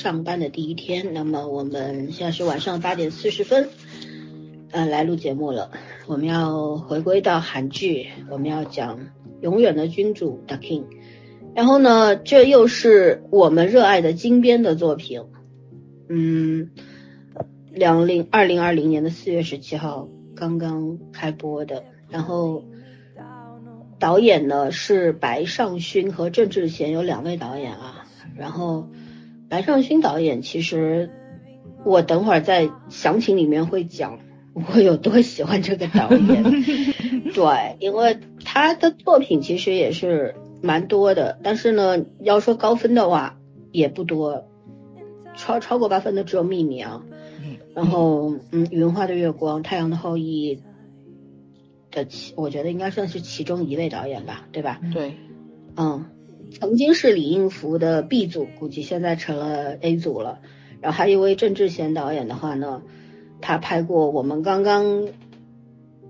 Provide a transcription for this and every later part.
上班的第一天。那么我们现在是晚上八点四十分，呃，来录节目了。我们要回归到韩剧，我们要讲《永远的君主》The King。然后呢，这又是我们热爱的金边的作品。嗯，两零二零二零年的四月十七号刚刚开播的，然后。导演呢是白尚勋和郑智贤，有两位导演啊。然后白尚勋导演，其实我等会儿在详情里面会讲我有多喜欢这个导演。对，因为他的作品其实也是蛮多的，但是呢，要说高分的话也不多，超超过八分的只有《秘密》啊。然后，嗯，《云花的月光》《太阳的后裔》。的其，我觉得应该算是其中一位导演吧，对吧？对，嗯，曾经是李应福的 B 组，估计现在成了 A 组了。然后还有一位郑智贤导演的话呢，他拍过我们刚刚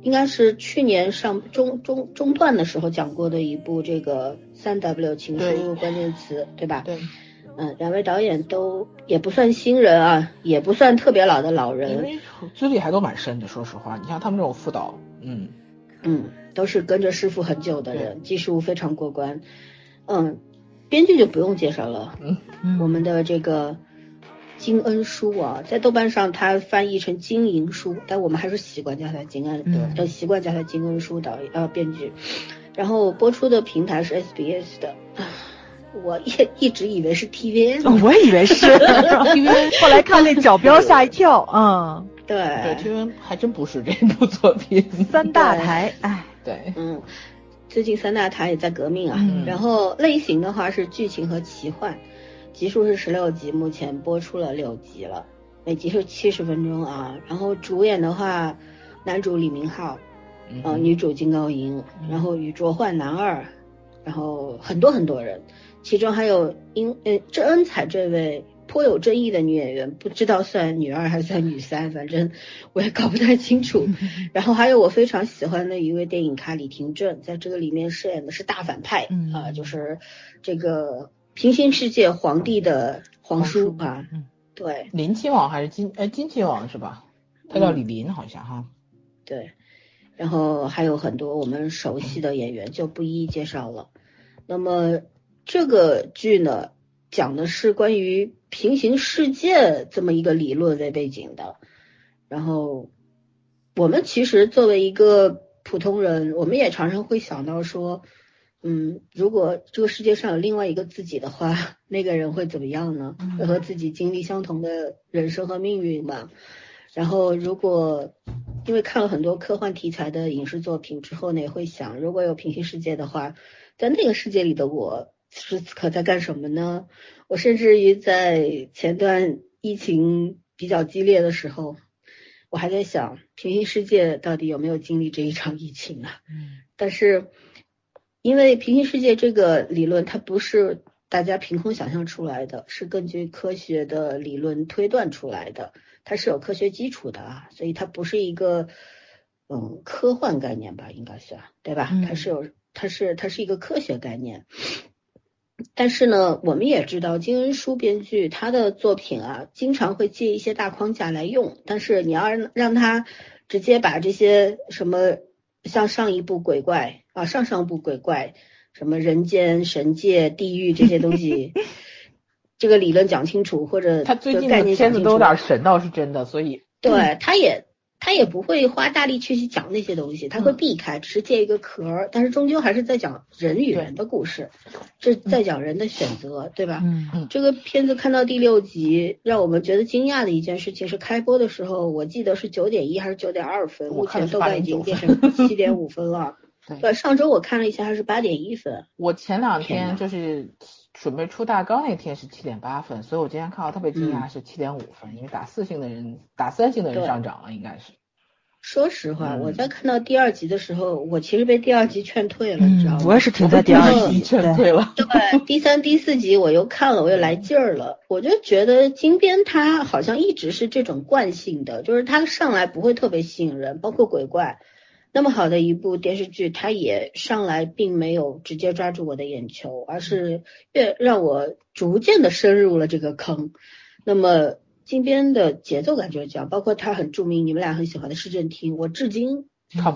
应该是去年上中中中段的时候讲过的一部这个三 W 情书关键词，对吧？对，嗯，两位导演都也不算新人啊，也不算特别老的老人，因为资历还都蛮深的。说实话，你像他们这种副导，嗯。嗯，都是跟着师傅很久的人，技术非常过关。嗯，编剧就不用介绍了。嗯，我们的这个金恩书啊，在豆瓣上它翻译成金银书，但我们还是习惯叫它金恩，对，习惯叫它金恩书导演呃编剧。然后播出的平台是 SBS 的，我也一直以为是 TVN，我也以为是 TVN，后来看那角标吓一跳，嗯。对，对，TVN 还真不是这部作品。三大台，哎，对，嗯，最近三大台也在革命啊。然后类型的话是剧情和奇幻，集数是十六集，目前播出了六集了，每集是七十分钟啊。然后主演的话，男主李明浩，呃，女主金高银，然后宇卓焕男二，然后很多很多人，其中还有英呃郑恩彩这位。颇有争议的女演员，不知道算女二还是算女三，反正我也搞不太清楚。然后还有我非常喜欢的一位电影咖李廷正，在这个里面饰演的是大反派啊，就是这个平行世界皇帝的皇叔啊。对，林亲王还是金呃金亲王是吧？他叫李林好像哈。对，然后还有很多我们熟悉的演员就不一一介绍了。那么这个剧呢，讲的是关于。平行世界这么一个理论为背景的，然后我们其实作为一个普通人，我们也常常会想到说，嗯，如果这个世界上有另外一个自己的话，那个人会怎么样呢？会和自己经历相同的人生和命运吗？然后如果因为看了很多科幻题材的影视作品之后呢，也会想，如果有平行世界的话，在那个世界里的我。此时此刻在干什么呢？我甚至于在前段疫情比较激烈的时候，我还在想平行世界到底有没有经历这一场疫情啊？嗯，但是因为平行世界这个理论，它不是大家凭空想象出来的，是根据科学的理论推断出来的，它是有科学基础的啊，所以它不是一个嗯科幻概念吧，应该算对吧？它是有，它是它是一个科学概念。但是呢，我们也知道金恩淑编剧他的作品啊，经常会借一些大框架来用。但是你要让他直接把这些什么像上一部鬼怪啊、上上部鬼怪，什么人间、神界、地狱这些东西，这个理论讲清楚，或者他最近的片子都有点神，倒是真的。所以对他也。他也不会花大力去去讲那些东西，他会避开，只是借一个壳儿，但是终究还是在讲人与人的故事，这在讲人的选择，对吧？嗯嗯。这个片子看到第六集，让我们觉得惊讶的一件事情是，开播的时候我记得是九点一还是九点二分，目前豆瓣已经变成 七点五分了。对，上周我看了一下，还是八点一分。我前两天就是准备出大纲那天是七点八分，所以我今天看到特别惊讶是七点五分，因为打四星的人打三星的人上涨了，应该是。说实话，嗯我在看到第二集的时候，我其实被第二集劝退了，你知道吗？嗯，我也是停在第二集，劝，退了。对，第三、第四集我又看了，我又来劲儿了。我就觉得金边他好像一直是这种惯性的，就是他上来不会特别吸引人，包括鬼怪那么好的一部电视剧，它也上来并没有直接抓住我的眼球，而是越让我逐渐的深入了这个坑。那么金边的节奏感就是这样，包括他很著名，你们俩很喜欢的市政厅，我至今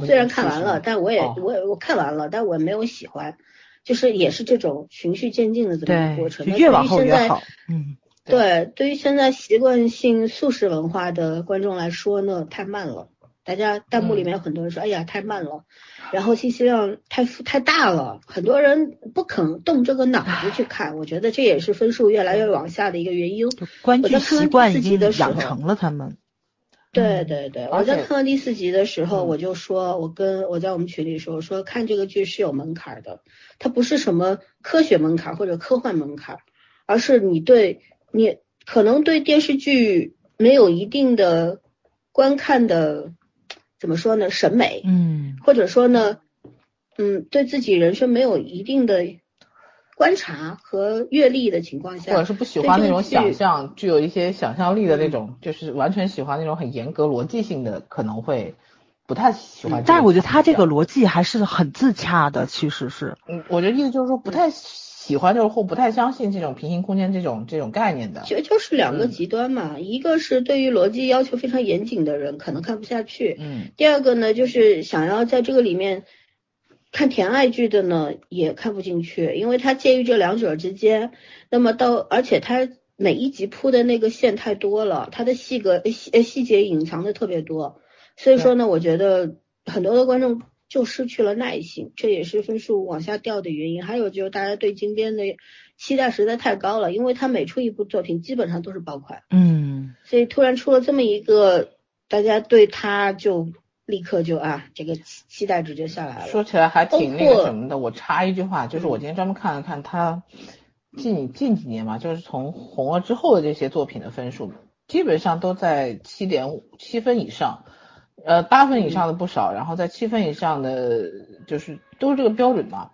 虽然看完了，但我也、哦我也我看完了，但我没有喜欢，就是也是这种循序渐进的这么一个过，程。越往后越好，嗯，对，对于现在习惯性素食文化的观众来说呢，太慢了。大家弹幕里面有很多人说：“哎呀，太慢了。”然后信息量太太大了，很多人不肯动这个脑子去看。我觉得这也是分数越来越往下的一个原因。就观剧我在看习惯已经的时候养成了，他们，对对对，我在看到第四集的时候，嗯我就说，我跟我在我们群里说，我说看这个剧是有门槛儿的，它不是什么科学门槛儿或者科幻门槛儿，而是你对你可能对电视剧没有一定的观看的怎么说呢审美，嗯，或者说呢，嗯，对自己人生没有一定的观察和阅历的情况下，或者是不喜欢那种想象，具有一些想象力的那嗯种，就是完全喜欢那种很严格逻辑性的，可能会不太喜欢这个。但是我觉得他这个逻辑还是很自洽的，其实是，嗯，我觉得意思就是说不太喜欢，就是或不太相信这种平行空间这种这种概念的。就就是两个嗯极端嘛，一个是对于逻辑要求非常严谨的人可能看不下去，嗯。第二个呢就是想要在这个里面看甜爱剧的呢也看不进去，因为它介于这两者之间，那么到而且它每一集铺的那个线太多了，它的细格细呃细节隐藏的特别多，所以说呢，我觉得很多的观众就失去了耐心，这也是分数往下掉的原因。还有就是大家对金边的期待实在太高了，因为他每出一部作品基本上都是爆款，嗯，所以突然出了这么一个，大家对他就立刻就啊，这个期期待值就下来了。说起来还挺那个什么的。我插一句话，就是我今天专门看了看他近近几年嘛，就是从红了之后的这些作品的分数，基本上都在七点五七分以上，呃八分以上的不少，然后在七分以上的就是都是这个标准嘛。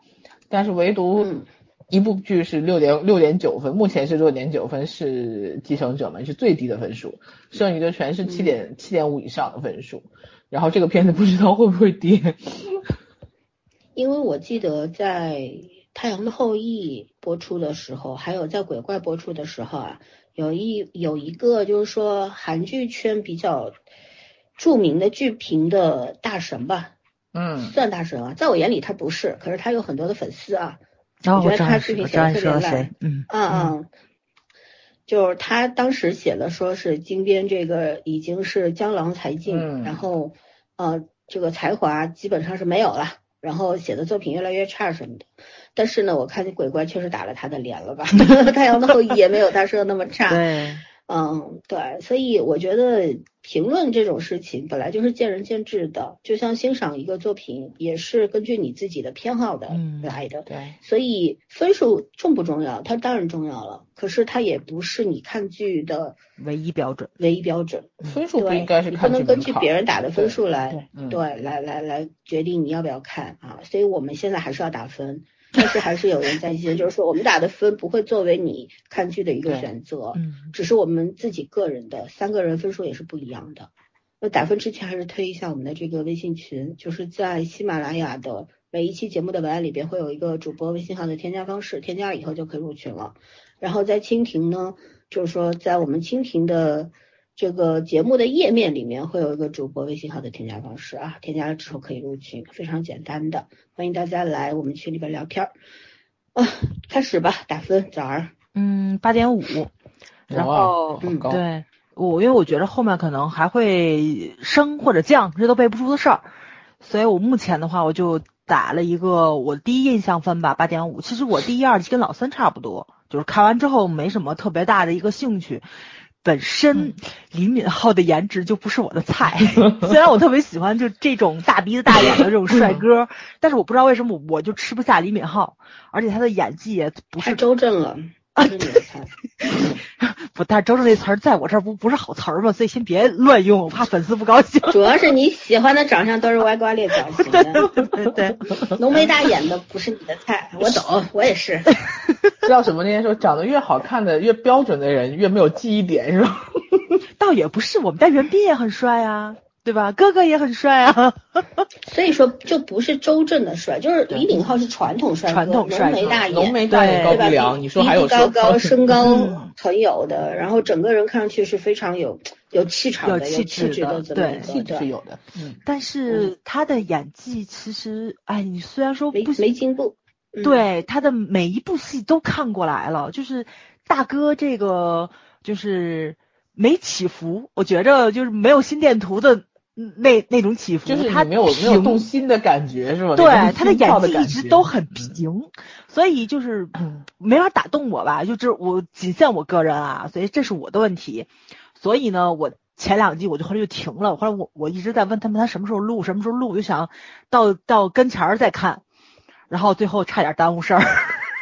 但是唯独嗯一部剧是六点六点九分，目前是六点九分，是《继承者们》是最低的分数，剩余的全是七点七点五以上的分数。然后这个片子不知道会不会跌。因为我记得在《太阳的后裔》播出的时候，还有在《鬼怪》播出的时候啊，有一有一个就是说韩剧圈比较著名的剧评的大神吧，嗯算大神啊，在我眼里他不是，可是他有很多的粉丝啊，我觉得他我知道是，视频写得我知道你特别烂嗯嗯嗯，就是他当时写的说是金边这个已经是江郎才尽，嗯然后呃这个才华基本上是没有了，然后写的作品越来越差什么的。但是呢，我看见鬼怪确实打了他的脸了吧？太阳的后裔也没有他说的那么差。对，嗯，对，所以我觉得评论这种事情本来就是见仁见智的，就像欣赏一个作品也是根据你自己的偏好的嗯来的。对，所以分数重不重要？它当然重要了，可是它也不是你看剧的唯一标准，唯一标准。分数不对，应该是你不能根据别人打的分数来对嗯对来来来决定你要不要看啊。所以我们现在还是要打分，但是还是有人在线，就是说我们打的分不会作为你看剧的一个选择，嗯，只是我们自己个人的，三个人分数也是不一样的。那打分之前还是推一下我们的这个微信群，就是在喜马拉雅的每一期节目的文案里边会有一个主播微信号的添加方式，添加了以后就可以入群了。然后在蜻蜓呢，就是说在我们蜻蜓的这个节目的页面里面会有一个主播微信号的添加方式啊，添加了之后可以入群，非常简单的，欢迎大家来我们群里边聊天儿。啊，开始吧，打分，早儿。嗯，八点五，然后对我，因为我觉得后面可能还会升或者降，这都背不出的事儿，所以我目前的话，我就打了一个我第一印象分吧，八点五。其实我第一、二季跟老三差不多，就是看完之后没什么特别大的一个兴趣。本身李敏镐的颜值就不是我的菜，虽然我特别喜欢就这种大鼻子大眼的这种帅哥，但是我不知道为什么我就吃不下李敏镐，而且他的演技也不太是周正了，不是你的菜。不，但是周周这词儿在我这儿不不是好词儿嘛，所以先别乱用，我怕粉丝不高兴。主要是你喜欢的长相都是歪瓜裂枣型的，对对，浓眉大眼的不是你的菜，我懂，我也是。知道什么？那天说长得越好看的、越标准的人越没有记忆点，是吧？倒也不是，我们家袁斌也很帅啊，对吧？哥哥也很帅啊。所以说，就不是周正的帅，就是李敏镐是传统帅哥，传统帅哥浓眉大眼，浓眉大眼高对吧？鼻梁，你说还有高高，身高嗯很有的，然后整个人看上去是非常有有气场的、有有气质的对气质是有的。嗯，但是他的演技其实，哎，你虽然说没不没进步。嗯，对他的每一部戏都看过来了，就是大哥这个就是没起伏，我觉着就是没有心电图的嗯那那种起伏，就是他没有没有动心的感觉，是吧？对他的演技一直都很平，所以就是没法打动我吧，就这我仅限我个人啊，所以这是我的问题。所以呢，我前两季我就后来就停了，后来我我一直在问他们他什么时候录，什么时候录，我就想到到跟前儿再看，然后最后差点耽误事儿，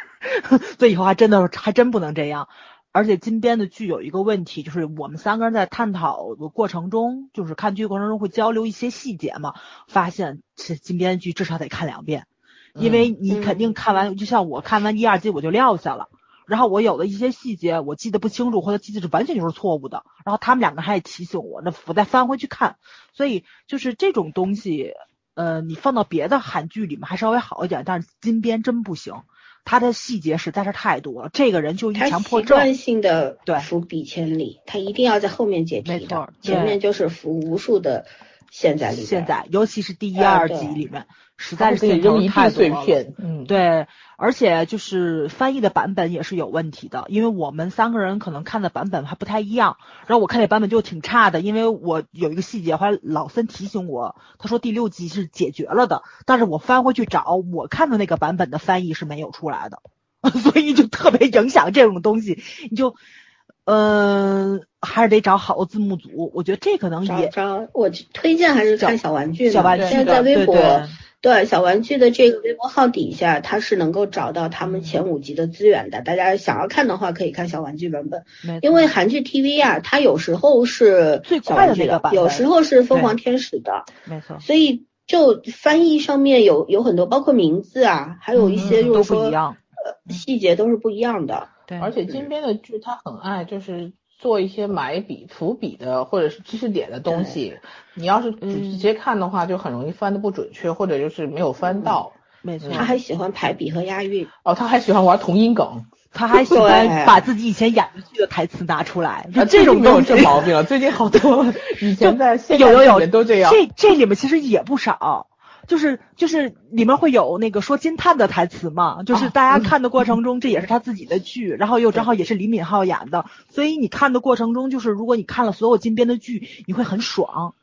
所以以后还真的还真不能这样。而且金边的剧有一个问题，就是我们三个人在探讨的过程中，就是看剧过程中会交流一些细节嘛，发现这金边剧至少得看两遍，因为你肯定看完，就像我看完一二季我就撂下了，然后我有的一些细节我记得不清楚，或者记得是完全就是错误的，然后他们两个还得提醒我，那我再翻回去看，所以就是这种东西，呃，你放到别的韩剧里面还稍微好一点，但是金边真不行。他的细节实在是太多了，这个人就一强迫症，习惯性的对。伏笔千里，他一定要在后面解题的，前面就是伏无数的线在。现在尤其是第一、啊二对集里面，实在是镜头给你扔一地太。碎片，嗯，对，而且就是翻译的版本也是有问题的，因为我们三个人可能看的版本还不太一样。然后我看那版本就挺差的，因为我有一个细节，后来老森提醒我，他说第六集是解决了的，但是我翻回去找我看的那个版本的翻译是没有出来的，所以就特别影响这种东西，你就。嗯、还是得找好的字幕组，我觉得这可能也找找，我推荐还是看小玩具呢。小玩具现在在微博，对对小玩具的这个微博号底下，它是能够找到他们前五集的资源的。大家想要看的话，可以看小玩具版本。因为韩剧 TV 啊，它有时候是最快的那个有时候是凤凰天使的，没错，所以就翻译上面有有很多，包括名字啊，还有一些就是说。呃细节都是不一样的。对，而且金边的剧他很爱就是做一些埋笔、伏笔的或者是知识点的东西，你要是嗯。直接看的话，就很容易翻的不准确，或者就是没有翻到。没错，他还喜欢排比和押韵，哦，他还喜欢玩同音梗，他还喜欢把自己以前演的剧的台词拿出来，就啊，这种没有这毛病了，最近好多了，以前在现有有有都这样。这这里面其实也不少，就是就是里面会有那个说金叹的台词嘛，就是啊大家看的过程中，这也是他自己的剧，然后又正好也是李敏镐演的，所以你看的过程中，就是如果你看了所有金边的剧，你会很爽。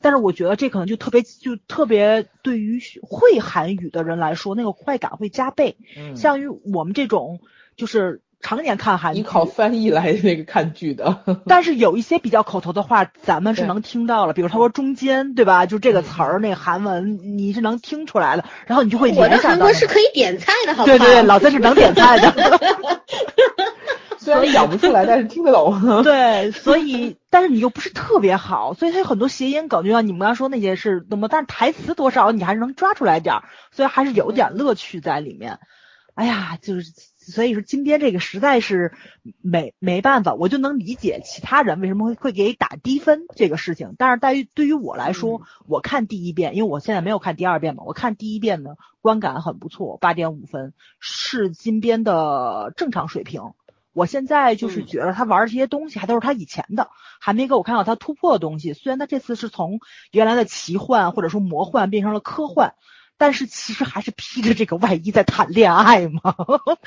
但是我觉得这可能就特别就特别对于会韩语的人来说，那个快感会加倍。嗯像于我们这种就是常年看韩剧，依靠翻译来那个看剧的，但是有一些比较口头的话，咱们是能听到了，比如他说中间，对吧？就这个词儿，那个韩文你是能听出来的，然后你就会我的联想到那个。韩国是可以点菜的，好不好？对对对，老三是能点菜的，虽然讲不出来，但是听得懂。对，所以但是你又不是特别好，所以它有很多谐音梗，就像你们刚刚说那些是那么，但是台词多少你还是能抓出来点儿，所以还是有点乐趣在里面。哎呀，就是所以说金边这个实在是没没办法，我就能理解其他人为什么会会给打低分这个事情，但是在于对于我来说，我看第一遍，因为我现在没有看第二遍嘛，我看第一遍呢观感很不错，八点五分是金边的正常水平。我现在就是嗯觉得他玩这些东西还都是他以前的，还没给我看到他突破的东西。虽然他这次是从原来的奇幻或者说魔幻变成了科幻，但是其实还是披着这个外衣在谈恋爱嘛。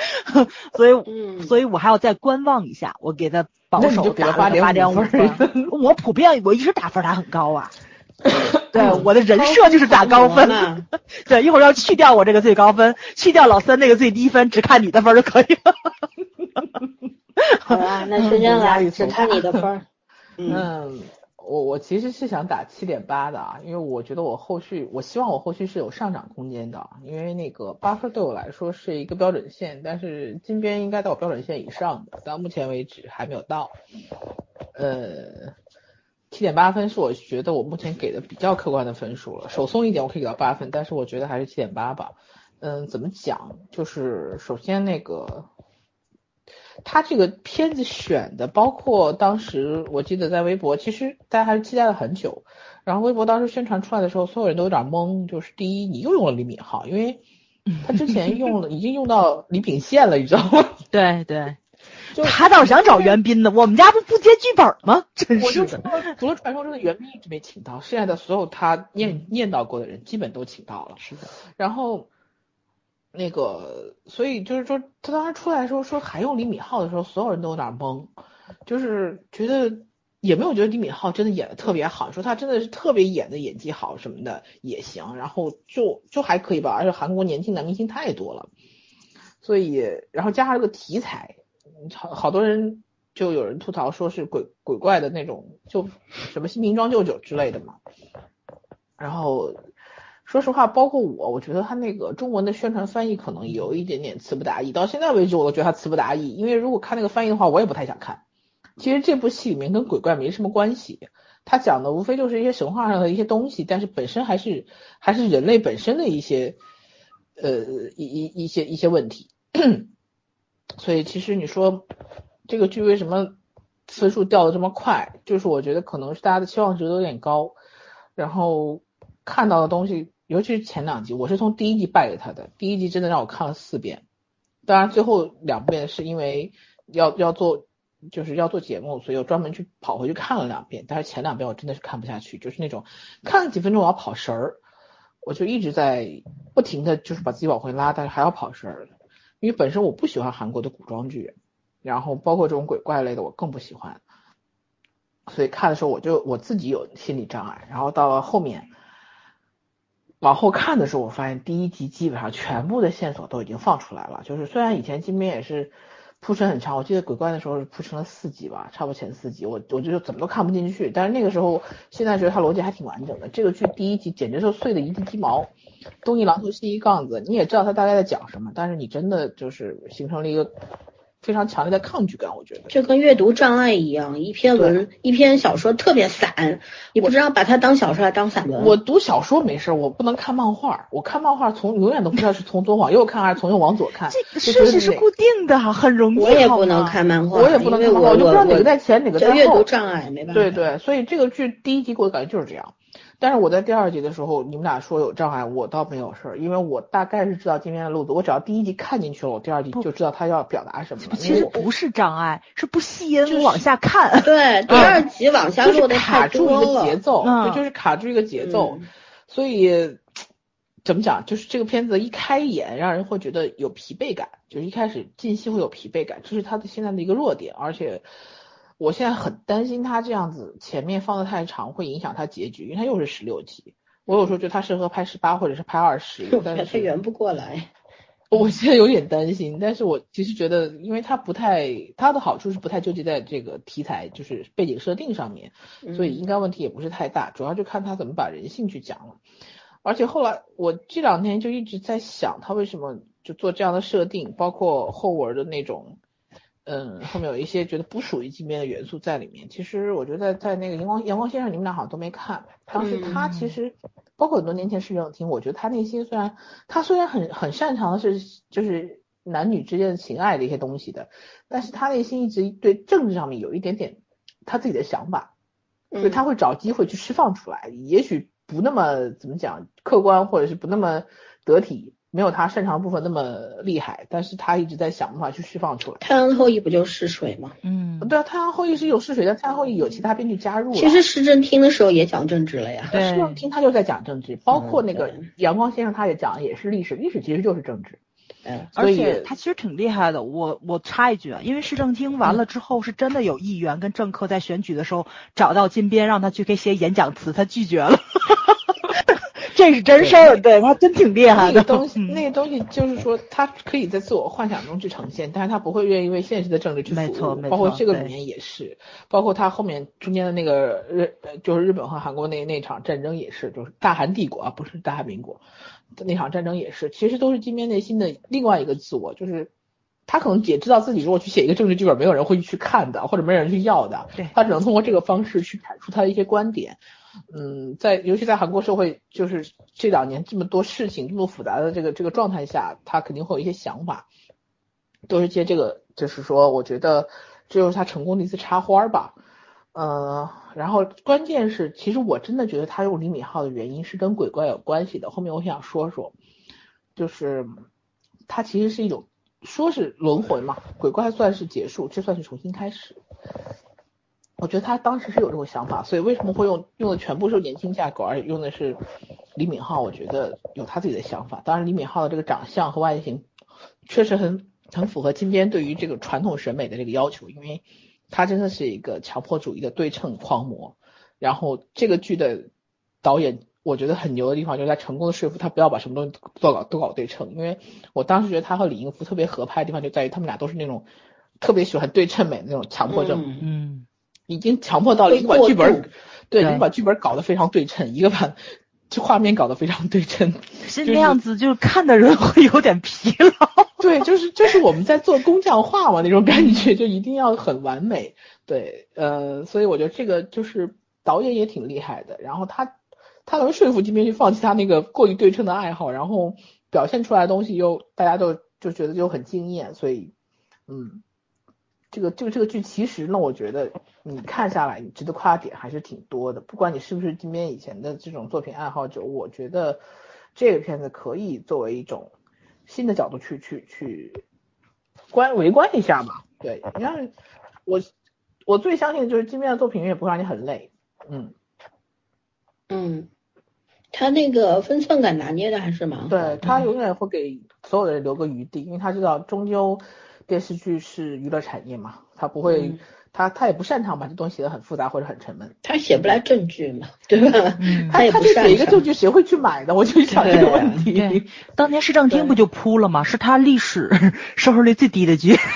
所以，嗯所以我还要再观望一下。我给他保那你就给他守打了八8.5点五分分。我普遍我一直打分打很高啊。对，我的人设就是打高分。嘛。对，一会儿要去掉我这个最高分，去掉老三那个最低分，只看你的分就可以了。好啊，那时间来，只看你的分。嗯，嗯，我我其实是想打七点八的啊，因为我觉得我后续，我希望我后续是有上涨空间的，因为那个八分对我来说是一个标准线，但是金边应该到标准线以上的，到目前为止还没有到。呃，七点八分是我觉得我目前给的比较客观的分数了，手松一点我可以给到八分，但是我觉得还是七点八吧。嗯，怎么讲？就是首先那个。他这个片子选的，包括当时我记得在微博，其实大家还是期待了很久。然后微博当时宣传出来的时候，所有人都有点懵。就是第一，你又用了李敏镐，因为他之前用了，已经用到李秉宪了，你知道吗？对 对，就他倒是想找袁斌的，我们家不不接剧本吗？真是的。除了传说中的袁斌一直没请到，剩下的所有他念念叨过的人，基本都请到了。是的。然后。那个，所以就是说，他当时出来说说还用李敏镐的时候，所有人都有点懵，就是觉得也没有觉得李敏镐真的演的特别好，说他真的是特别演的演技好什么的也行，然后就就还可以吧，而且韩国年轻男明星太多了，所以然后加上这个题材，好好多人就有人吐槽说是鬼鬼怪的那种，就什么新瓶装旧酒之类的嘛，然后。说实话，包括我，我觉得他那个中文的宣传翻译可能有一点点词不达意。到现在为止，我都觉得他词不达意。因为如果看那个翻译的话，我也不太想看。其实这部戏里面跟鬼怪没什么关系，他讲的无非就是一些神话上的一些东西，但是本身还是还是人类本身的一些呃一一一些一些问题。所以其实你说这个剧为什么分数掉的这么快，就是我觉得可能是大家的期望值都有点高，然后看到的东西。尤其是前两集，我是从第一集败给他的。第一集真的让我看了四遍，当然最后两遍是因为要要做，就是要做节目，所以我专门去跑回去看了两遍。但是前两遍我真的是看不下去，就是那种看了几分钟我要跑神儿，我就一直在不停的就是把自己往回拉，但是还要跑神儿，因为本身我不喜欢韩国的古装剧，然后包括这种鬼怪类的我更不喜欢，所以看的时候我就我自己有心理障碍，然后到了后面。往后看的时候，我发现第一集基本上全部的线索都已经放出来了。就是虽然以前金边也是铺陈很长，我记得鬼怪的时候是铺陈了四集吧，差不多前四集，我我就怎么都看不进去。但是那个时候，现在觉得它逻辑还挺完整的。这个剧第一集简直是碎的一地鸡毛，东一榔头西一杠子，你也知道它大概在讲什么，但是你真的就是形成了一个。非常强烈的抗拒感，我觉得就跟阅读障碍一样，一篇文一篇小说特别散，你不知道把它当小说还当散文。我读小说没事，我不能看漫画，我看漫画从永远都不知道是从左往右看还是从右往左看。这顺序是固定的，很容易。我也不能看漫画，我也不能看漫画，我就不知道哪个在前哪个在后。阅读障碍没办法。对对，所以这个剧第一集给我的感觉就是这样。但是我在第二集的时候，你们俩说有障碍，我倒没有事儿，因为我大概是知道今天的路子，我只要第一集看进去了，我第二集就知道他要表达什么。其实不是障碍，是不吸引我往下看。对，第二集往下落的卡住一个节奏，对，就是卡住一个节奏。所以怎么讲，就是这个片子一开演，让人会觉得有疲惫感，就是一开始进戏会有疲惫感，这是他的现在的一个弱点，而且。我现在很担心他这样子前面放的太长会影响他结局，因为他又是十六集。我有时候觉得他适合拍十八或者是拍二十，但是他圆不过来。我现在有点担心，但是我其实觉得，因为他不太，他的好处是不太纠结在这个题材就是背景设定上面，所以应该问题也不是太大，主要就看他怎么把人性去讲了。而且后来我这两天就一直在想，他为什么就做这样的设定，包括后文的那种。嗯，后面有一些觉得不属于镜边的元素在里面。其实我觉得在那个阳光阳光先生，你们俩好像都没看。当时他其实包括很多年前市政厅，我觉得他内心虽然他虽然很很擅长的是就是男女之间的情爱的一些东西的，但是他内心一直对政治上面有一点点他自己的想法，所以他会找机会去释放出来。也许不那么怎么讲客观，或者是不那么得体。没有他擅长部分那么厉害，但是他一直在想办法去释放出来。太阳后裔不就试水吗？嗯，对啊，太阳后裔是有试水，但太阳后裔有其他编剧加入。其实市政厅的时候也讲政治了呀。对，市政厅他就在讲政治，包括那个阳光先生他也讲也是历史，历史其实就是政治。嗯，而且他其实挺厉害的。我我插一句啊，因为市政厅完了之后，是真的有议员跟政客在选举的时候找到金边让他去给写演讲词，他拒绝了。这是真事儿，对他真挺厉害的那个东西，嗯那个东西就是说，他可以在自我幻想中去呈现，但是他不会愿意为现实的政治去服务。没错没错包括这个里面也是，包括他后面中间的那个日，呃就是日本和韩国那那场战争也是，就是大韩帝国啊，不是大韩民国那场战争也是，其实都是金边内心的另外一个自我，就是。他可能也知道自己如果去写一个政治剧本，没有人会去看的，或者没有人去要的。对他只能通过这个方式去阐述他的一些观点。嗯，在尤其在韩国社会，就是这两年这么多事情这么复杂的这个这个状态下，他肯定会有一些想法，都是借这个，就是说，我觉得这就是他成功的一次插花吧。呃，然后关键是，其实我真的觉得他用李敏镐的原因是跟鬼怪有关系的。后面我想说说，就是它其实是一种说是轮回嘛，鬼怪算是结束，这算是重新开始。我觉得他当时是有这种想法，所以为什么会用用的全部是年轻架构，而且用的是李敏镐？我觉得有他自己的想法。当然，李敏镐的这个长相和外形确实很很符合今天对于这个传统审美的这个要求，因为他真的是一个强迫主义的对称狂魔。然后这个剧的导演，我觉得很牛的地方就是他成功的说服他不要把什么东西都搞都搞对称，因为我当时觉得他和李英福特别合拍的地方就在于他们俩都是那种特别喜欢对称美的那种强迫症。嗯嗯，已经强迫到了一个把剧本，对，对一个把剧本搞得非常对称，一个把这画面搞得非常对称。是那样子，就是看的人会有点疲劳。对，就是就是我们在做工匠画嘛那种感觉，就一定要很完美。对，呃，所以我觉得这个就是导演也挺厉害的，然后他他能说服金边去放弃他那个过于对称的爱好，然后表现出来的东西又大家都就觉得就很惊艳，所以嗯，这个这个这个剧其实呢，我觉得你看下来，你值得夸的点还是挺多的。不管你是不是金边以前的这种作品爱好者，我觉得这个片子可以作为一种新的角度去去去观围观一下嘛。对，你看我我最相信的就是金边的作品永远不会让你很累。嗯，嗯，他那个分寸感拿捏的还是蛮好对。他永远会给所有的人留个余地，因为他知道终究电视剧是娱乐产业嘛，它不会，他他也不擅长把这东西写得很复杂或者很沉闷。他写不来证据嘛，对吧？嗯他也他就不擅长写一个证据，谁会去买的？我就想这个问题。当年市政厅不就扑了吗？是他历史 收视率最低的剧。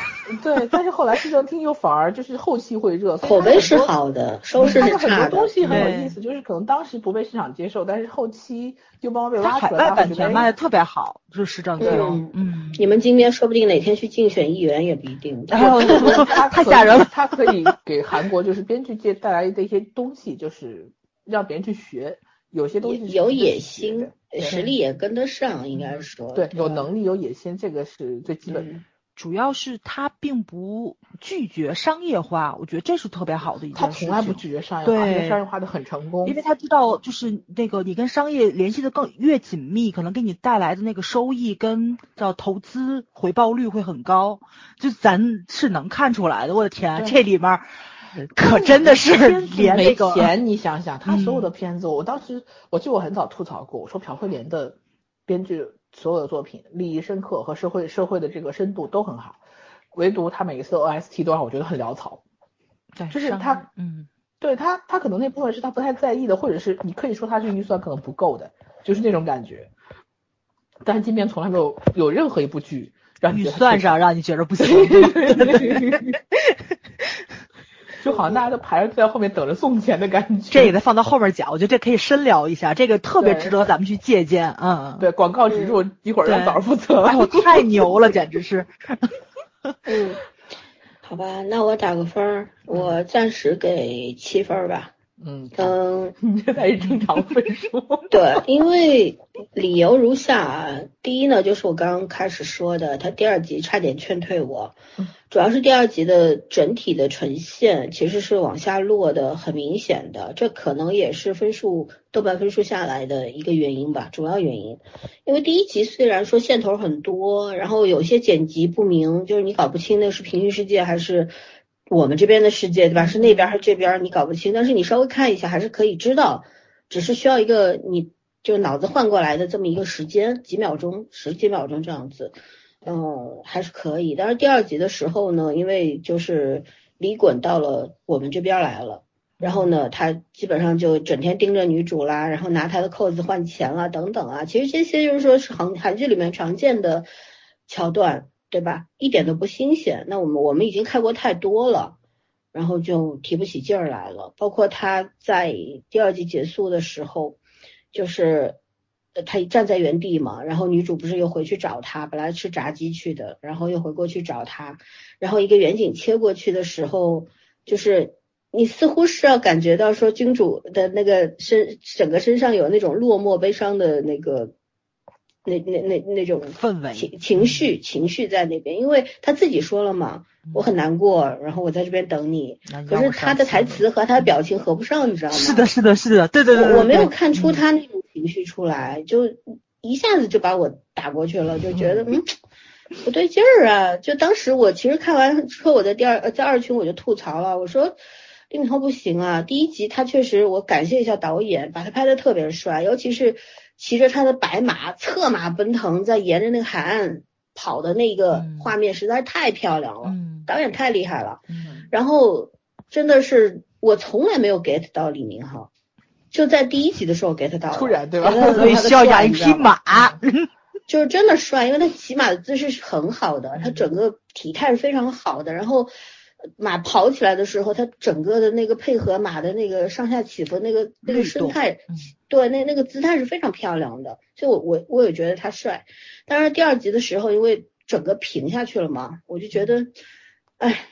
对，但是后来市政厅又反而就是后期会热，口碑是好的，收视它的很是差的。多东西很有意思，就是可能当时不被市场接受，但是后期又慢慢被他挖出来。海外版权卖的特别好，就是市政厅嗯。嗯，你们今天说不定哪天去竞选议员也不一定。哎呦，他太吓人了。他可以给韩国就是编剧界带来的一些东西，就是让别人去学，有些东西有野心实力也跟得上，应该说对，有能力有野心，这个是最基本的。嗯主要是他并不拒绝商业化，我觉得这是特别好的一他件事情。从来不拒绝商业化，对商业化的很成功。因为他知道，就是那个你跟商业联系的更越紧密，可能给你带来的那个收益跟叫投资回报率会很高，就咱是能看出来的。我的天，对这里面儿可真的是连那没个钱，你想想，他所有嗯的片子，我当时我记得我很早吐槽过，我说朴慧莲的编剧所有的作品利益深刻和社会社会的这个深度都很好，唯独他每一次 OST 都让我觉得很潦草。就是他嗯，对他，他可能那部分是他不太在意的，或者是你可以说他是预算可能不够的，就是那种感觉。但是今年从来没有有任何一部剧让你预算上让你觉得不行。就好像大家都排着在后面等着送钱的感觉。这也得放到后面讲，我觉得这可以深聊一下，这个特别值得咱们去借鉴。嗯，对广告植入一会儿让对枣儿负责。哎我，太牛了，简直是。嗯，好吧，那我打个分儿，我暂时给七分儿吧。嗯，嗯，你这才是正常分数。对，因为理由如下啊。第一呢，就是我刚刚开始说的，他第二集差点劝退我，主要是第二集的整体的呈现其实是往下落的，很明显的，这可能也是分数豆瓣分数下来的一个原因吧，主要原因。因为第一集虽然说线头很多，然后有些剪辑不明，就是你搞不清那是平行世界还是。我们这边的世界，对吧？是那边还是这边？你搞不清，但是你稍微看一下，还是可以知道，只是需要一个你就脑子换过来的这么一个时间，几秒钟、十几秒钟这样子，嗯，还是可以。但是第二集的时候呢，因为就是李衮到了我们这边来了，然后呢，他基本上就整天盯着女主啦，然后拿她的扣子换钱啊，等等啊。其实这些就是说是韩韩剧里面常见的桥段，对吧？一点都不新鲜。那我们我们已经看过太多了，然后就提不起劲儿来了。包括他在第二季结束的时候，就是呃他站在原地嘛，然后女主不是又回去找他，本来吃炸鸡去的，然后又回过去找他，然后一个远景切过去的时候，就是。你似乎是要感觉到说君主的那个身整个身上有那种落寞悲伤的那个那那那那种氛围情情绪情绪在那边，因为他自己说了嘛，我很难过，然后我在这边等你。可是他的台词和他的表情合不上，你知道吗？是的，是的，是的，对对对对我我没有看出嗯他那种情绪出来，就一下子就把我打过去了，就觉得嗯不对劲儿啊！就当时我其实看完之后，我在第二呃在二群我就吐槽了，我说李敏镐不行啊，第一集他确实我感谢一下导演，把他拍的特别帅，尤其是骑着他的白马策马奔腾，在沿着那个海岸跑的那个嗯画面实在是太漂亮了，嗯导演太厉害了。嗯然后真的是我从来没有 get 到李明浩，就在第一集的时候 get 到了，突然对吧所以要养一匹马。就是真的帅，因为他骑马的姿势是很好的，他整个体态是非常好的，然后呃马跑起来的时候，它整个的那个配合马的那个上下起伏，那个那个律动生态嗯，对，那那个姿态是非常漂亮的，所以我我我也觉得他帅。但是第二集的时候，因为整个平下去了嘛，我就觉得，哎，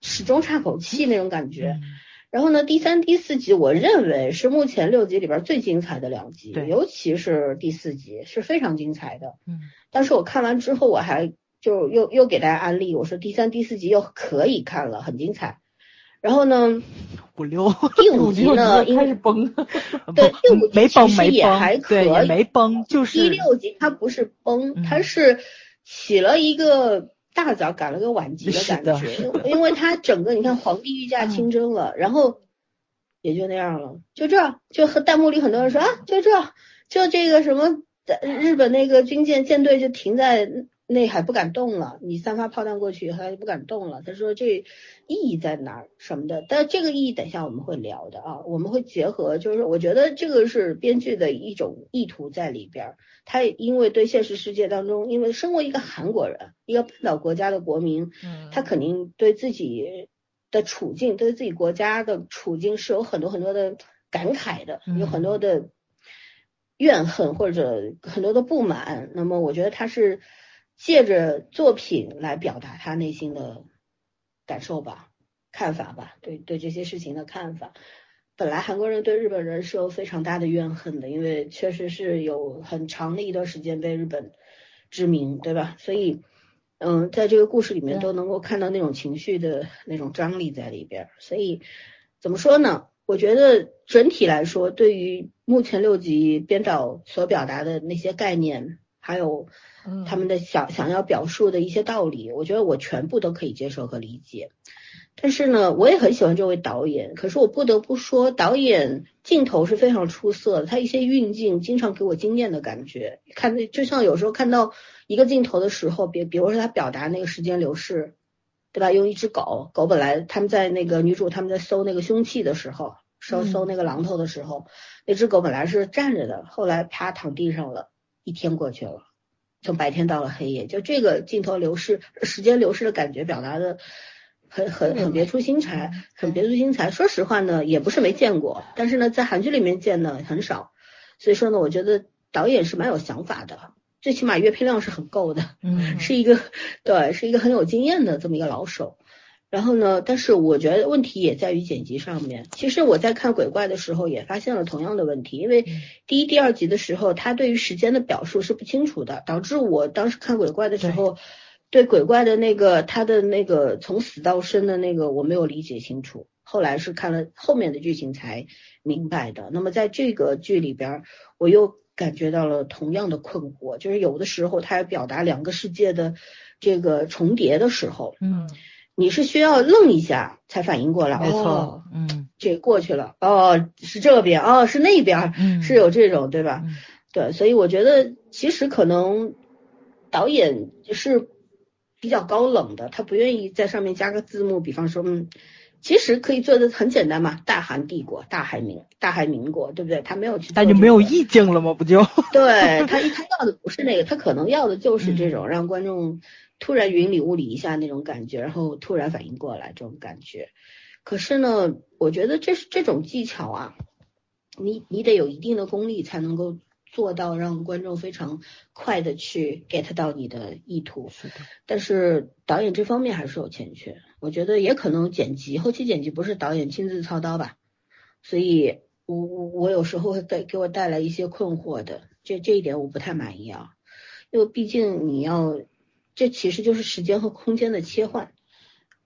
始终差口气那种感觉。然后呢，第三、第四集我认为是目前六集里边最精彩的两集，尤其是第四集是非常精彩的。嗯但是我看完之后，我还就又又给大家安利，我说第三、第四集又可以看了，很精彩。然后呢，五六，第五集呢，因开始为 崩，对第五集其实也还可以没崩，就是。第六集它不是崩，嗯。它是起了一个大早赶了个晚集的感觉，因为因为它整个你看皇帝御驾亲征了，然后也就那样了，就这，就和弹幕里很多人说啊，就这，就这个什么呃日本那个军舰舰队就停在内海不敢动了，你三发炮弹过去以后它就不敢动了。他说这意义在哪儿什么的，但这个意义等一下我们会聊的啊，我们会结合，就是我觉得这个是编剧的一种意图在里边儿。他因为对现实世界当中，因为身为一个韩国人，一个半岛国家的国民，嗯他肯定对自己的处境，对自己国家的处境是有很多很多的感慨的，有很多的怨恨或者很多的不满。那么我觉得他是借着作品来表达他内心的感受吧、看法吧，对对这些事情的看法。本来韩国人对日本人是有非常大的怨恨的，因为确实是有很长的一段时间被日本殖民，对吧？所以，嗯，在这个故事里面都能够看到那种情绪的那种张力在里边。所以，怎么说呢？我觉得整体来说，对于目前六集编导所表达的那些概念，还有嗯他们的想想要表述的一些道理，我觉得我全部都可以接受和理解。但是呢，我也很喜欢这位导演，可是我不得不说，导演镜头是非常出色的，他一些运镜经常给我惊艳的感觉。看，就像有时候看到一个镜头的时候，比比如说他表达那个时间流逝，对吧？用一只狗，狗本来他们在那个女主他们在搜那个凶器的时候，搜嗯搜那个榔头的时候，那只狗本来是站着的，后来啪躺地上了，一天过去了。从白天到了黑夜，就这个镜头流逝、时间流逝的感觉表达的很很很别出心裁，很别出心裁。说实话呢，也不是没见过，但是呢，在韩剧里面见的很少，所以说呢，我觉得导演是蛮有想法的，最起码阅片量是很够的，嗯 是一个对，是一个很有经验的这么一个老手。然后呢，但是我觉得问题也在于剪辑上面。其实我在看鬼怪的时候也发现了同样的问题，因为嗯第一、第二集的时候，他对于时间的表述是不清楚的，导致我当时看鬼怪的时候，对鬼怪的那个他的那个从死到生的那个我没有理解清楚，后来是看了后面的剧情才明白的。那么在这个剧里边，我又感觉到了同样的困惑，就是有的时候他要表达两个世界的这个重叠的时候，嗯，你是需要愣一下才反应过来，没错哦，嗯这过去了，哦，是这边，哦，是那边，嗯是有这种，对吧？嗯对，所以我觉得其实可能导演是比较高冷的，他不愿意在上面加个字幕，比方说，嗯，其实可以做的很简单嘛，大韩帝国、大韩民、大韩民国，对不对？他没有去做这个，但就没有意境了吗？不就？对他他要的不是那个，他可能要的就是这嗯种让观众突然云里雾里一下那种感觉，然后突然反应过来这种感觉。可是呢，我觉得这是这种技巧啊，你你得有一定的功力才能够做到让观众非常快的去 get 到你的意图。是的，但是导演这方面还是有欠缺，我觉得也可能剪辑后期剪辑不是导演亲自操刀吧，所以我我我有时候会给给我带来一些困惑的，这这一点我不太满意啊，因为毕竟你要，这其实就是时间和空间的切换，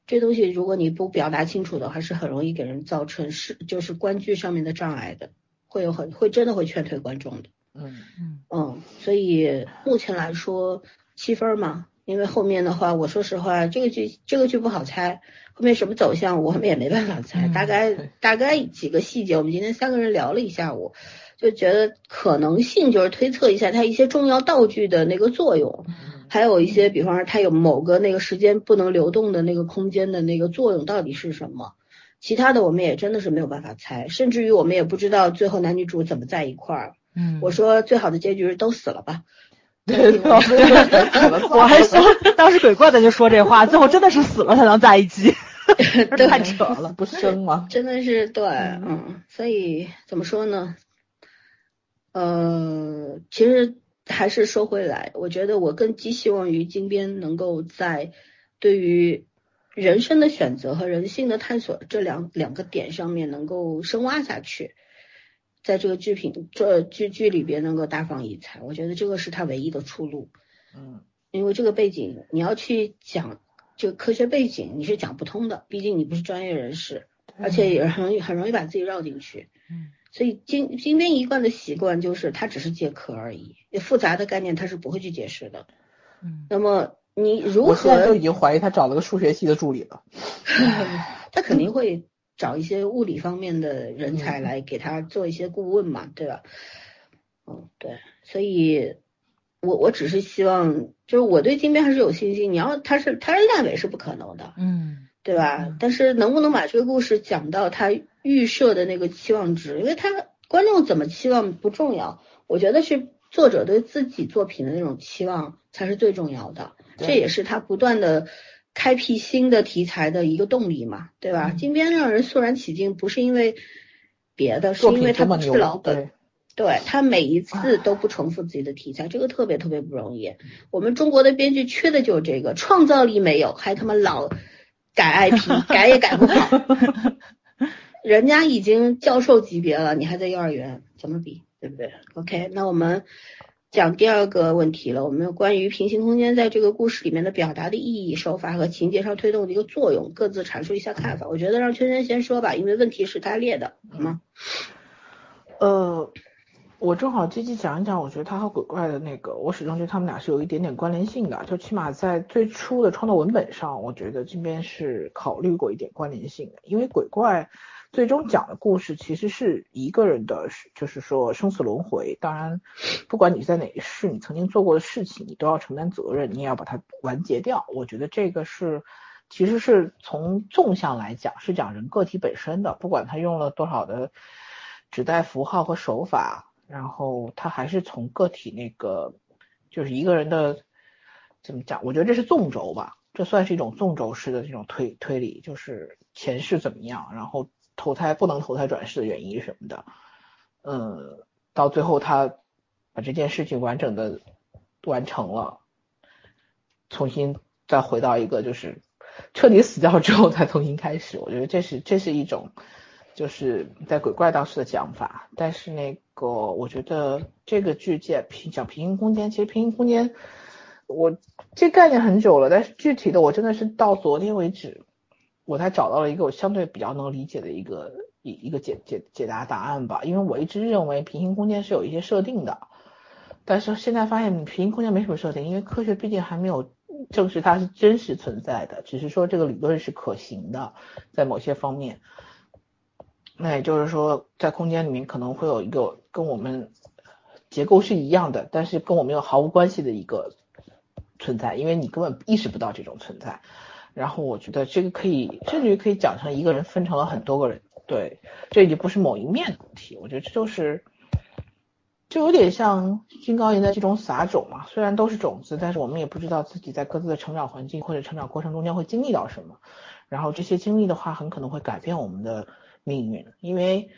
这东西如果你不表达清楚的话，是很容易给人造成是就是观剧上面的障碍的，会有很会真的会劝退观众的。嗯嗯嗯，所以目前来说七分嘛，因为后面的话，我说实话，这个剧这个剧不好猜，后面什么走向我们也没办法猜，嗯大概大概几个细节，我们今天三个人聊了一下午，就觉得可能性就是推测一下它一些重要道具的那个作用，还有一些，比方说它有某个那个时间不能流动的那个空间的那个作用到底是什么。其他的我们也真的是没有办法猜，甚至于我们也不知道最后男女主怎么在一块儿。嗯，我说最好的结局是都死了吧。对对，我还说 当时鬼怪的就说这话，最后真的是死了才能在一起，太扯了。不生吗？真的是对，嗯，所以怎么说呢？呃，其实还是说回来，我觉得我更寄希望于金边能够在对于人生的选择和人性的探索这两两个点上面能够深挖下去，在这个剧品这剧剧里边能够大放异彩，我觉得这个是他唯一的出路。嗯因为这个背景你要去讲这个科学背景，你是讲不通的，毕竟你不是专业人士，而且也很容易很容易把自己绕进去。嗯，所以金金边一贯的习惯就是它只是借壳而已，复杂的概念它是不会去解释的。嗯那么你如我现在都已经怀疑他找了个数学系的助理了。他肯定会找一些物理方面的人才嗯来给他做一些顾问嘛，对吧？嗯，对，所以我我只是希望，就是我对金边还是有信心。你要他是他是烂尾是不可能的，嗯对吧嗯？但是能不能把这个故事讲到他预设的那个期望值？因为他观众怎么期望不重要，我觉得是作者对自己作品的那种期望才是最重要的。这也是他不断的开辟新的题材的一个动力嘛，对吧？嗯金边让人肃然起敬，不是因为别的，是因为他不老本。对对他每一次都不重复自己的题材，这个特别特别不容易。我们中国的编剧缺的就是这个，创造力没有，还他妈老改 IP，改也改不好。人家已经教授级别了，你还在幼儿园，怎么比？对不对？OK，那我们讲第二个问题了，我们关于平行空间在这个故事里面的表达的意义、手法和情节上推动的一个作用，各自阐述一下看法。我觉得让圈圈先说吧，因为问题是他列的，好吗？呃，我正好积极讲一讲，我觉得他和鬼怪的那个，我始终觉得他们俩是有一点点关联性的，就起码在最初的创作文本上，我觉得这边是考虑过一点关联性的，因为鬼怪最终讲的故事其实是一个人的，就是说生死轮回。当然，不管你在哪一世，你曾经做过的事情，你都要承担责任，你也要把它完结掉。我觉得这个是。其实是从纵向来讲，是讲人个体本身的，不管他用了多少的指代符号和手法，然后他还是从个体那个，就是一个人的怎么讲？我觉得这是纵轴吧，这算是一种纵轴式的这种推推理，就是前世怎么样，然后投胎不能投胎转世的原因什么的，嗯，到最后他把这件事情完整的完成了，重新再回到一个就是彻底死掉之后再重新开始，我觉得这是这是一种。就是在鬼怪当时的讲法，但是那个我觉得这个剧界平讲平行空间，其实平行空间我这概念很久了，但是具体的我真的是到昨天为止，我才找到了一个我相对比较能理解的一个一一个解解解答答案吧，因为我一直认为平行空间是有一些设定的，但是现在发现平行空间没什么设定，因为科学毕竟还没有证实它是真实存在的，只是说这个理论是可行的，在某些方面。那也就是说，在空间里面可能会有一个跟我们结构是一样的，但是跟我们又毫无关系的一个存在，因为你根本意识不到这种存在。然后我觉得这个可以，甚至于可以讲成一个人分成了很多个人，对，这已经不是某一面的问题。我觉得这就是，就有点像金高银的这种撒种嘛，虽然都是种子，但是我们也不知道自己在各自的成长环境或者成长过程中间会经历到什么，然后这些经历的话，很可能会改变我们的命运，因为，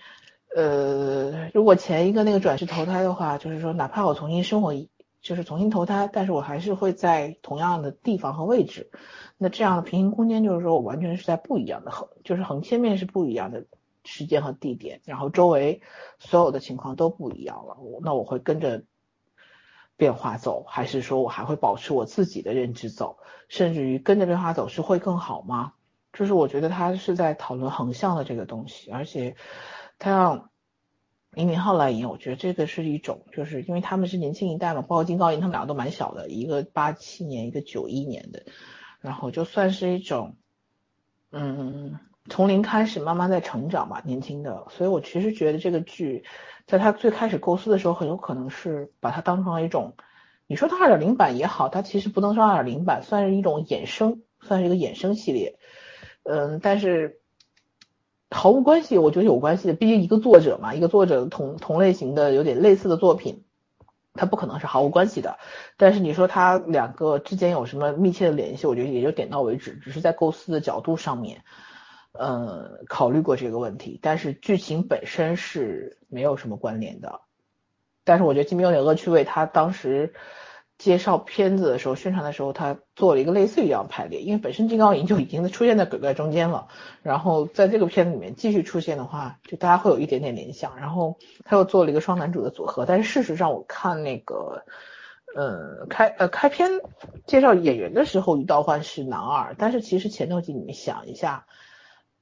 呃，如果前一个那个转世投胎的话，就是说哪怕我重新生活一。就是重新投胎，但是我还是会在同样的地方和位置。那这样的平行空间就是说我完全是在不一样的横，就是横切面是不一样的时间和地点，然后周围所有的情况都不一样了。那我会跟着变化走，还是说我还会保持我自己的认知走？甚至于跟着变化走是会更好吗？就是我觉得他是在讨论横向的这个东西，而且他让。李敏镐来演，我觉得这个是一种，就是因为他们是年轻一代嘛，包括金高银他们两个都蛮小的，一个八七年，一个九一年的，然后就算是一种，嗯，从零开始慢慢在成长吧，年轻的，所以我其实觉得这个剧，在他最开始构思的时候，很有可能是把它当成了一种，你说它二点零版也好，它其实不能说二点零版，算是一种衍生，算是一个衍生系列，嗯，但是。毫无关系，我觉得有关系的，毕竟一个作者嘛，一个作者同同类型的有点类似的作品，他不可能是毫无关系的。但是你说他两个之间有什么密切的联系，我觉得也就点到为止，只是在构思的角度上面，呃，考虑过这个问题。但是剧情本身是没有什么关联的。但是我觉得《金明有点恶趣味》，他当时。介绍片子的时候，宣传的时候，他做了一个类似于这样排列，因为本身金刚银就已经出现在鬼怪中间了，然后在这个片子里面继续出现的话，就大家会有一点点联想，然后他又做了一个双男主的组合，但是事实上我看那个，呃开呃开篇介绍演员的时候，于道焕是男二，但是其实前头集你们想一下，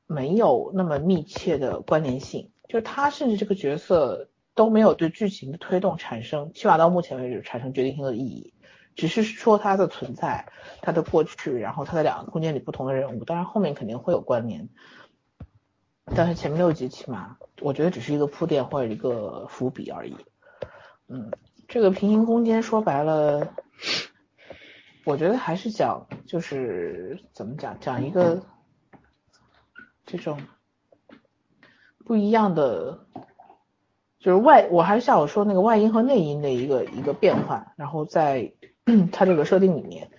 没有那么密切的关联性，就是他甚至这个角色。都没有对剧情的推动产生，起码到目前为止产生决定性的意义，只是说它的存在，它的过去，然后它的两个空间里不同的人物，当然后面肯定会有关联，但是前面六集起码我觉得只是一个铺垫或者一个伏笔而已。嗯，这个平行空间说白了，我觉得还是讲就是怎么讲，讲一个这种不一样的。就是外，我还是像我说那个外因和内因的一个一个变换，然后在 它这个设定里面，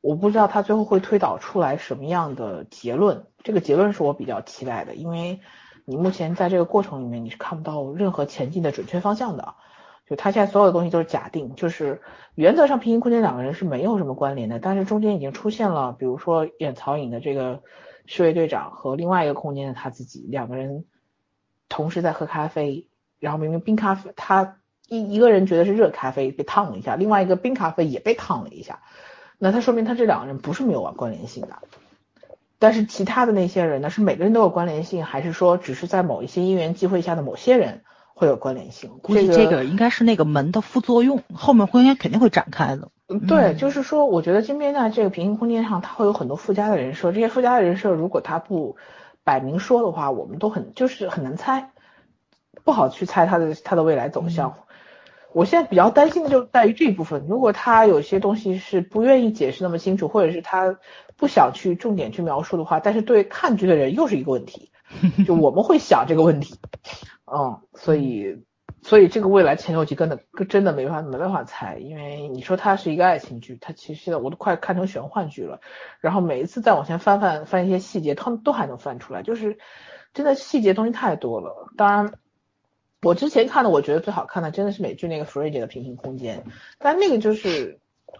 我不知道它最后会推导出来什么样的结论。这个结论是我比较期待的，因为你目前在这个过程里面你是看不到任何前进的准确方向的。就他现在所有的东西都是假定，就是原则上平行空间两个人是没有什么关联的，但是中间已经出现了，比如说演曹颖的这个侍卫队长和另外一个空间的他自己两个人同时在喝咖啡。然后明明冰咖啡，他一一个人觉得是热咖啡被烫了一下，另外一个冰咖啡也被烫了一下，那他说明他这两个人不是没有关联性的，但是其他的那些人呢，是每个人都有关联性，还是说只是在某一些因缘机会下的某些人会有关联性？估计这个应该是那个门的副作用，后面空间肯定会展开的。对，就是说，我觉得金边在这个平行空间上，它会有很多附加的人设，这些附加的人设如果他不摆明说的话，我们都很就是很难猜。不好去猜他的他的未来走向，我现在比较担心的就在于这一部分。如果他有些东西是不愿意解释那么清楚，或者是他不想去重点去描述的话，但是对看剧的人又是一个问题，就我们会想这个问题，嗯，所以所以这个未来前六集真的真的没办法没办法猜，因为你说它是一个爱情剧，它其实现在我都快看成玄幻剧了，然后每一次再往前翻翻翻一些细节，他们都还能翻出来，就是真的细节东西太多了，当然。我之前看的，我觉得最好看的真的是美剧那个《弗瑞杰的平行空间》，但那个就是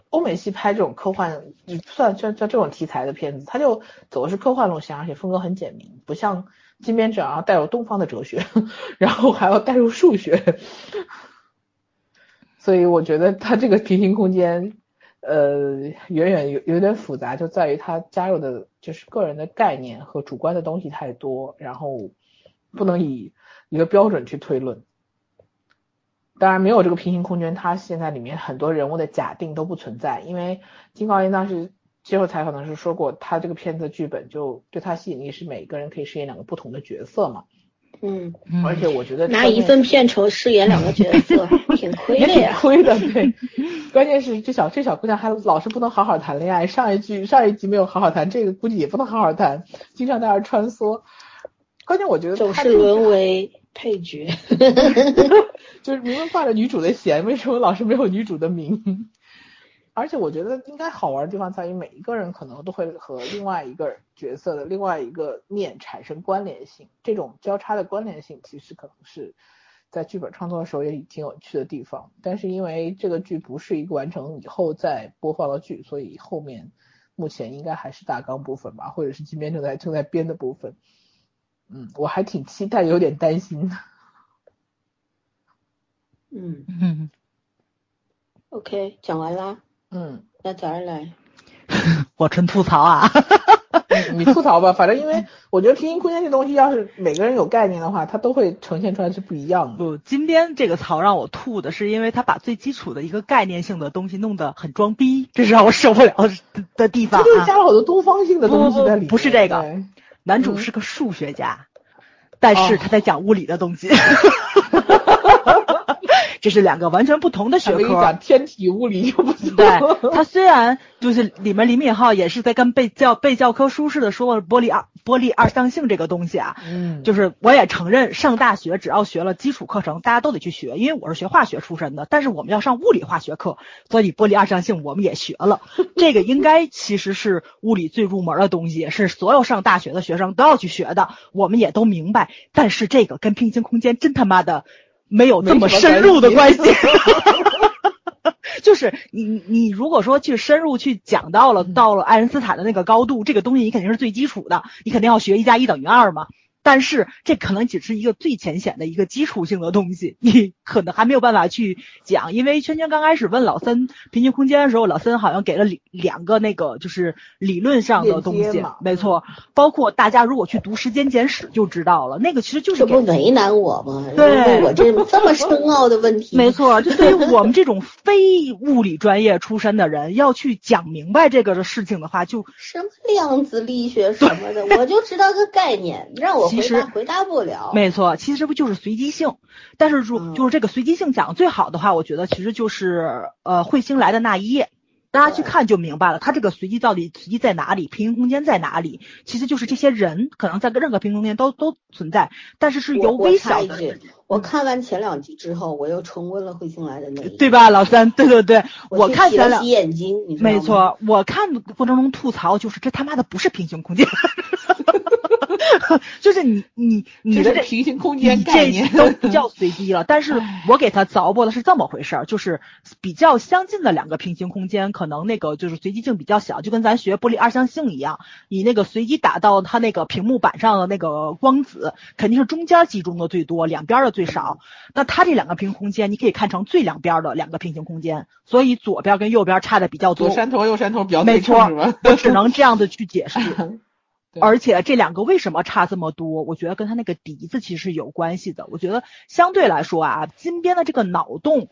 欧美系拍这种科幻，算算算这种题材的片子，它就走的是科幻路线，而且风格很简明，不像金边这样带有东方的哲学，然后还要带入数学，所以我觉得它这个平行空间，呃，远远有有点复杂，就在于它加入的就是个人的概念和主观的东西太多，然后不能以。一个标准去推论，当然没有这个平行空间，它现在里面很多人物的假定都不存在，因为金高银当时接受采访的时候说过，他这个片子剧本就对他吸引力是每个人可以饰演两个不同的角色嘛。嗯，而且我觉得拿一份片酬饰演两个角色 挺亏的呀。亏的，对。关键是这小这小姑娘还老是不能好好谈恋爱，上一句上一集没有好好谈，这个估计也不能好好谈，经常在那穿梭。关键我觉得总是沦为配角，就是明明挂着女主的弦，为什么老是没有女主的名？而且我觉得应该好玩的地方在于，每一个人可能都会和另外一个角色的另外一个面产生关联性，这种交叉的关联性其实可能是在剧本创作的时候也挺有趣的地方。但是因为这个剧不是一个完成以后再播放的剧，所以后面目前应该还是大纲部分吧，或者是今天正在正在编的部分。嗯，我还挺期待，有点担心。嗯嗯，，OK，讲完啦，嗯，那早上来。我纯吐槽啊。你吐槽吧，反正因为我觉得平行空间这东西，要是每个人有概念的话，它都会呈现出来是不一样的。不，今天这个槽让我吐的是，因为他把最基础的一个概念性的东西弄得很装逼，这是让我受不了的的地方啊。它就是加了好多东方性的东西在里面。不不不是这个对男主是个数学家，但是他在讲物理的东西，这是两个完全不同的学科他跟你讲。天体物理又不错。对他虽然就是里面李敏镐也是在跟背教背教科书似的说了玻璃二玻璃二象性这个东西啊，嗯，就是我也承认上大学只要学了基础课程，大家都得去学，因为我是学化学出身的，但是我们要上物理化学课，所以玻璃二象性我们也学了。这个应该其实是物理最入门的东西，是所有上大学的学生都要去学的，我们也都明白。但是这个跟平行空间真他妈的没有这么深入的关系。就是你你如果说去深入去讲到了到了爱因斯坦的那个高度，这个东西你肯定是最基础的，你肯定要学一加一等于二嘛。但是这可能只是一个最浅显的一个基础性的东西，你可能还没有办法去讲。因为圈圈刚开始问老森平行空间的时候，老森好像给了两两个那个就是理论上的东西嘛，没错。包括大家如果去读《时间简史》就知道了，那个其实就是这不为难我吗？对我这这么深奥的问题，没错，就对于我们这种非物理专业出身的人，要去讲明白这个的事情的话，就什么量子力学什么的，我就知道个概念，让我回其实答回答不了。没错，其实这不就是随机性？但是如嗯就是这个随机性讲得最好的话，我觉得其实就是呃彗星来的那一夜。大家去看就明白了，它这个随机到底随机在哪里，平行空间在哪里？其实就是这些人可能在任何平行空间都都存在，但是是由微小的人，，我看完前两集之后，我又重温了彗星来的那一对吧？老三，对对对，我去看前两眼睛，没，错，我看的过程中吐槽就是这他妈的不是平行空间，就是你你你的平行空间这概念都不叫随机了。但是我给他凿破的是这么回事儿，就是比较相近的两个平行空间，可能那个就是随机性比较小，就跟咱学玻璃二象性一样，你那个随机打到它那个屏幕板上的那个光子，肯定是中间集中的最多，两边的最少。那它这两个平行空间，你可以看成最两边的两个平行空间，所以左边跟右边差的比较多左。山头右山头比较没错？我只能这样的去解释。对而且这两个为什么差这么多？我觉得跟他那个笛子其实是有关系的。我觉得相对来说啊，金边的这个脑洞，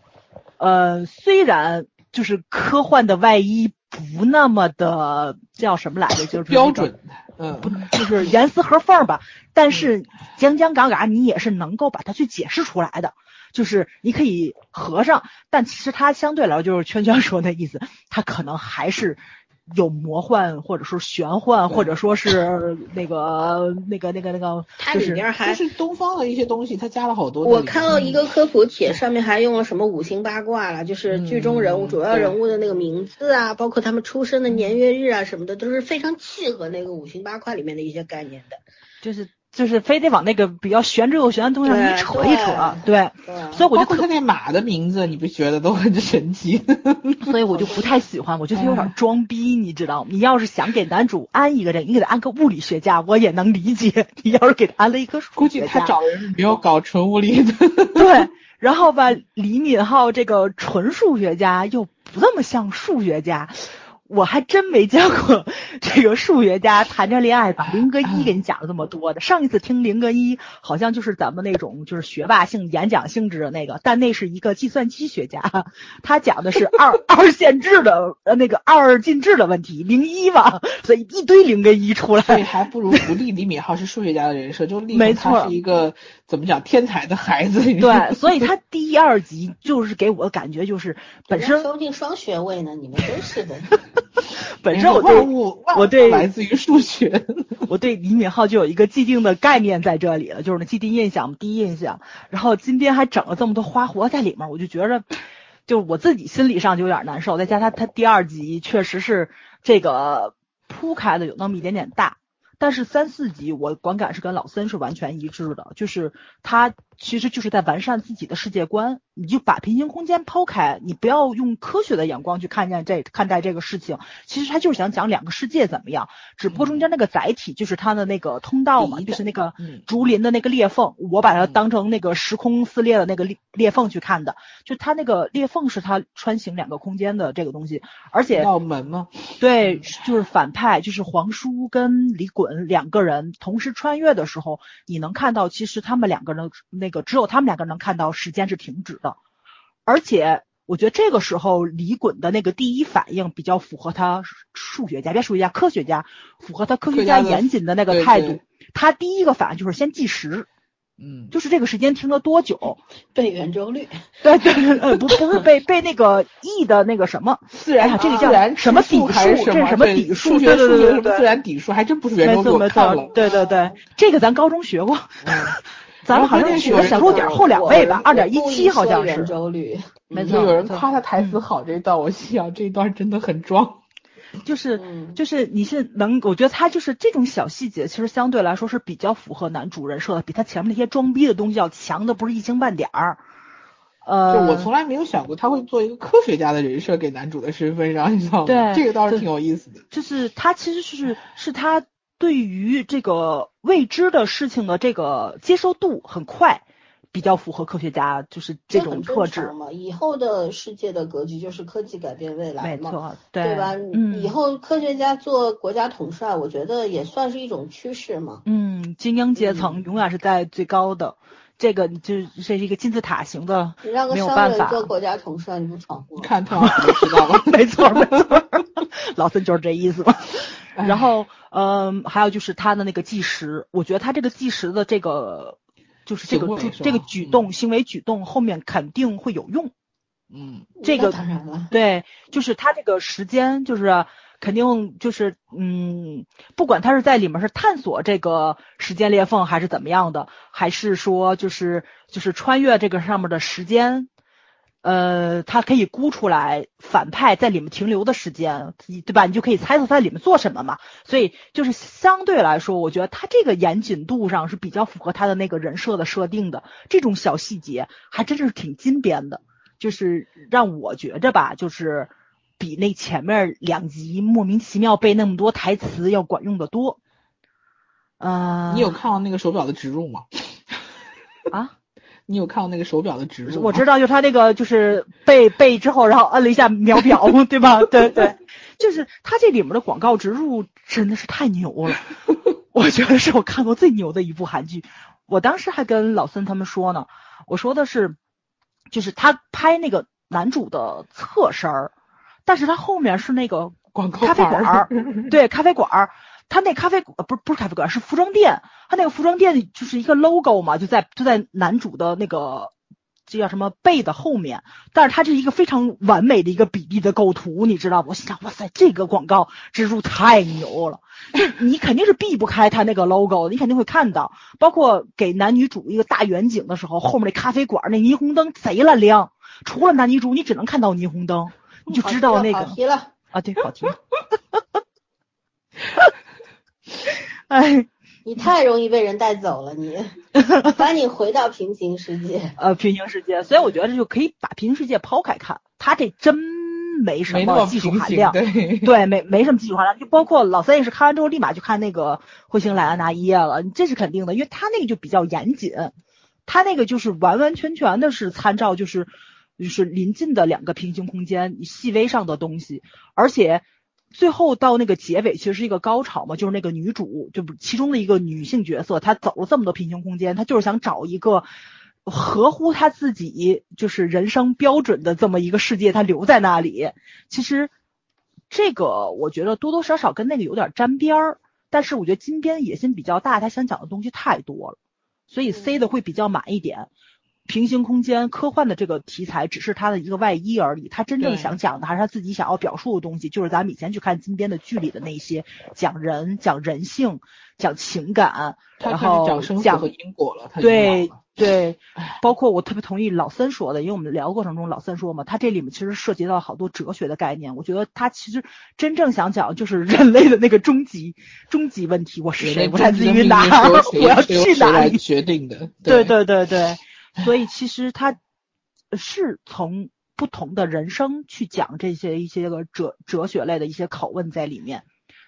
呃，虽然就是科幻的外衣不那么的叫什么来着，就是、标准，嗯，不就是严丝合缝吧，但是将将嘎嘎，你也是能够把它去解释出来的。就是你可以合上，但其实它相对来说就是圈圈说的意思，它可能还是有魔幻，或者说玄幻，或者说是那个那个那个那个，它里面还就是东方的一些东西，它加了好多。我看到一个科普帖，上面还用了什么五行八卦了，就是剧中人物、嗯主要人物的那个名字啊，包括他们出生的年月日啊什么的，都是非常契合那个五行八卦里面的一些概念的。就是就是非得往那个比较玄之又玄的东西上一扯一扯，对，对所以我就特包括它那马的名字，你不觉得都很神奇？所以我就不太喜欢，我觉得有点装逼，你知道吗？你要是想给男主安一个人，你给他安个物理学家，我也能理解。你要是给他安了一棵树估计学家，他找的人是没有搞纯物理的。对，然后吧，李敏镐这个纯数学家又不那么像数学家，我还真没见过 这个数学家谈着恋爱把零跟一给你讲了这么多的。上一次听零跟一，好像就是咱们那种就是学霸性演讲性质的那个，但那是一个计算机学家，他讲的是二 二限制的呃那个二进制的问题，零一嘛，所以一堆零跟一出来。所以还不如不立李敏镐是数学家的人设，就立没错他是一个怎么讲天才的孩子。对，所以他第一二集就是给我的感觉就是本身说不定双学位呢，你们真是的。本身我对我对来自于数学。我对李敏镐就有一个既定的概念在这里了，就是那既定印象，第一印象。然后今天还整了这么多花活在里面，我就觉着，就我自己心理上就有点难受。再加上他他第二集确实是这个铺开的有那么一点点大，但是三四集我观感是跟老森是完全一致的，就是他其实就是在完善自己的世界观。你就把平行空间抛开，你不要用科学的眼光去看见这看待这个事情。其实他就是想讲两个世界怎么样，只不过中间那个载体就是他的那个通道嘛，就是那个嗯竹林的那个裂缝，我把它当成那个时空撕裂的那个裂裂缝去看的。就它那个裂缝是它穿行两个空间的这个东西，而且道门吗？对，就是反派，就是黄叔跟李衮两个人同时穿越的时候，你能看到，其实他们两个人那个只有他们两个人能看到时间是停止的，而且我觉得这个时候李衮的那个第一反应比较符合他数学家，别数学家，科学家，符合他科学家严谨的那个对对态度。他第一个反应就是先计时，嗯，就是这个时间停了多久。背圆周率，对对对，呃，不不是被被那个 E 的那个什么 自然这个叫什么底数这是什么底数数学对对对对对数学什么自然底数，还真不是圆周率。对对对，这个咱高中学过，嗯咱们好像学的小数点后两位吧，二点一七好像圆是。周率，没错有人夸他台词好这一段，我心想这一段真的很装。就是嗯就是你是能，我觉得他就是这种小细节，其实相对来说是比较符合男主人设的，比他前面那些装逼的东西要强的不是一星半点儿。就呃，我从来没有想过他会做一个科学家的人设给男主的身份上，你知道吗？对这个倒是挺有意思的。就是他其实是是他对于这个未知的事情的这个接受度很快，比较符合科学家就是这种特质。嘛。以后的世界的格局就是科技改变未来嘛。没错，对吧？嗯，以后科学家做国家统帅，我觉得也算是一种趋势嘛。嗯，精英阶层嗯永远是在最高的，这个就是这是一个金字塔型的，你让个没有办法商人做国家统帅，你不闯祸？看特朗普就知道了。没错没错，老孙就是这意思嘛。哎。然后，嗯，还有就是他的那个计时，我觉得他这个计时的这个，就是这个是这个举动、行为举动后面肯定会有用。嗯，这个当然了，对，就是他这个时间，就是肯定就是，嗯，不管他是在里面是探索这个时间裂缝，还是怎么样的，还是说就是就是穿越这个上面的时间，呃，他可以估出来反派在里面停留的时间，对吧？你就可以猜测他在里面做什么嘛。所以就是相对来说，我觉得他这个严谨度上是比较符合他的那个人设的设定的，这种小细节还真是挺金边的。就是让我觉着吧，就是比那前面两集莫名其妙背那么多台词要管用的多。嗯、你有看到那个手表的植入吗？啊？你有看到那个手表的植入？我知道，就是他那个就是背背之后，然后摁了一下秒表，对吧？对对，就是他这里面的广告植入真的是太牛了，我觉得是我看过最牛的一部韩剧。我当时还跟老孙他们说呢，我说的是，就是他拍那个男主的侧身儿，但是他后面是那个广告咖啡馆儿，对，咖啡馆儿，他那咖啡呃不是不是咖啡馆，是服装店，他那个服装店就是一个 logo 嘛，就在就在男主的那个这叫什么背的后面，但是它是一个非常完美的一个比例的构图，你知道吗？我心想，哇塞，这个广告植入太牛了，你肯定是避不开它那个 logo，你肯定会看到，包括给男女主一个大远景的时候，后面那咖啡馆那霓虹灯贼烂亮，除了男女主，你只能看到霓虹灯，你就知道那个好题了，啊，对，好听。哎，你太容易被人带走了，你 把你回到平行世界。呃，平行世界，所以我觉得这就可以把平行世界抛开看，它这真没什么技术，含量。对，对，没没什么技术含量，就包括老三也是看完之后立马就看那个彗星莱安娜一夜了，这是肯定的，因为他那个就比较严谨，他那个就是完完全全的是参照就是就是临近的两个平行空间细微上的东西，而且最后到那个结尾其实是一个高潮嘛，就是那个女主，就其中的一个女性角色，她走了这么多平行空间，她就是想找一个合乎她自己就是人生标准的这么一个世界，她留在那里。其实这个我觉得多多少少跟那个有点沾边儿，但是我觉得金边野心比较大，他想讲的东西太多了，所以塞的会比较满一点。平行空间科幻的这个题材只是他的一个外衣而已，他真正想讲的还是他自己想要表述的东西，就是咱们以前去看金边的剧里的那些讲人、讲人性、讲情感，然后始讲生死和因果了，对对，包括我特别同意老森说的，因为我们聊过程中老森说嘛，他这里面其实涉及到好多哲学的概念。我觉得他其实真正想讲就是人类的那个终极终极问题：我是谁？我来自于哪儿？是由谁我要去哪决定的？对对对对，所以其实他是从不同的人生去讲这些一些个哲哲学类的一些拷问在里面，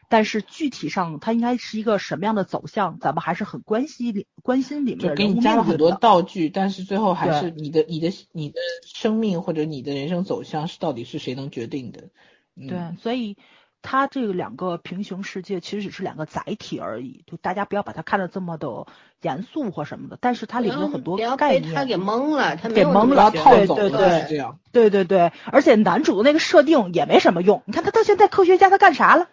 但是具体上它应该是一个什么样的走向，咱们还是很关心里关心里面就给你加了很多道具，但是最后还是你的你的你的生命或者你的人生走向是到底是谁能决定的？嗯、对，所以它这个两个平行世界其实只是两个载体而已，就大家不要把它看得这么的严肃或什么的，但是它里面有很多概念。他给蒙了，他没给蒙了套走了，对对是这样。对对对，而且男主的那个设定也没什么用。你看他到现在科学家他干啥了？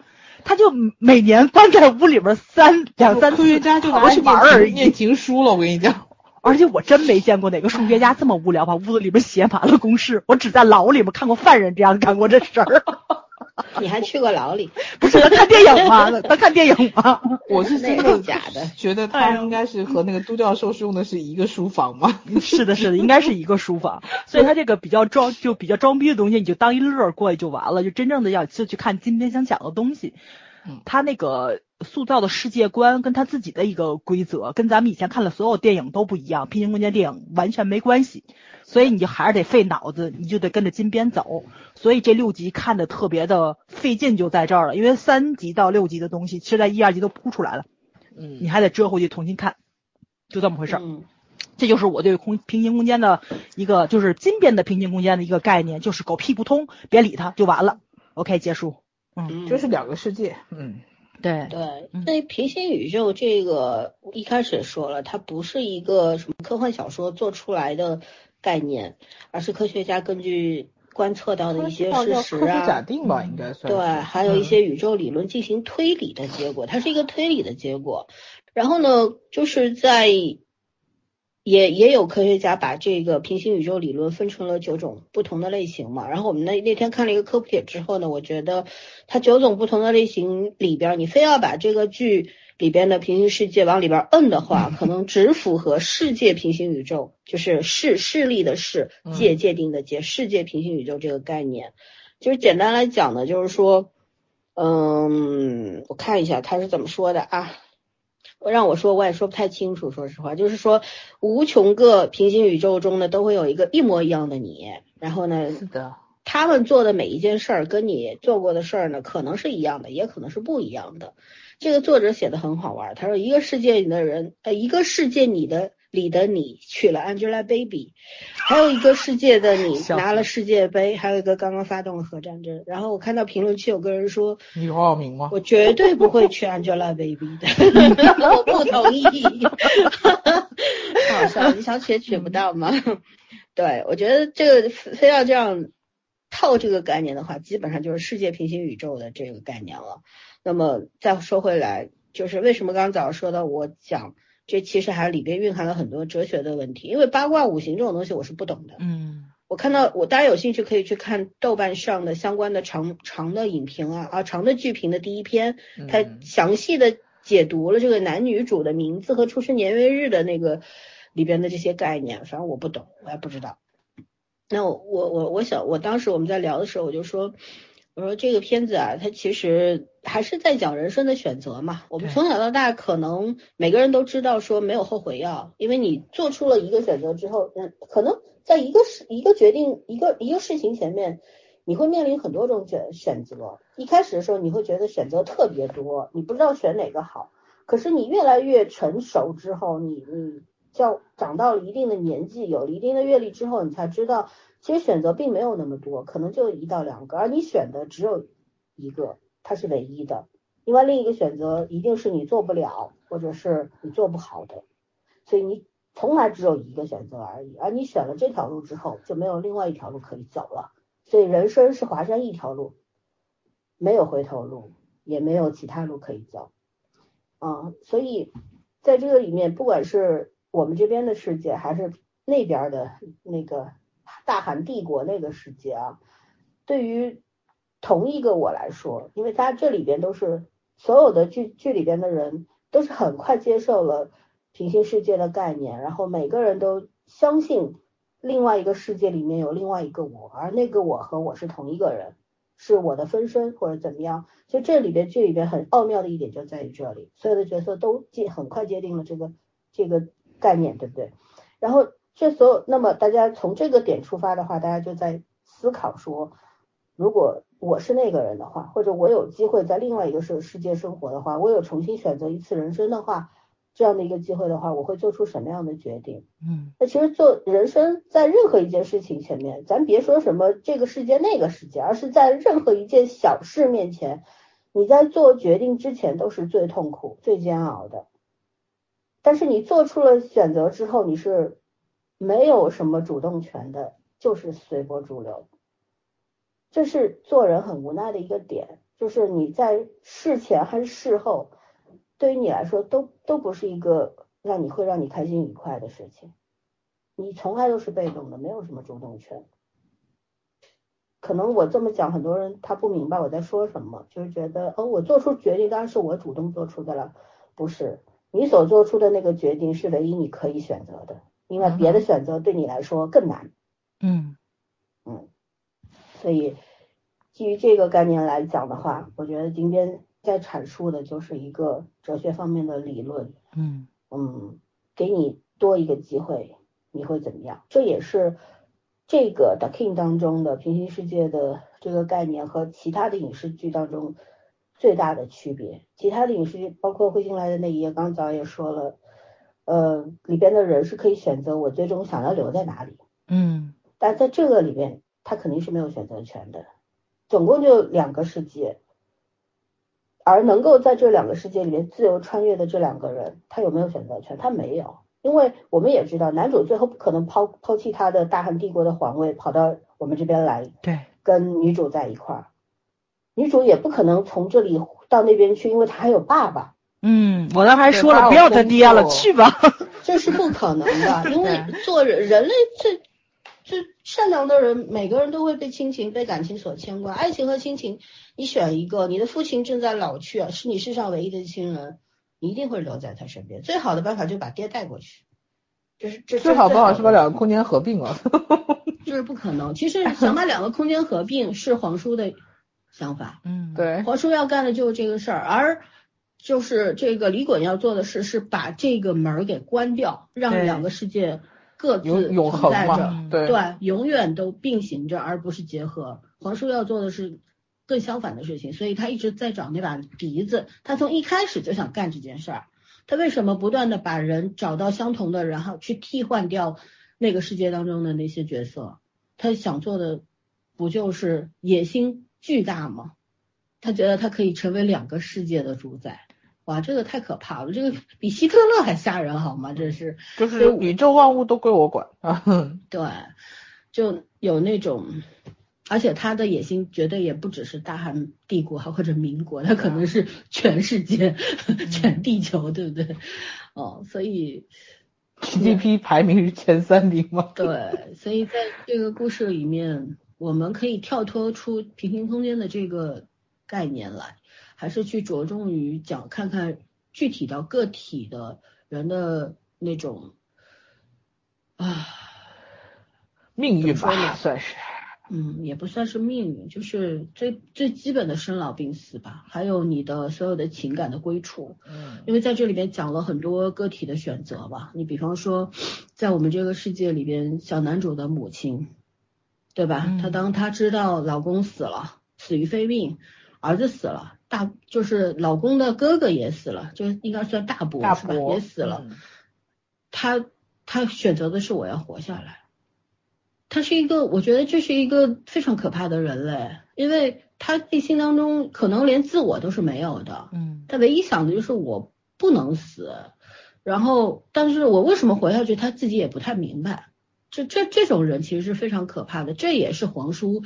他就每年关在屋里边三两三次，科学家就拿去玩儿而念。情书了，我跟你讲。而且我真没见过哪个数学家这么无聊，把屋子里边写满了公式。我只在牢里面看过犯人这样干过这事儿。你还去过牢里？不是他看电影吗？他看电影吗？我是那个真的假的觉得他应该是和那个都教授是用的是一个书房吗。是的，是的，应该是一个书房，所以他这个比较装就比较装逼的东西，你就当一乐儿过去就完了，就真正的要就去看今天想讲的东西嗯。他那个塑造的世界观跟他自己的一个规则，跟咱们以前看的所有电影都不一样，平行空间电影完全没关系，所以你就还是得费脑子，你就得跟着金边走。所以这六集看的特别的费劲，就在这儿了，因为三集到六集的东西，其实在一二集都铺出来了，嗯你还得折回去重新看，就这么回事儿。嗯，这就是我对空平行空间的一个，就是金边的平行空间的一个概念，就是狗屁不通，别理它就完了。OK，结束。嗯，嗯。就是两个世界。嗯，对。对嗯，那平行宇宙这个一开始也说了，它不是一个什么科幻小说做出来的概念，而是科学家根据观测到的一些事实啊假啊，定吧，应该算对，还有一些宇宙理论进行推理的结果，它是一个推理的结果。然后呢，就是在也也有科学家把这个平行宇宙理论分成了九种不同的类型嘛。然后我们那那天看了一个科普帖之后呢，我觉得它九种不同的类型里边儿，你非要把这个剧里边的平行世界往里边摁的话，可能只符合世界平行宇宙，就是势势力的势，界界定的界，世界平行宇宙这个概念。就是简单来讲呢，就是说，嗯，我看一下他是怎么说的啊。我让我说我也说不太清楚，说实话，就是说无穷个平行宇宙中呢都会有一个一模一样的你，然后呢，是的。他们做的每一件事儿跟你做过的事儿呢，可能是一样的，也可能是不一样的。这个作者写的很好玩，他说一个世界里的人，呃，一个世界你的里的你娶了 Angelababy，还有一个世界的你拿了世界杯，还有一个刚刚发动了核战争。然后我看到评论区有个人说，你有奥名吗？我绝对不会娶 Angelababy 的，我不同意。好笑，你想娶也娶不到吗？对，我觉得这个非要这样套这个概念的话，基本上就是世界平行宇宙的这个概念了。那么再说回来，就是为什么刚刚早上说到我讲，这其实还里边蕴含了很多哲学的问题，因为八卦五行这种东西我是不懂的。嗯我看到我大家有兴趣可以去看豆瓣上的相关的长长的影评啊啊长的剧评的第一篇，它嗯详细的解读了这个男女主的名字和出生年月日的那个里边的这些概念，反正我不懂，我也不知道。那我我我我想，我当时我们在聊的时候，我就说，我说这个片子啊，它其实还是在讲人生的选择嘛。我们从小到大，可能每个人都知道说没有后悔药，因为你做出了一个选择之后，嗯，可能在一个事一个决定一个一个事情前面，你会面临很多种选选择。一开始的时候，你会觉得选择特别多，你不知道选哪个好。可是你越来越成熟之后，你你叫长到了一定的年纪，有了一定的阅历之后，你才知道，其实选择并没有那么多，可能就一到两个，而你选的只有一个。它是唯一的，另外另一个选择一定是你做不了，或者是你做不好的，所以你从来只有一个选择而已，而你选了这条路之后，就没有另外一条路可以走了，所以人生是华山一条路，没有回头路，也没有其他路可以走，啊，所以在这个里面，不管是我们这边的世界，还是那边的那个大韩帝国那个世界啊，对于同一个我来说，因为他这里边都是所有的剧剧里边的人都是很快接受了平行世界的概念，然后每个人都相信另外一个世界里面有另外一个我，而那个我和我是同一个人，是我的分身或者怎么样。所以这里边剧里边很奥妙的一点就在于这里，所有的角色都接很快界定了这个这个概念，对不对？然后这所有，那么大家从这个点出发的话，大家就在思考说，如果我是那个人的话，或者我有机会在另外一个世世界生活的话，我有重新选择一次人生的话，这样的一个机会的话，我会做出什么样的决定？嗯那其实做人生在任何一件事情前面，咱别说什么这个世界那个世界，而是在任何一件小事面前，你在做决定之前都是最痛苦、最煎熬的。但是你做出了选择之后，你是没有什么主动权的，就是随波逐流。这是做人很无奈的一个点，就是你在事前还是事后，对于你来说都都不是一个让你会让你开心愉快的事情。你从来都是被动的，没有什么主动权。可能我这么讲，很多人他不明白我在说什么，就是觉得哦，我做出决定当然是我主动做出的了，不是你所做出的那个决定是唯一你可以选择的，因为别的选择对你来说更难。嗯嗯，所以基于这个概念来讲的话，我觉得今天在阐述的就是一个哲学方面的理论。嗯嗯，给你多一个机会，你会怎么样？这也是这个《The King》当中的平行世界的这个概念和其他的影视剧当中最大的区别。其他的影视剧，包括《彗星来的那一夜》，刚早也说了，呃，里边的人是可以选择我最终想要留在哪里。嗯但在这个里面，他肯定是没有选择权的。总共就两个世界，而能够在这两个世界里面自由穿越的这两个人，他有没有选择权？他没有，因为我们也知道，男主最后不可能抛抛弃他的大汉帝国的皇位，跑到我们这边来对跟女主在一块儿。女主也不可能从这里到那边去，因为她还有爸爸，嗯，我当时还说了，不要他爹了，去吧。这是不可能的，因为做人人类最最善良的人，每个人都会被亲情、被感情所牵挂。爱情和亲情，你选一个，你的父亲正在老去，啊，是你世上唯一的亲人，你一定会留在他身边。最好的办法就把爹带过去，这是这最好办法是把两个空间合并了。这是不可能。其实 想把两个空间合并是皇叔的想法，嗯，对，皇叔要干的就是这个事儿，而就是这个李衮要做的事是把这个门儿给关掉，让两个世界各自存恒嘛在着，对，永远都并行着，而不是结合。皇叔要做的是更相反的事情，所以他一直在找那把笛子，他从一开始就想干这件事儿。他为什么不断的把人找到相同的，然后去替换掉那个世界当中的那些角色？他想做的不就是野心巨大吗？他觉得他可以成为两个世界的主宰，哇，这个太可怕了，这个比希特勒还吓人好吗？这是就是宇宙万物都归我管啊。对，就有那种，而且他的野心绝对也不只是大韩帝国或者民国，他可能是全世界、全地球，对不对？哦，所以 GDP 排名是前三名吗？对，所以在这个故事里面，我们可以跳脱出平行空间的这个概念来，还是去着重于讲看看具体到个体的人的那种啊。命运吧，算是。嗯，也不算是命运，就是最最基本的生老病死吧，还有你的所有的情感的归处。嗯因为在这里边讲了很多个体的选择吧，你比方说，在我们这个世界里边，小男主的母亲，对吧？嗯她当她知道老公死了，死于非命，儿子死了，大就是老公的哥哥也死了，就应该算大伯是吧？也死了，嗯她她选择的是我要活下来。他是一个，我觉得这是一个非常可怕的人类，因为他内心当中可能连自我都是没有的，嗯他唯一想的就是我不能死，然后但是我为什么活下去，他自己也不太明白。这这这种人其实是非常可怕的，这也是皇叔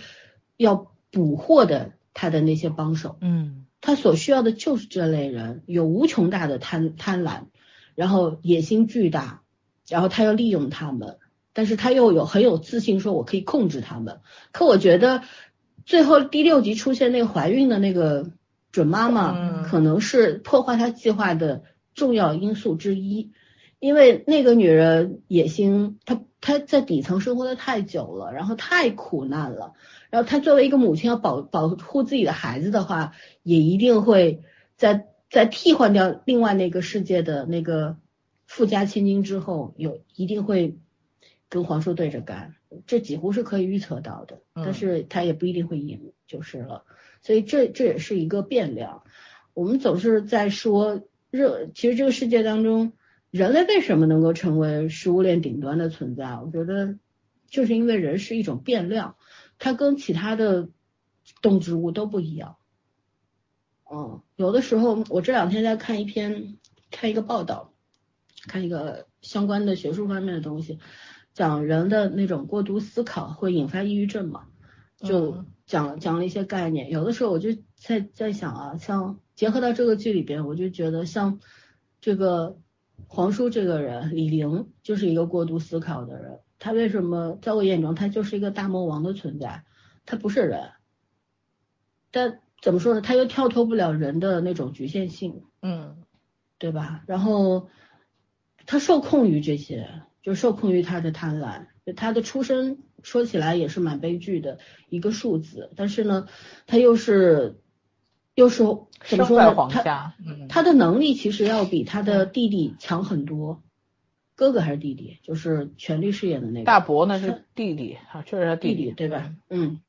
要捕获的他的那些帮手。嗯他所需要的就是这类人，有无穷大的贪贪婪，然后野心巨大，然后他要利用他们，但是他又有很有自信，说我可以控制他们。可我觉得最后第六集出现那个怀孕的那个准妈妈，嗯可能是破坏他计划的重要因素之一，因为那个女人野心，她她在底层生活的太久了，然后太苦难了。然后她作为一个母亲要保保护自己的孩子的话，也一定会在在替换掉另外那个世界的那个富家千金之后，有一定会跟皇叔对着干，这几乎是可以预测到的。嗯但是他也不一定会赢，就是了。所以这这也是一个变量。我们总是在说热，其实这个世界当中，人类为什么能够成为食物链顶端的存在？我觉得就是因为人是一种变量。它跟其他的动植物都不一样。嗯，有的时候我这两天在看一篇看一个报道，看一个相关的学术方面的东西，讲人的那种过度思考会引发抑郁症嘛，就嗯讲讲了一些概念。有的时候我就在在想啊，像结合到这个剧里边，我就觉得像这个黄叔这个人李玲就是一个过度思考的人。他为什么在我眼中他就是一个大魔王的存在？他不是人，但怎么说呢？他又跳脱不了人的那种局限性，嗯对吧？然后他受控于这些，就受控于他的贪婪。他的出身说起来也是蛮悲剧的一个数字，但是呢，他又是又是怎么说呢？他皇家，嗯，他的能力其实要比他的弟弟强很多。哥哥还是弟弟？就是权力饰演的那个大伯呢是弟弟啊，确实他弟弟弟对吧？嗯，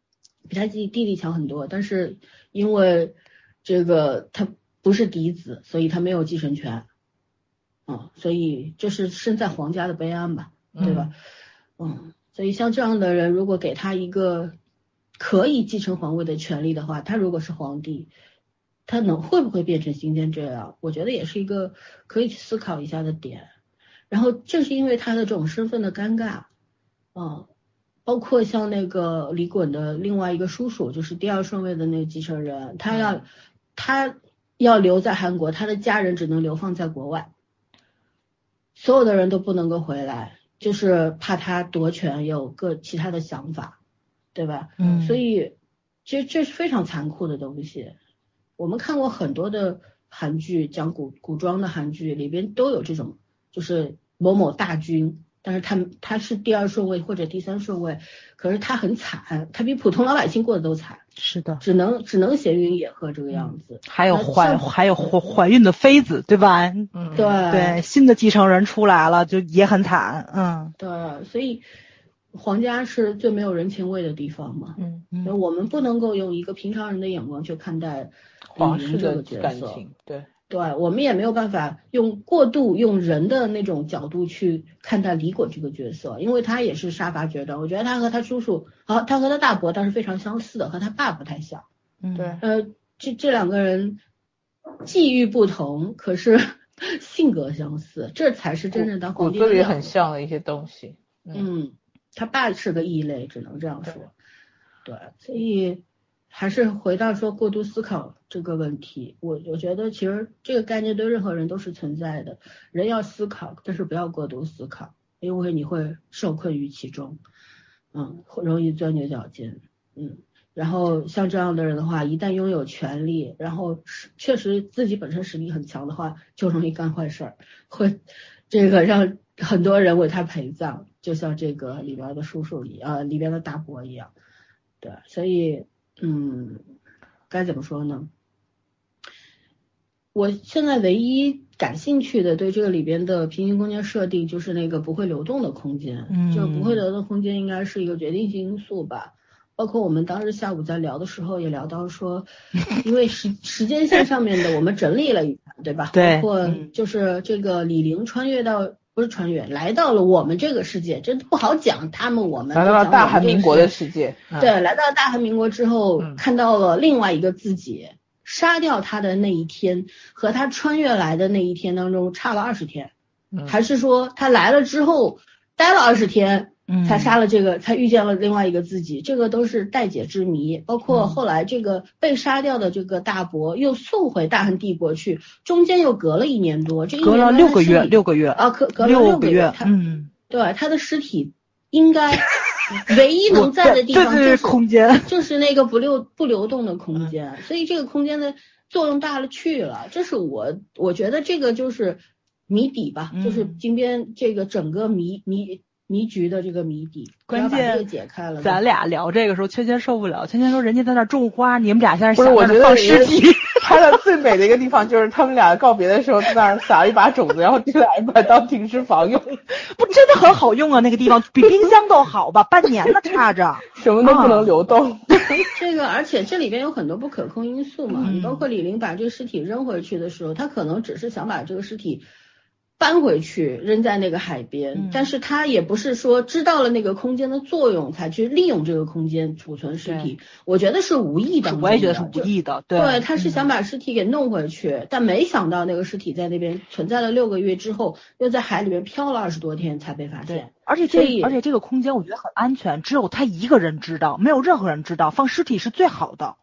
比他弟弟弟强很多，但是因为这个他不是嫡子，所以他没有继承权，嗯，所以这是身在皇家的悲哀吧，对吧？嗯，所以像这样的人，如果给他一个可以继承皇位的权利的话，他如果是皇帝，他能会不会变成今天这样？我觉得也是一个可以去思考一下的点。然后正是因为他的这种身份的尴尬，嗯，包括像那个李衮的另外一个叔叔，就是第二顺位的那个继承人，他要、他要留在韩国，他的家人只能流放在国外，所有的人都不能够回来，就是怕他夺权有个其他的想法，对吧？嗯，所以其实这是非常残酷的东西。我们看过很多的韩剧，讲古古装的韩剧里边都有这种，就是某某大军，但是他他是第二顺位或者第三顺位，可是他很惨，他比普通老百姓过得都惨，是的，只能只能闲云野鹤这个样子。还有怀还有怀怀孕的妃子，对吧？嗯，对对，新的继承人出来了，就也很惨，嗯对，所以皇家是最没有人情味的地方嘛。嗯，嗯所以我们不能够用一个平常人的眼光去看待皇室这个角感色。情，对，对，我们也没有办法用过度用人的那种角度去看待李果这个角色，因为他也是杀伐决断。我觉得他和他叔叔，好，他和他大伯倒是非常相似的，和他爸不太像。嗯，对呃，这这两个人际遇不同，可是性格相似，这才是真正的骨皇帝的料子里很像的一些东西，嗯嗯，他爸是个异类，只能这样说。对，所以还是回到说过度思考这个问题，我我觉得其实这个概念对任何人都是存在的，人要思考，但是不要过度思考，因为你会受困于其中，嗯，会容易钻牛角尖，嗯。然后像这样的人的话，一旦拥有权利，然后是确实自己本身实力很强的话，就容易干坏事儿，会这个让很多人为他陪葬，就像这个里边的叔叔一样，呃，里边的大伯一样。对，所以嗯，该怎么说呢？我现在唯一感兴趣的对这个里边的平行空间设定，就是那个不会流动的空间，嗯这个不会流动空间应该是一个决定性因素吧。包括我们当时下午在聊的时候也聊到说，因为时时间线上面的我们整理了一下，对吧？对包括嗯就是这个李玲穿越到不是穿越，来到了我们这个世界，这不好讲。他们我们来到了大韩民国的世世界，嗯。对，来到大韩民国之后，嗯。看到了另外一个自己，杀掉他的那一天和他穿越来的那一天当中差了二十天，嗯。还是说他来了之后待了二十天，嗯。才杀了这个，才遇见了另外一个自己，这个都是待解之谜。包括嗯。后来这个被杀掉的这个大伯又送回大汉帝国去，中间又隔了一年多，这一隔年多了六个月，六个月，啊，隔隔了六个月，他嗯，对他的尸体应该唯一能在的地方就是空间，就是 那个不流不流动的嗯。空间，所以这个空间的作用大了去了。这是我我觉得这个就是谜底吧，嗯就是金边这个整个谜谜谜局的这个谜底，关键解开了，咱俩聊这个时候，芊芊受不了。芊芊说人家在那儿种花，你们俩现在不是，想在那放我觉得尸体。拍的最美的一个地方就是他们俩告别的时候在那儿撒了一把种子，然后这两把当停尸房用，不，真的很好用啊，那个地方 比冰箱都好吧，半年了差着。什么都不能流动。这个，而且这里边有很多不可控因素嘛。包括李玲把这个尸体扔回去的时候，他可能只是想把这个尸体搬回去，扔在那个海边，嗯但是他也不是说知道了那个空间的作用才去利用这个空间储存尸体。我觉得是无意的，我也觉得是无意的，对，对，他是想把尸体给弄回去，但没想到那个尸体在那边存在了六个月之后，又在海里面漂了二十多天才被发对现。，而且这而且这个空间我觉得很安全，只有他一个人知道，没有任何人知道，放尸体是最好的。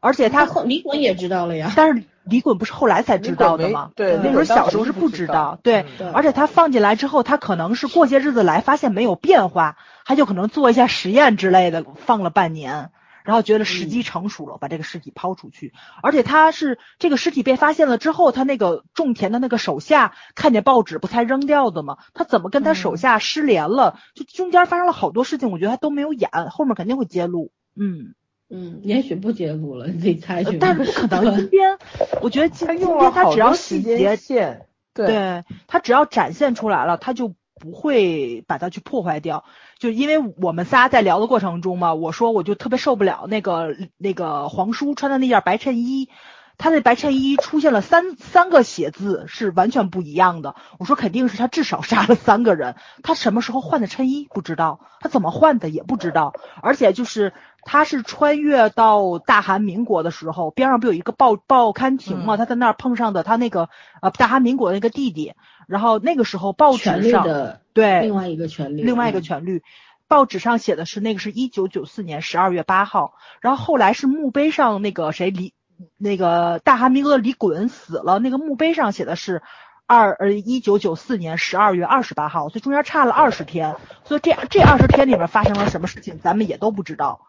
而且他，后李滚也知道了呀。但是李滚不是后来才知道的吗？对那时候小时候是是不知道。对而且他放进来之后，他可能是过些日子来发现没有变化，他就可能做一下实验之类的，放了半年。然后觉得时机成熟了，把这个尸体抛出去。而且他是这个尸体被发现了之后，他那个种田的那个手下看见报纸不才扔掉的吗？他怎么跟他手下失联了？就中间发生了好多事情，我觉得他都没有演，后面肯定会揭露。嗯，嗯，也许不揭露了，你自己猜去但是不可能。今天我觉得今天他只要细节线，对，对他只要展现出来了，他就不会把它去破坏掉。就因为我们仨在聊的过程中嘛，我说我就特别受不了那个那个黄叔穿的那件白衬衣，他那白衬衣出现了三三个血字是完全不一样的。我说肯定是他至少杀了三个人，他什么时候换的衬衣不知道，他怎么换的也不知道，而且就是。他是穿越到大韩民国的时候，边上不有一个报报刊亭嘛？嗯。他在那儿碰上的他那个呃大韩民国那个弟弟，然后那个时候报纸上对另外一个权利，另外一个嗯权律，报纸上写的是那个是一九九四年十二月八号，然后后来是墓碑上那个谁李那个大韩民国的李衮死了，那个墓碑上写的是二呃一九九四年十二月二十八号，所以中间差了二十天，所以这这二十天里面发生了什么事情，咱们也都不知道。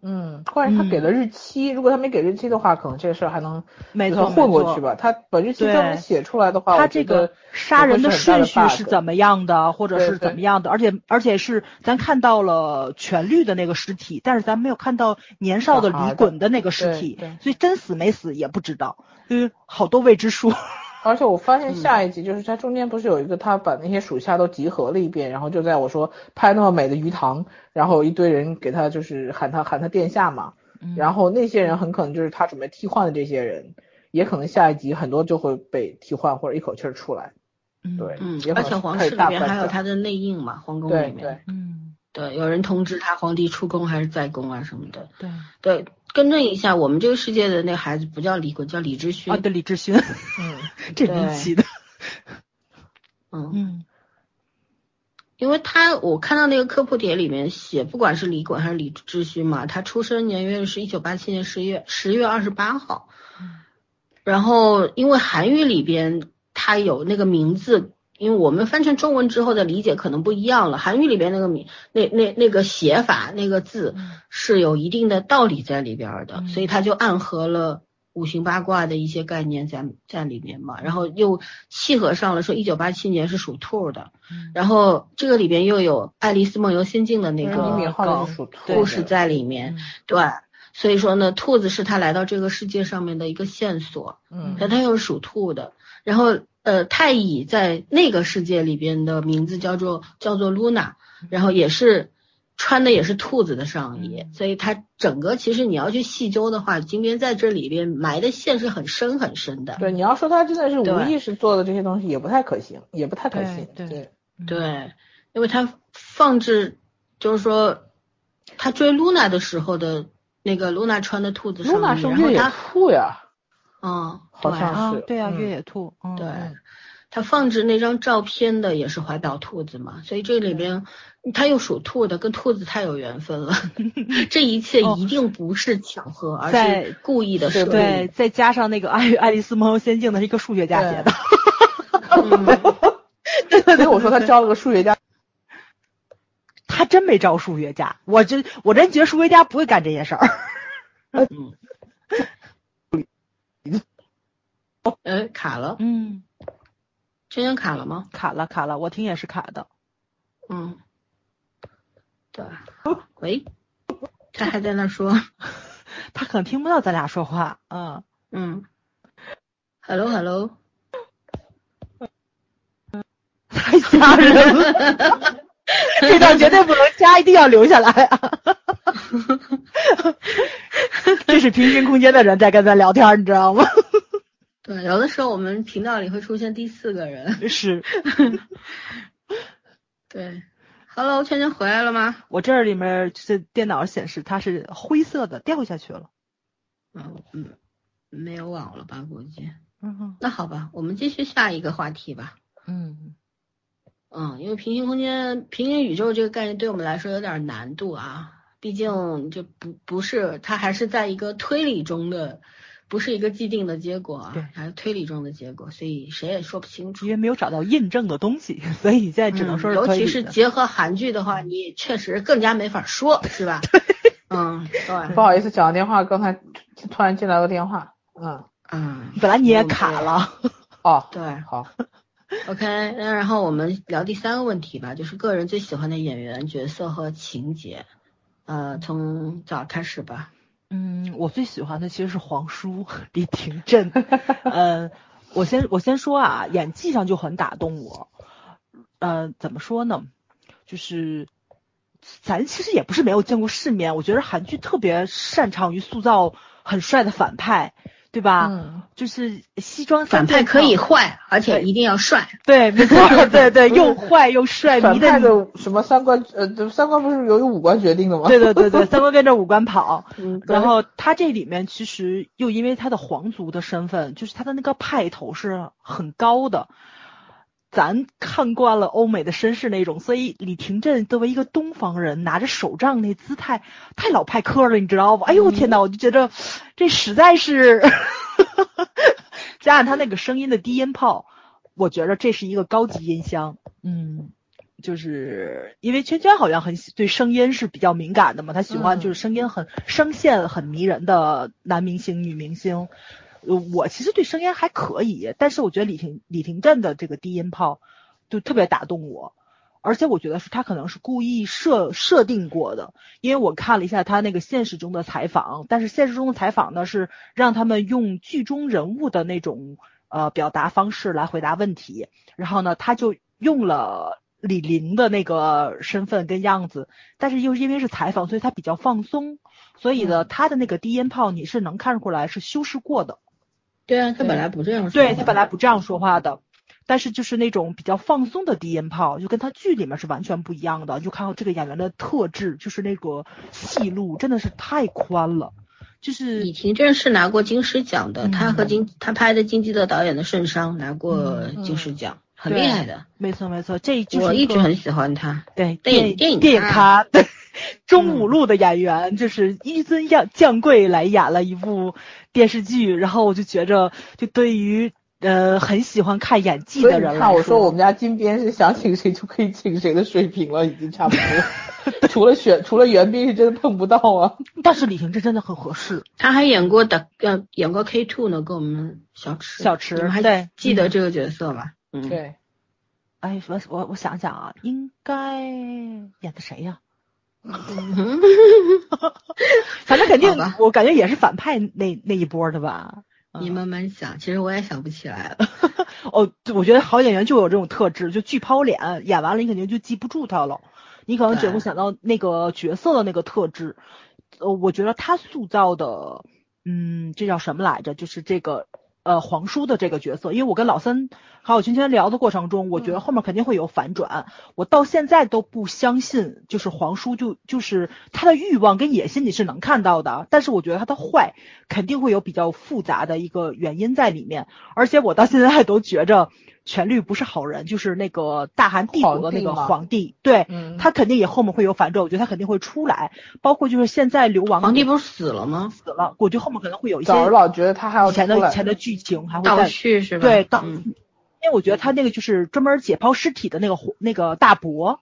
嗯，关键他给了日期，如果他没给日期的话，可能这个事儿还能没错，混过去吧。他把日期对专门写出来的话，他这个杀人的顺序是怎么样的，或者是怎么样的，而且而且是咱看到了全绿的那个尸体，但是咱没有看到年少的李衮的那个尸体所以真死没死也不知道，就是好多未知数。而且我发现嗯下一集就是他中间不是有一个他把那些属下都集合了一遍，然后就在我说拍那么美的鱼塘，然后一堆人给他就是喊他喊他殿下嘛，然后那些人很可能就是他准备替换的这些人，也可能下一集很多就会被替换或者一口气儿出来。嗯对，嗯而且皇室里边大反转还有他的内应嘛，皇宫里面，对，嗯，对，有人通知他皇帝出宫还是在宫啊什么的。对对，更正一下，我们这个世界的那孩子不叫李衮，叫李志勋。啊，对李志勋，嗯，这名起的，嗯，嗯。因为他我看到那个科普帖里面写，不管是李衮还是李志勋嘛，他出生年月是一九八七年十月十月二十八号。然后因为韩语里边他有那个名字，因为我们翻成中文之后的理解可能不一样了。韩语里边那个名那那那个写法那个字是有一定的道理在里边的，嗯所以它就暗合了。五行八卦的一些概念在在里面嘛，然后又契合上了说一九八七年是属兔的，嗯然后这个里边又有《爱丽丝梦游仙境》的那个故事在里面，嗯对，所以说呢，兔子是他来到这个世界上面的一个线索，嗯但他又是属兔的，然后呃，太乙在那个世界里边的名字叫做叫做 Luna，然后也是穿的也是兔子的上衣，嗯所以它整个其实你要去细究的话，金边在这里边埋的线是很深很深的。对，你要说他真的是无意识做的这些东西，也不太可行，也不太可信。对对因为他放置就是说他追 Luna 的时候的那个 Luna 穿的兔子上露娜衣，是越野然后他兔呀，嗯，好像是，对啊，嗯越野兔，嗯对嗯，他放置那张照片的也是怀表兔子嘛，所以这里边他又属兔的，跟兔子太有缘分了。这一切哦一定不是巧合，而在是故意的设计。对，再加上那个爱爱丽丝梦游仙境的是一个数学家写的，嗯 所以我说他招了个数学家。他真没招数学家，我真我真觉得数学家不会干这些事儿。嗯。呃，卡了，嗯，圈圈卡了吗？卡了卡了，我听也是卡的。嗯，对。喂，他还在那说，他可能听不到咱俩说话，嗯，嗯，hello hello，太吓人了，这段绝对不能加，一定要留下来啊！这是平行空间的人在跟咱聊天，你知道吗？对，有的时候我们频道里会出现第四个人，是 对，hello，圈圈回来了吗？我这里面就是电脑显示它是灰色的，掉下去了。嗯嗯，没有网了吧？估计。嗯那好吧，我们继续下一个话题吧。嗯嗯，因为平行空间、平行宇宙这个概念对我们来说有点难度啊，毕竟就不不是它还是在一个推理中的，不是一个既定的结果还是推理中的结果，所以谁也说不清楚因。为没有找到印证的东西，所以现在只能说嗯尤其是结合韩剧的话，你确实更加没法说，是吧？嗯，对，不好意思，讲个电话，刚才突然进来个电话。嗯，嗯，本来你也卡了。哦，对好，，OK，那然后我们聊第三个问题吧，就是个人最喜欢的演员、角色和情节。呃，从早开始吧。嗯，我最喜欢的其实是黄叔李廷镇。嗯，我先我先说啊，演技上就很打动我。呃，怎么说呢？就是咱其实也不是没有见过世面，我觉得韩剧特别擅长于塑造很帅的反派，对吧？嗯，就是西装反派可以坏，而且一定要帅。对，没错，对对，又坏又帅，反迷的你。派的什么三观，呃，这三观不是由于五官决定的吗？对对对对，三观跟着五官跑。嗯，然后他这里面其实又因为他的皇族的身份，就是他的那个派头是很高的。咱看惯了欧美的绅士那种，所以李廷镇作为一个东方人，拿着手杖那姿态太老派科了，你知道吧？哎呦天哪，我就觉得这实在是，加上他那个声音的低音炮，我觉得这是一个高级音箱。嗯，就是因为圈圈好像很喜对声音是比较敏感的嘛，他喜欢嗯就是声音很声线很迷人的男明星、女明星。呃，我其实对声音还可以，但是我觉得李廷李廷镇的这个低音炮就特别打动我，而且我觉得是他可能是故意设设定过的，因为我看了一下他那个现实中的采访，但是现实中的采访呢是让他们用剧中人物的那种呃表达方式来回答问题，然后呢他就用了李林的那个身份跟样子，但是又因为是采访，所以他比较放松，所以呢他的那个低音炮你是能看出来是修饰过的。对啊，他本来不这样说。对他本来不这样说话的，但是就是那种比较放松的低音炮，就跟他剧里面是完全不一样的。就看到这个演员的特质，就是那个戏路真的是太宽了，就是李廷镇是拿过金狮奖的，嗯他和金他拍的金基德导演的《圣殇》拿过嗯金狮奖，很厉害的。没错没错，这就是我一直很喜欢他。对电影电影电影咖咖，对 中五路的演员，就是一尊将将贵来演了一部电视剧，然后我就觉着，就对于呃很喜欢看演技的人来看，我说我们家金边是想请谁就可以请谁的水平了，已经差不多。除了选，除了袁冰是真的碰不到啊。但是李廷镇真的很合适，他还演过的呃演过 K two 呢，跟我们小池。小池你还记得这个角色吧？嗯，对，哎，我我我想想啊，应该演的谁呀、嗯 反正肯定，我感觉也是反派那那一波的吧。嗯你慢慢想，其实我也想不起来了。哦，我觉得好演员就有这种特质，就巨抛脸，演完了你肯定就记不住他了。你可能只会想到那个角色的那个特质。呃，我觉得他塑造的，嗯，这叫什么来着？就是这个呃皇叔的这个角色，因为我跟老森还有圈圈聊的过程中，我觉得后面肯定会有反转。我到现在都不相信，就是皇叔就就是他的欲望跟野心你是能看到的，但是我觉得他的坏肯定会有比较复杂的一个原因在里面，而且我到现在都觉着权律不是好人，就是那个大韩帝国的那个皇帝皇帝，对。嗯，他肯定也后面会有反转，我觉得他肯定会出来，包括就是现在流亡皇帝不是死了吗？死了，我觉得后面可能会有一些我老觉得他还要以前的以前的剧情还会倒再叙是吧？对倒嗯因为我觉得他那个就是专门解剖尸体的那个那个大伯，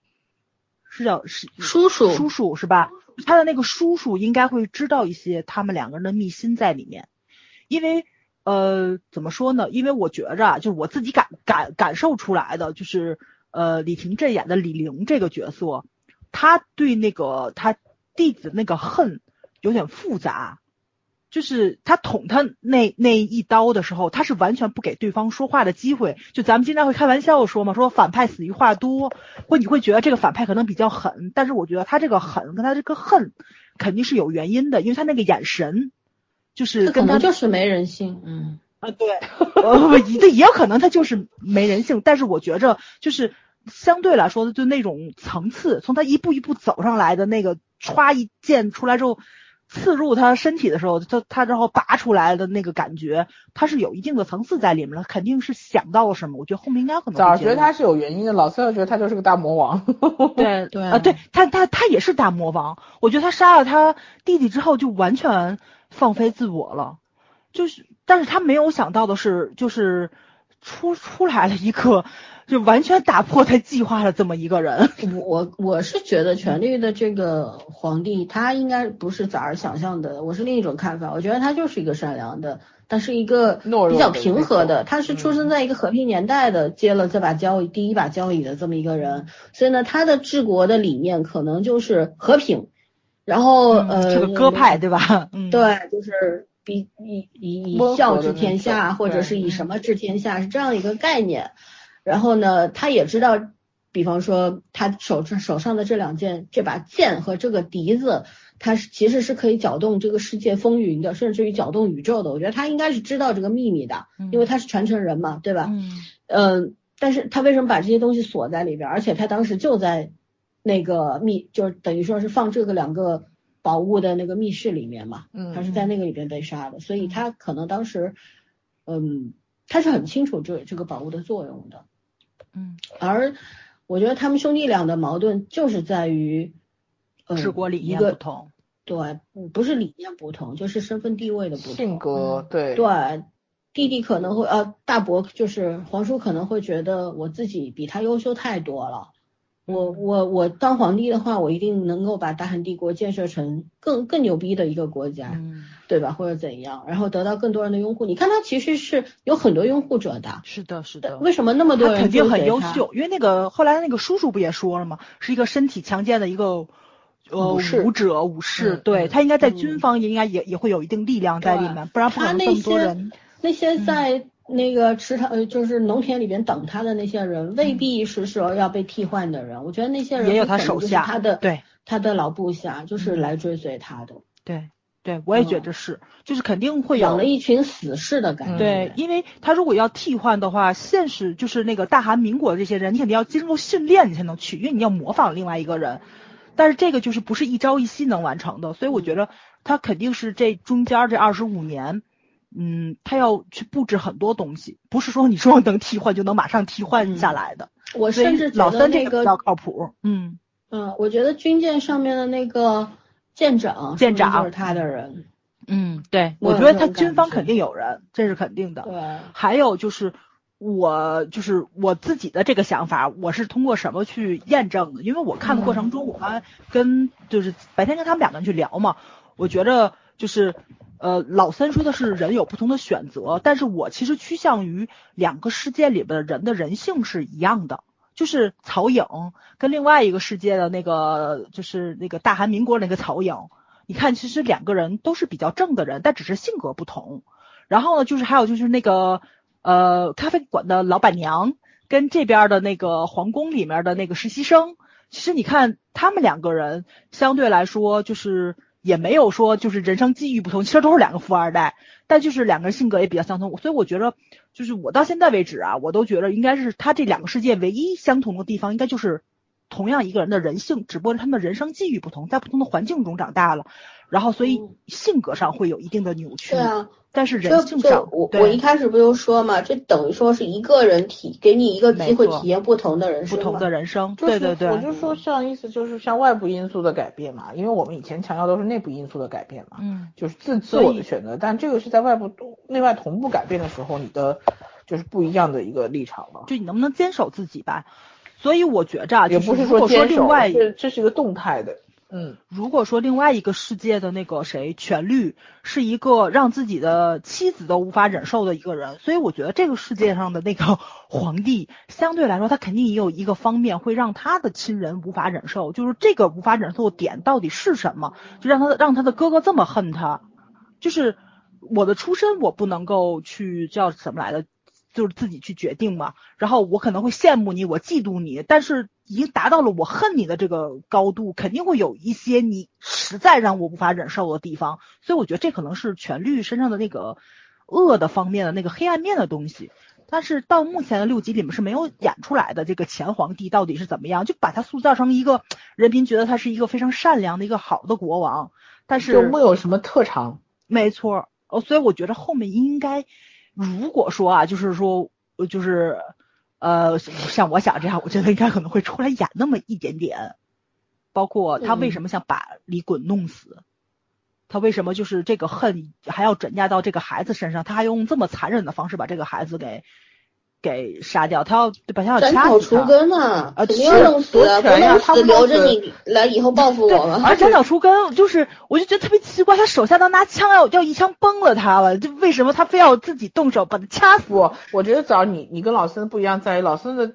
是叫是叔叔叔叔是吧？他的那个叔叔应该会知道一些他们两个人的秘辛在里面，因为呃怎么说呢？因为我觉着啊，就是我自己感感感受出来的，就是呃李廷镇演的李玲这个角色，他对那个他弟子那个恨有点复杂。就是他捅他那那一刀的时候，他是完全不给对方说话的机会。就咱们经常会开玩笑说嘛，说反派死于话多，或你会觉得这个反派可能比较狠，但是我觉得他这个狠跟他这个恨肯定是有原因的，因为他那个眼神就是可跟他能就是没人性，嗯，啊，对，呃，也也有可能他就是没人性，但是我觉着就是相对来说的，就那种层次，从他一步一步走上来的那个歘一剑出来之后，刺入他身体的时候，他他然后拔出来的那个感觉，他是有一定的层次在里面了，肯定是想到了什么。我觉得后面应该可能早觉得他是有原因的，老三又觉得他就是个大魔王。对对啊，对他他他也是大魔王。我觉得他杀了他弟弟之后，就完全放飞自我了。就是，但是他没有想到的是，就是出出来了一个，就完全打破他计划的这么一个人。我我是觉得权力的这个皇帝，他应该不是早儿想象的，我是另一种看法。我觉得他就是一个善良的，但是一个比较平和的，他是出生在一个和平年代的，接了这把交椅第一把交椅的这么一个人，所以呢，他的治国的理念可能就是和平，然后呃，是个鸽派，对吧？嗯，对，就是比以以以孝治天下，或者是以什么治天下，是这样一个概念。然后呢，他也知道，比方说他手上手上的这两件，这把剑和这个笛子，它是其实是可以搅动这个世界风云的，甚至于搅动宇宙的。我觉得他应该是知道这个秘密的，因为他是传承人嘛，对吧？嗯嗯，但是他为什么把这些东西锁在里边？而且他当时就在那个密，就是等于说是放这个两个宝物的那个密室里面嘛，嗯他是在那个里边被杀的，所以他可能当时，嗯，他是很清楚这这个宝物的作用的。嗯，而我觉得他们兄弟俩的矛盾就是在于，呃，治国理一个念不同。对，不不是理念不同，就是身份地位的不同。性格对对，弟弟可能会呃，大伯就是皇叔可能会觉得我自己比他优秀太多了。我我我当皇帝的话，我一定能够把大韩帝国建设成更更牛逼的一个国家，嗯，对吧？或者怎样，然后得到更多人的拥护。你看他其实是有很多拥护者的，是的，是的。为什么那么多人肯定很？优秀，因为那个后来那个叔叔不也说了吗？是一个身体强健的一个呃武者武士，嗯对嗯他应该在嗯军方也应该也也会有一定力量在里面，不然不可他那能这么多些人。那些嗯在那个池塘呃，就是农田里边等他的那些人，未必是说要被替换的人。我觉得那些人嗯也有他手下他的对他的老部下，就是嗯来追随他的，对对，我也觉嗯得是，就是肯定会有养了一群死士的感觉。对，因为他如果要替换的话，现实就是那个大韩民国的这些人，你肯定要经过训练你才能去，因为你要模仿另外一个人。但是这个就是不是一朝一夕能完成的，所以我觉得他肯定是这中间这二十五年，嗯，他要去布置很多东西，不是说你说能替换就能马上替换下来的。我甚至觉老三这个比较靠谱，嗯，嗯，我觉得军舰上面的那个舰长，舰长就是他的人。嗯，对，我我觉得他军方肯定有人，这是肯定的。对，还有就是我就是我自己的这个想法，我是通过什么去验证的？因为我看的过程中，我还跟就是白天跟他们两个人去聊嘛，我觉得就是呃老三说的是人有不同的选择，但是我其实趋向于两个世界里边的人的人性是一样的。就是曹颖跟另外一个世界的那个，就是那个大韩民国那个曹颖，你看，其实两个人都是比较正的人，但只是性格不同。然后呢，就是还有就是那个呃咖啡馆的老板娘跟这边的那个皇宫里面的那个实习生，其实你看他们两个人相对来说就是也没有说就是人生际遇不同，其实都是两个富二代，但就是两个人性格也比较相同，所以我觉得就是我到现在为止啊，我都觉得应该是他这两个世界唯一相同的地方，应该就是同样一个人的人性，只不过他们的人生际遇不同，在不同的环境中长大了，然后所以嗯性格上会有一定的扭曲，对啊，但是人性上，这我对我一开始不就说嘛，这等于说是一个人体给你一个机会体验不同的人不生不，同的人生，就是对对对，我就说像意思就是像外部因素的改变嘛，因为我们以前强调都是内部因素的改变嘛，嗯。就是自自我的选择，但这个是在外部内外同步改变的时候，你的就是不一样的一个立场了。就你能不能坚守自己吧。所以我觉着啊，也不是说坚守，另外，这这是一个动态的，嗯，如果说另外一个世界的那个谁权律是一个让自己的妻子都无法忍受的一个人，所以我觉得这个世界上的那个皇帝相对来说，他肯定也有一个方面会让他的亲人无法忍受，就是这个无法忍受的点到底是什么，就让他让他的哥哥这么恨他，就是我的出身我不能够去叫什么来的。就是自己去决定嘛，然后我可能会羡慕你，我嫉妒你，但是已经达到了我恨你的这个高度，肯定会有一些你实在让我无法忍受的地方，所以我觉得这可能是全律身上的那个恶的方面的那个黑暗面的东西。但是到目前的六集里面是没有演出来的，这个前皇帝到底是怎么样，就把他塑造成一个人民觉得他是一个非常善良的一个好的国王，但是就没有什么特长，没错，哦，所以我觉得后面应该，如果说啊，就是说，呃就是，呃，像我想这样，我觉得应该可能会出来演那么一点点，包括他为什么想把李衮弄死，他为什么就是这个恨还要转嫁到这个孩子身上，他还用这么残忍的方式把这个孩子给给杀掉，他要对吧？他要斩草除掐死他。根啊，啊肯定是要弄死啊，不夺权呀弄死他留着你来以后报复我吗？而斩草除根，就是我就觉得特别奇怪，他手下都拿枪要要一枪崩了他了，就为什么他非要自己动手把他掐死？不，我觉得早你你跟老孙不一样，在于老孙的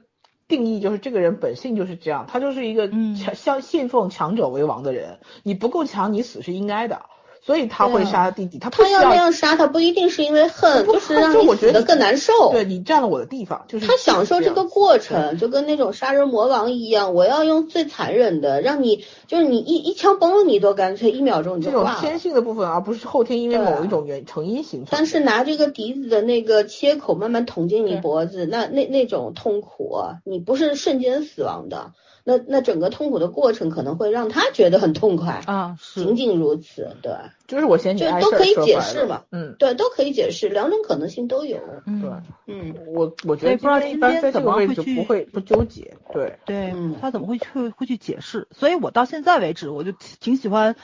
定义就是这个人本性就是这样，他就是一个嗯强像信奉强者为王的人，你不够强，你死是应该的，所以他会杀他弟弟，他不需他要那样杀他，不一定是因为恨，就是让就我觉得你死的更难受。对你占了我的地方，就是他享受这个过程，就跟那种杀人魔王一样，我要用最残忍的，让你就是你一一枪崩了你多干脆，一秒钟你这就挂了。种天性的部分，而不是后天因为某一种原成因形成。但是拿这个笛子的那个切口慢慢捅进你脖子，那那那种痛苦啊，你不是瞬间死亡的，那那整个痛苦的过程可能会让他觉得很痛快，啊，是仅仅如此，对就是我嫌你就都可以解释嘛嗯，对，都可以解释，两种可能性都有。嗯，对。嗯，我我觉得不知道今天一般怎在这个位置么会去不会不纠结，对，对嗯他怎么会去会去解释？所以我到现在为止，我就挺挺喜欢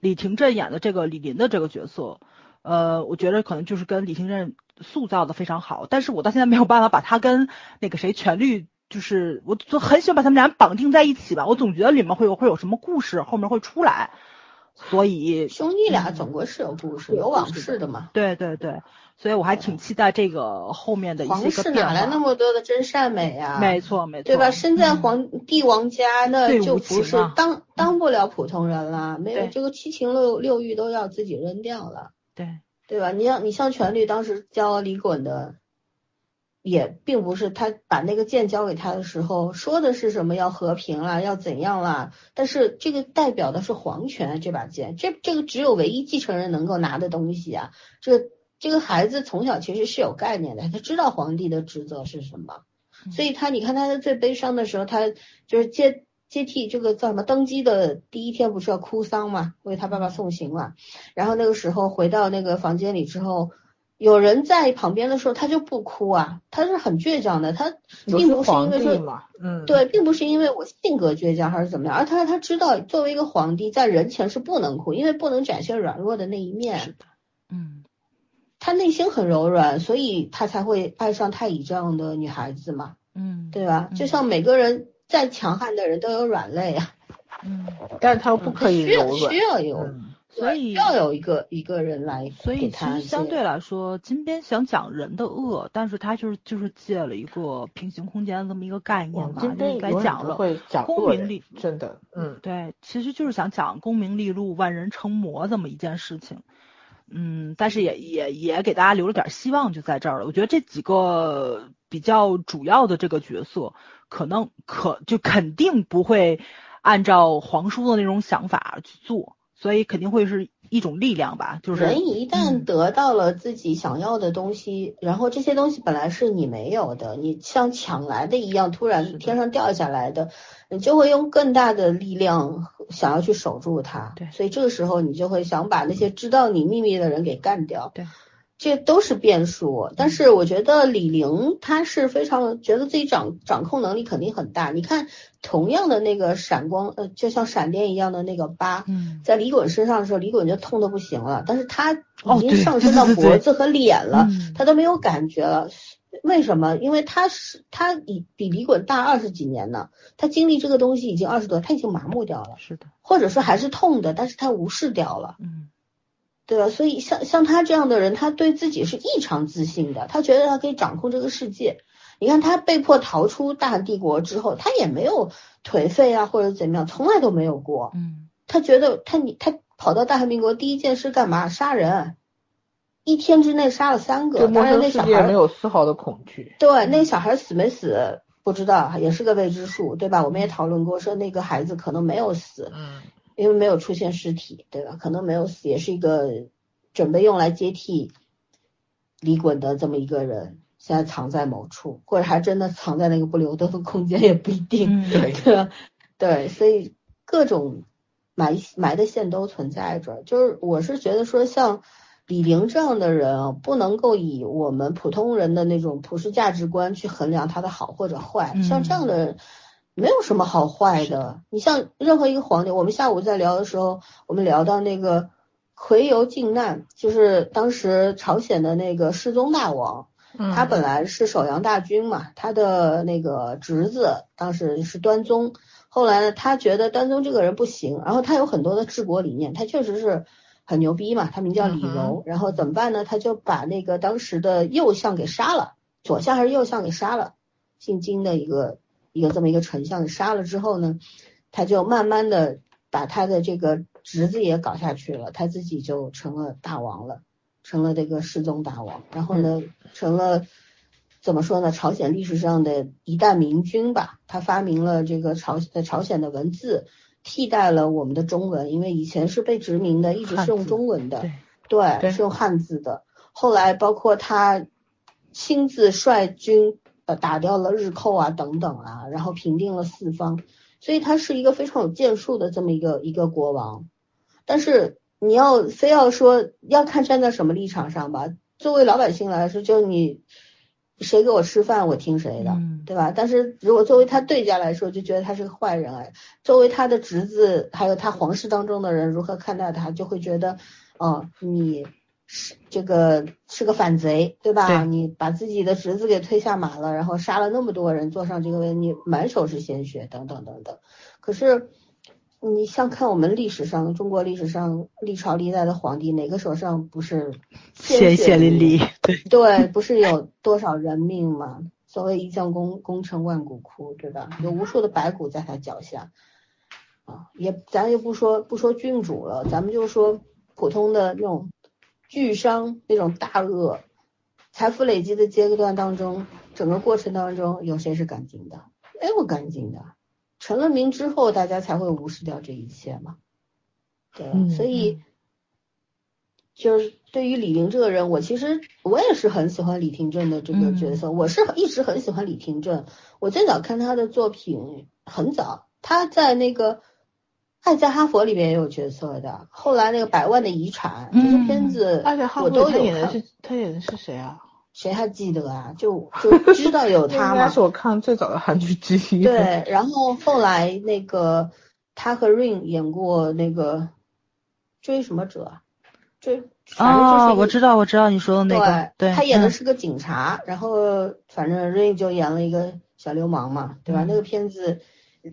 李廷镇演的这个李林的这个角色。呃，我觉得可能就是跟李廷镇塑造的非常好，但是我到现在没有办法把他跟那个谁全律，就是我就很喜欢把他们俩绑定在一起吧。我总觉得里面会有会有什么故事后面会出来，所以兄弟俩总归是有故事，有有往事事的嘛。对对对，所以我还挺期待这个后面的一些皇个变室哪来那。么多的真善美啊？没错没错，对吧？身在嗯皇帝王家，那就不是当当不了普通人了，没有这个七情六六欲都要自己扔掉了，对对吧？你像你像权力当时教李衮的，也并不是他把那个剑交给他的时候说的是什么要和平啦，要怎样啦，但是这个代表的是皇权，这把剑，这这个只有唯一继承人能够拿的东西啊，这这个孩子从小其实是有概念的，他知道皇帝的职责是什么。所以他，你看他在最悲伤的时候，他就是接接替这个叫什么登基的第一天，不是要哭丧嘛，为他爸爸送行嘛。然后那个时候回到那个房间里之后，有人在旁边的时候，他就不哭啊，他是很倔强的，他并不是因为说，嗯，对，并不是因为我性格倔强还是怎么样，而他他知道作为一个皇帝，在人前是不能哭，因为不能展现软弱的那一面。嗯。他内心很柔软，所以他才会爱上太乙这样的女孩子嘛，嗯对吧？就。嗯像每个人再强悍的人都有软肋啊，嗯，但是他不可以需要柔软需，要有，嗯，所以要有一个一个人来所以其实相对来说，金边想讲人的恶，但是他就是就是借了一个平行空间的这么一个概念嘛，就应该讲了。会讲功名利真的，嗯，对，其实就是想讲功名利禄、万人成魔这么一件事情。嗯，但是也也也给大家留了点希望，就在这儿了。我觉得这几个比较主要的这个角色，可能可就肯定不会按照皇叔的那种想法去做，所以肯定会是一种力量吧。就是人一旦嗯得到了自己想要的东西，然后这些东西本来是你没有的，你像抢来的一样，突然天上掉下来的，你就会用更大的力量想要去守住它。对所以这个时候你就会想把那些知道你秘密的人给干掉。对。这都是变数，但是我觉得李玲她是非常觉得自己掌掌控能力肯定很大。你看，同样的那个闪光，呃，就像闪电一样的那个疤，嗯在李衮身上的时候，李衮就痛的不行了，但是他已经上升到脖子和脸了，嗯他都没有感觉了。为什么？因为他是他比比李衮大二十几年呢，他经历这个东西已经二十多，他已经麻木掉了，是的，或者说还是痛的，但是他无视掉了，嗯对吧？所以像像他这样的人，他对自己是异常自信的，他觉得他可以掌控这个世界。你看他被迫逃出大帝国之后，他也没有颓废啊或者怎么样，从来都没有过。嗯他觉得他你他跑到大韩民国第一件事干嘛？杀人，一天之内杀了三个。当然那小孩没有丝毫的恐惧。对那个小孩死没死不知道，也是个未知数，对吧？我们也讨论过，说那个孩子可能没有死，嗯，因为没有出现尸体，对吧？可能没有死，也是一个准备用来接替李衮的这么一个人，现在藏在某处，或者还真的藏在那个不流动的空间，也不一定。嗯对 对吧？对，所以各种埋埋的线都存在着。就是我是觉得说，像李陵这样的人啊，不能够以我们普通人的那种普世价值观去衡量他的好或者坏。像这样的人，没有什么好坏的。你像任何一个皇帝，我们下午在聊的时候，我们聊到那个魁由靖难，就是当时朝鲜的那个世宗大王。他本来是首阳大君嘛，他的那个侄子当时是端宗，后来呢，他觉得端宗这个人不行，然后他有很多的治国理念，他确实是很牛逼嘛，他名叫李柔，然后怎么办呢？他就把那个当时的右相给杀了，左相还是右相给杀了，姓金的一个一个这么一个丞相杀了之后呢，他就慢慢的把他的这个侄子也搞下去了，他自己就成了大王了。成了这个世宗大王，然后呢，成了怎么说呢？朝鲜历史上的一代明君吧。他发明了这个朝呃朝鲜的文字，替代了我们的中文，因为以前是被殖民的，一直是用中文的，对对，是用汉字的。后来包括他亲自率军呃打掉了日寇啊等等啊，然后平定了四方，所以他是一个非常有建树的这么一个一个国王，但是。你要非要说要看站在什么立场上吧，作为老百姓来说，就你谁给我吃饭，我听谁的，嗯对吧？但是如果作为他对家来说，就觉得他是个坏人哎。作为他的侄子，还有他皇室当中的人如何看待他，就会觉得，哦，你是这个是个反贼，对吧？对你把自己的侄子给推下马了，然后杀了那么多人，坐上这个位，你满手是鲜血，等等等等。可是。你像看我们历史上，中国历史上历朝历代的皇帝，哪个手上不是鲜血淋漓？对对，不是有多少人命吗？所谓一将功功成万骨枯，对吧？有无数的白骨在他脚下啊！也咱也不说不说郡主了，咱们就说普通的那种巨商那种大鳄，财富累积的阶段当中，整个过程当中，有谁是干净的？没有干净的。成了名之后，大家才会无视掉这一切嘛，对？嗯、所以就是对于李玲这个人，我其实我也是很喜欢李廷镇的这个角色，嗯、我是一直很喜欢李廷镇。我最早看他的作品很早，他在那个《爱在哈佛》里面也有角色的，后来那个《百万的遗产》这些片子我都有看。是他演的是谁啊？谁还记得啊？就 就知道有他嘛。应该是我看最早的韩剧之一。对，然后后来那个他和 Rain 演过那个追什么者，追啊、哦，我知道我知道你说的那个，对，对他演的是个警察，嗯、然后反正 Rain 就演了一个小流氓嘛，对吧？嗯、那个片子。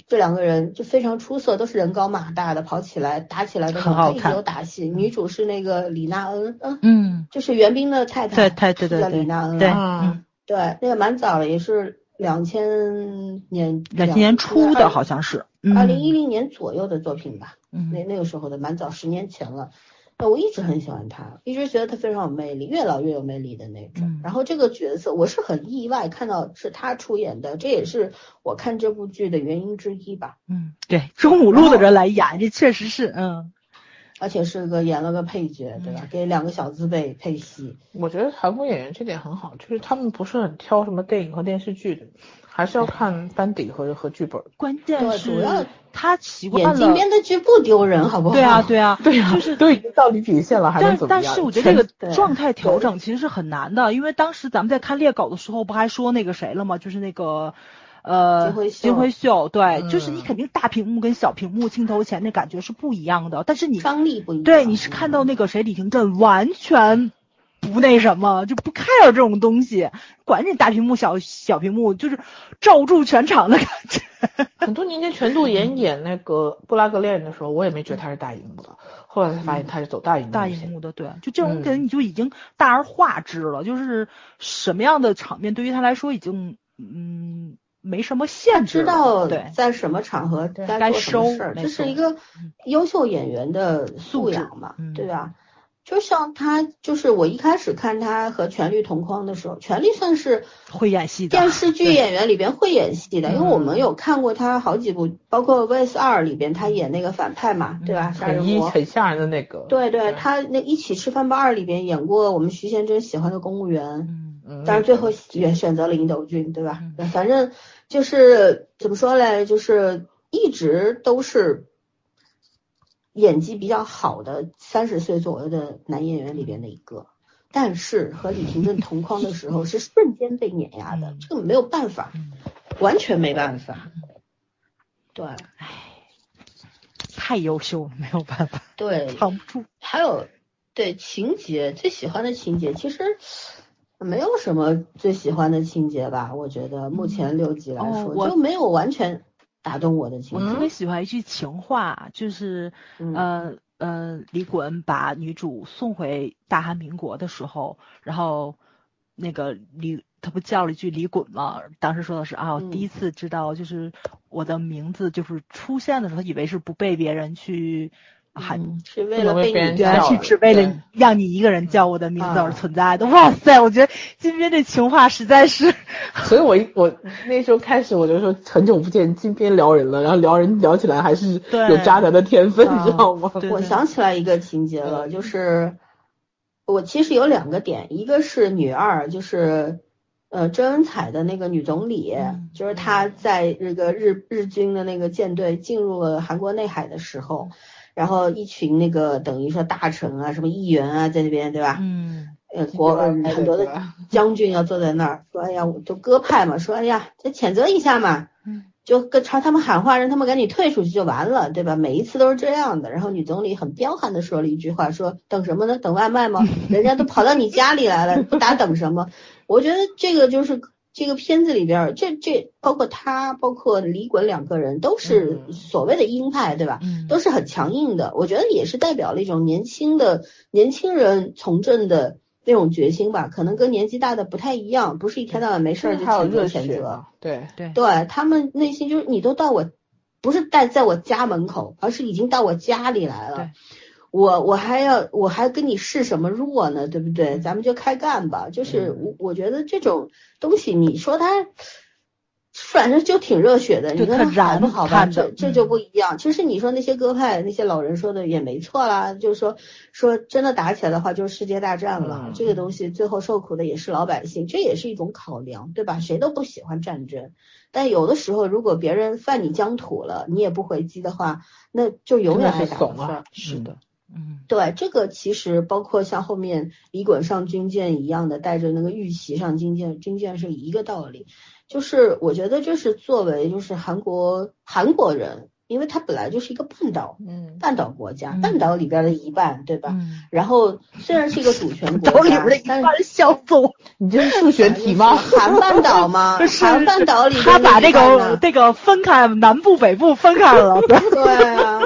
这两个人就非常出色，都是人高马大的，跑起来打起来都很好看，有打戏。女主是那个李娜恩，嗯嗯，就是袁冰的太太，对对对对叫李娜恩，对，嗯，对，那个蛮早了，也是两千年，两千年初的好像是，二零一零年左右的作品吧，嗯，那那个时候的蛮早，十年前了。那我一直很喜欢他，一直觉得他非常有魅力，越老越有魅力的那种。嗯然后这个角色我是很意外看到是他出演的，这也是我看这部剧的原因之一吧。嗯，对，中五路的人来演，这确实是，嗯，而且是个演了个配角，对吧？给两个小字辈配戏，我觉得韩国演员这点很好，就是他们不是很挑什么电影和电视剧的，还是要看班底和和剧本。关键对主要是他习惯了。眼睛边的剧不丢人，好不好？对啊，对啊，对啊、就是都已经到底底线了，还能但怎么样？但是我觉得这个状态调整其实是很难的，因为当时咱们在看猎狗的时候，不还说那个谁了吗？就是那个。呃，金辉秀金辉秀，对，就是嗯你肯定大屏幕跟小屏幕镜头前那感觉是不一样的，但是你张力不一样。对你是看到那个谁李廷镇完全不那什么，就不 care 这种东西，管你大屏幕小小屏幕，就是罩住全场的感觉。很多年前全度妍演那个布拉格恋人的时候，我也没觉得他是大荧幕的，后来才发现他是走大荧幕大荧幕的，对，就这种嗯。人你就已经大而化之了，就是什么样的场面对于他来说已经嗯没什么限制了，知道对，在什么场合该做什么该收事儿，这是一个优秀演员的素养嘛，嗯。对吧？就像他，就是我一开始看他和权力同框的时候，权力算是会演戏的电视剧演员里边会演戏的，因为我们嗯有看过他好几部，包括《VS 二》里边他演那个反派嘛，对吧？杀人魔。很吓人的那个。对对，他那一起吃饭吧二里边演过我们徐贤真喜欢的公务员，但是最后也选择了尹斗俊，对吧？嗯反正就是怎么说嘞，就是一直都是演技比较好的三十岁左右的男演员里边的一个。但是和李廷镇同框的时候是瞬间被碾压的嗯，这个没有办法，嗯完全没办法。对太优秀了，没有办法，对，扛不住。还有对情节最喜欢的情节，其实没有什么最喜欢的情节吧？我觉得目前六集来说、就没有完全打动我的情节。我特别喜欢一句情话，就是嗯呃呃，李衮把女主送回大韩民国的时候，然后那个李他不叫了一句李衮吗？当时说的是啊，我嗯第一次知道就是我的名字就是出现的时候，他以为是不被别人去喊。嗯是为了被你原来是只为了让你一个人叫我的名字而啊存在的。哇塞，我觉得金边这情话实在是，所以我我那时候开始我就说很久不见金边撩人了，然后撩人聊起来还是有渣男的天分，啊你知道吗？对对我想起来一个情节了，嗯就是我其实有两个点，一个是女二，就是呃甄恩彩的那个女总理，嗯就是她在这个日日军的那个舰队进入了韩国内海的时候，然后一群那个等于说大臣啊、什么议员啊在那边，对吧？嗯呃，国很多的 将军要坐在那儿说，哎呀，我就鸽派嘛，说哎呀，再谴责一下嘛，嗯就跟朝他们喊话，让他们赶紧退出去就完了，对吧？每一次都是这样的。然后女总理很彪悍的说了一句话，说等什么呢？等外卖吗？人家都跑到你家里来了，不打等什么？我觉得这个就是这个片子里边儿，这这包括他，包括李衮两个人都是嗯所谓的鹰派，对吧？嗯，都是很强硬的，我觉得也是代表了一种年轻的年轻人从政的那种决心吧，可能跟年纪大的不太一样，不是一天到晚没事儿就还有谴责热谴责，，对，对对他们内心就是你都到我，不是带在我家门口，而是已经到我家里来了对。我我还要我还跟你示什么弱呢？对不对？咱们就开干吧。就是嗯我我觉得这种东西，你说他，反正就挺热血的。你说它特燃好不好吧？这这就嗯不一样。其实你说那些鸽派那些老人说的也没错啦，就是说说真的打起来的话，就是世界大战了。嗯这个东西最后受苦的也是老百姓，这也是一种考量，对吧？谁都不喜欢战争。但有的时候，如果别人犯你疆土了，你也不回击的话，那就永远是打的事儿啊。，是的，嗯对，这个其实包括像后面李衮上军舰一样的，带着那个玉玺上军舰，军舰是一个道理。就是我觉得这是作为就是韩国韩国人，因为它本来就是一个半岛嗯，半岛国家，嗯半岛里边的一半，对吧？嗯，然后虽然是一个主权 岛国家里边的一，但是半笑死我。你这是数学题吗？韩半岛吗？是韩半岛里边他把这个这个分开，南部北部分开了。对啊，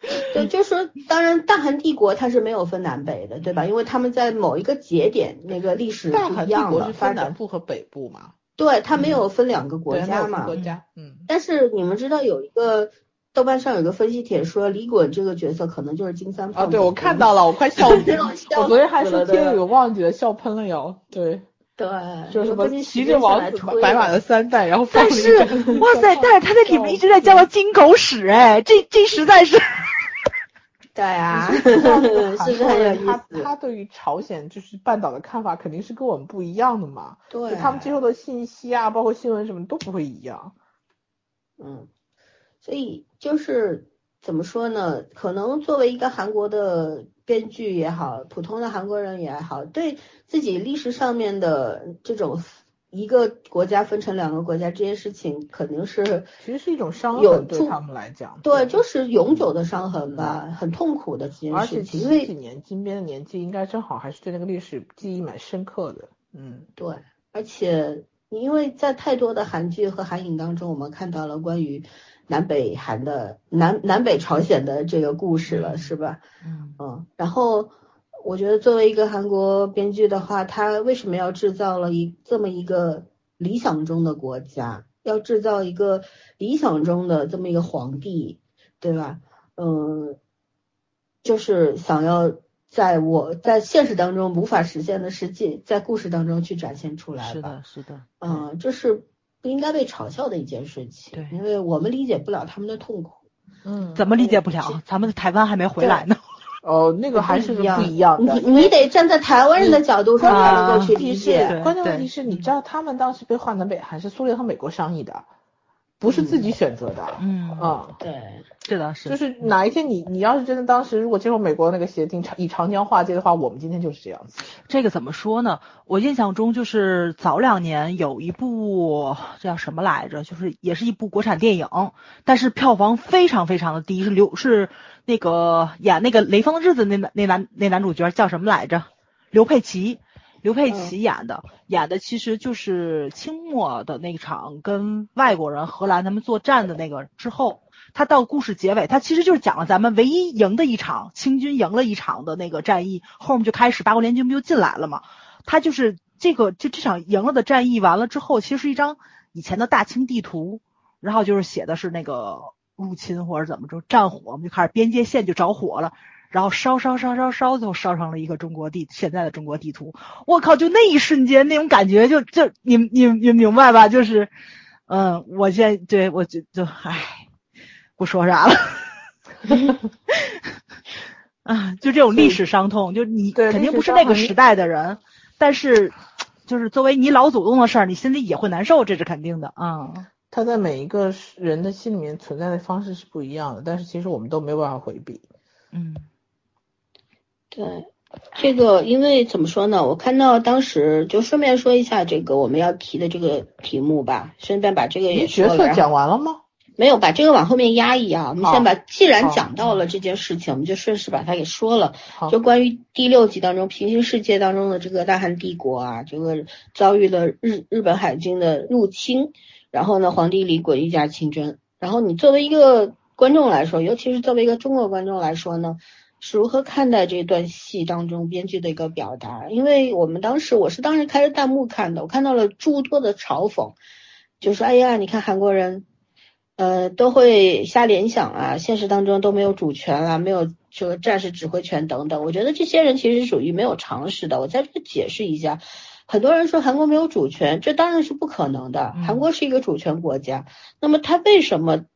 对，就是说，当然大韩帝国它是没有分南北的，对吧？因为他们在某一个节点，那个历史不一样了，韩帝国是发展，分南部和北部嘛，对，它没有分两个国家嘛。国家，嗯，但是你们知道有一个豆瓣上有个分析帖说，李衮这个角色可能就是金三胖啊，对我看到了，我快笑 死了。我昨天还死了说贴了，对有忘记了，笑喷了要。对，对，就什么有分析骑着王白马的三代，然后但是哇塞，但是他在里面一直在叫他金狗屎，哎，这这实在是。对啊，是是不韩是很有意国人他思？他对于朝鲜就是半岛的看法肯定是跟我们不一样的嘛，对他们接受的信息啊，包括新闻什么都不会一样。嗯，所以就是怎么说呢？可能作为一个韩国的编剧也好，普通的韩国人也好，对自己历史上面的这种一个国家分成两个国家这件事情，肯定是其实是一种伤痕对他们来讲。对，就是永久的伤痕吧，很痛苦的这件事情，几因为几年金边的年纪，应该正好还是对那个历史记忆蛮深刻的。嗯，对，而且因为在太多的韩剧和韩影当中，我们看到了关于南北韩的南南北朝鲜的这个故事了，是吧？嗯嗯，然后我觉得作为一个韩国编剧的话，他为什么要制造了一这么一个理想中的国家，要制造一个理想中的这么一个皇帝，对吧？嗯，就是想要在我在现实当中无法实现的世界，在故事当中去展现出来吧。是的，是的，嗯，这是不应该被嘲笑的一件事情，对因为我们理解不了他们的痛苦。嗯，怎么理解不了？咱们的台湾还没回来呢。哦，那个还是不一样的。你你得站在台湾人的角度上才能够去理解。对关键问题是，你知道他们当时被划南北韩是苏联和美国商议的，不是自己选择的。嗯，啊，对，这倒，是，就是哪一天你你要是真的当时如果接受美国那个协定长以长江划界的话，我们今天就是这样子。这个怎么说呢？我印象中就是早两年有一部这叫什么来着？就是也是一部国产电影，但是票房非常非常的低，是刘是那个演那个雷锋的日子那男那男那男主角叫什么来着？刘佩琦。刘佩琦演的，演的其实就是清末的那场跟外国人荷兰他们作战的那个之后，他到故事结尾，他其实就是讲了咱们唯一赢的一场，清军赢了一场的那个战役，后面就开始八国联军不就进来了嘛？他就是这个就这场赢了的战役完了之后，其实是一张以前的大清地图，然后就是写的是那个入侵或者怎么着战火，我们就开始边界线就着火了。然后烧烧烧烧烧，最后烧成了一个中国地现在的中国地图。我靠！就那一瞬间那种感觉就，就你你你明白吧？就是，嗯，我现在对我就就唉，不说啥了。啊，就这种历史伤痛，就你肯定不是那个时代的人，但是就是作为你老祖宗的事儿，你心里也会难受，这是肯定的啊。他在每一个人的心里面存在的方式是不一样的，但是其实我们都没有办法回避。嗯对，这个因为怎么说呢？我看到当时就顺便说一下这个我们要提的这个题目吧，顺便把这个。角色讲完了吗？没有把这个往后面压一压，我们先把，既然讲到了这件事情，我们就顺势把它给说了。就关于第六集当中平行世界当中的这个大汉帝国啊，这个遭遇了日日本海军的入侵，然后呢，皇帝李衮御驾亲征，然后你作为一个观众来说，尤其是作为一个中国观众来说呢，是如何看待这段戏当中编剧的一个表达？因为我们当时我是当时开着弹幕看的，我看到了诸多的嘲讽，就说哎呀，你看韩国人。呃，都会瞎联想啊，现实当中都没有主权啊，没有这个战士指挥权等等。我觉得这些人其实是属于没有常识的。我在这解释一下，很多人说韩国没有主权，这当然是不可能的。嗯韩国是一个主权国家，那么他为什么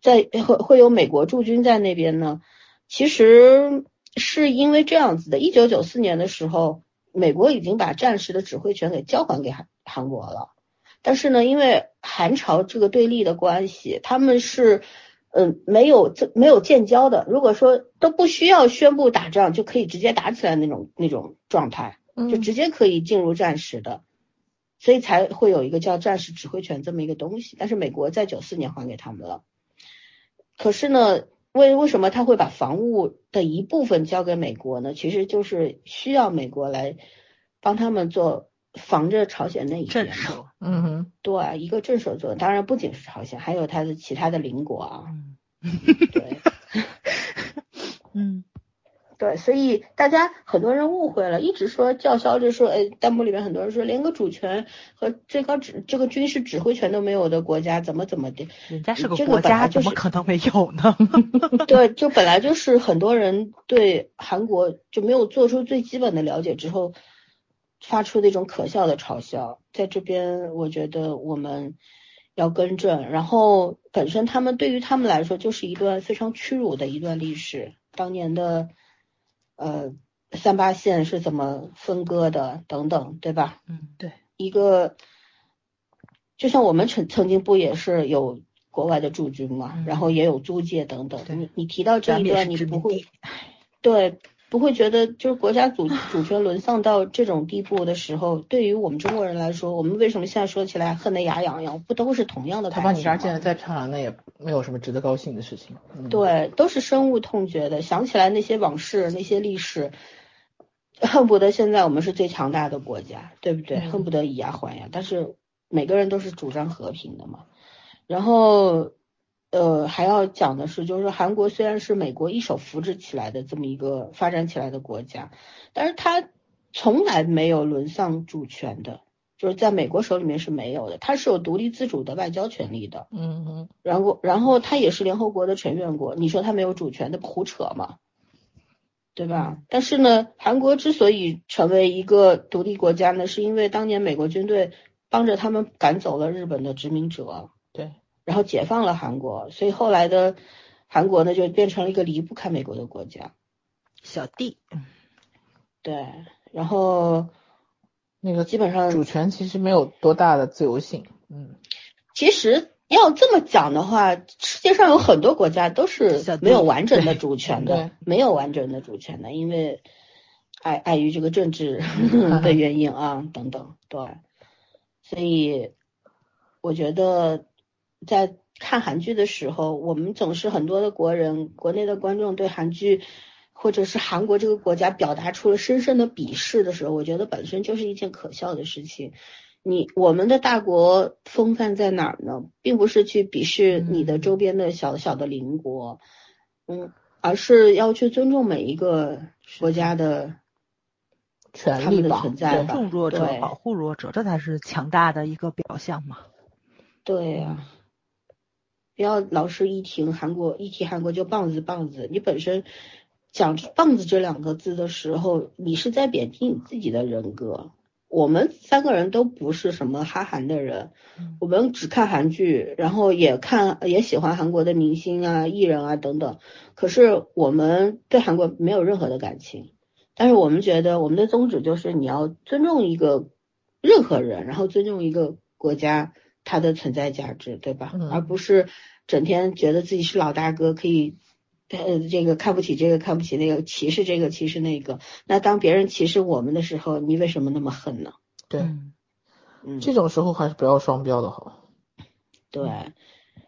在会会有美国驻军在那边呢？其实是因为这样子的，一九九四年的时候，美国已经把战时的指挥权给交还给韩韩国了。但是呢，因为韩朝这个对立的关系，他们是嗯没有这没有建交的。如果说都不需要宣布打仗，就可以直接打起来那种那种状态，就嗯直接可以进入战时的，所以才会有一个叫战时指挥权这么一个东西。但是美国在九四年还给他们了。可是呢，为为什么他会把防务的一部分交给美国呢？其实就是需要美国来帮他们做防着朝鲜那一嗯哼，对，一个镇守作用，当然不仅是朝鲜，还有他的其他的邻国啊。嗯。对，嗯对，所以大家很多人误会了，一直说叫嚣着说，哎，弹幕里面很多人说，连个主权和最高指这个军事指挥权都没有的国家，怎么怎么的？人家是个这个国家，就是怎么可能没有呢？对，就本来就是很多人对韩国就没有做出最基本的了解之后，发出那种可笑的嘲笑，在这边我觉得我们要更正。然后本身他们对于他们来说就是一段非常屈辱的一段历史，当年的呃三八线是怎么分割的等等，对吧？嗯，对，一个，就像我们曾曾经不也是有国外的驻军嘛，嗯然后也有租界等等。你你提到这一段，你不会对不会觉得就是国家主 主权沦丧到这种地步的时候，对于我们中国人来说，我们为什么现在说起来恨得牙痒痒？不都是同样的他把感情吗？你这儿建的再漂亮，那也没有什么值得高兴的事情。嗯，对，都是深恶痛绝的。想起来那些往事，那些历史，恨不得现在我们是最强大的国家，对不对？嗯恨不得以牙还牙。但是每个人都是主张和平的嘛。然后，呃，还要讲的是，就是韩国虽然是美国一手扶植起来的这么一个发展起来的国家，但是它从来没有沦丧主权的，就是在美国手里面是没有的，它是有独立自主的外交权利的。嗯嗯，然后，然后它也是联合国的成员国，你说它没有主权，那不胡扯吗？对吧？但是呢，韩国之所以成为一个独立国家呢，是因为当年美国军队帮着他们赶走了日本的殖民者，对，然后解放了韩国，所以后来的韩国呢就变成了一个离不开美国的国家。小弟，对，然后那个基本上主权其实没有多大的自由性。嗯，其实要这么讲的话，世界上有很多国家都是没有完整的主权的，没有完整的主权的，因为碍碍于这个政治的原因啊等等，对，所以我觉得在看韩剧的时候，我们总是很多的国人，国内的观众对韩剧。或者是韩国这个国家表达出了深深的鄙视的时候，我觉得本身就是一件可笑的事情。你我们的大国风范在哪儿呢？并不是去鄙视你的周边的小小的邻国，嗯，而是要去尊重每一个国家的权利吧，对存在吧尊重弱者，对保护弱者，这才是强大的一个表象嘛。对呀、不要老是一听韩国一提韩国就棒子棒子，你本身讲“棒子”这两个字的时候，你是在贬低你自己的人格。我们三个人都不是什么哈韩的人，嗯我们只看韩剧，然后也看也喜欢韩国的明星啊、艺人啊等等。可是我们对韩国没有任何的感情，但是我们觉得我们的宗旨就是你要尊重一个任何人，然后尊重一个国家它的存在价值，对吧？嗯而不是整天觉得自己是老大哥，可以。呃，这个看不起这个，看不起那个，歧视这个，歧视那个。那当别人歧视我们的时候，你为什么那么恨呢？对，嗯嗯，这种时候还是不要双标的好。对，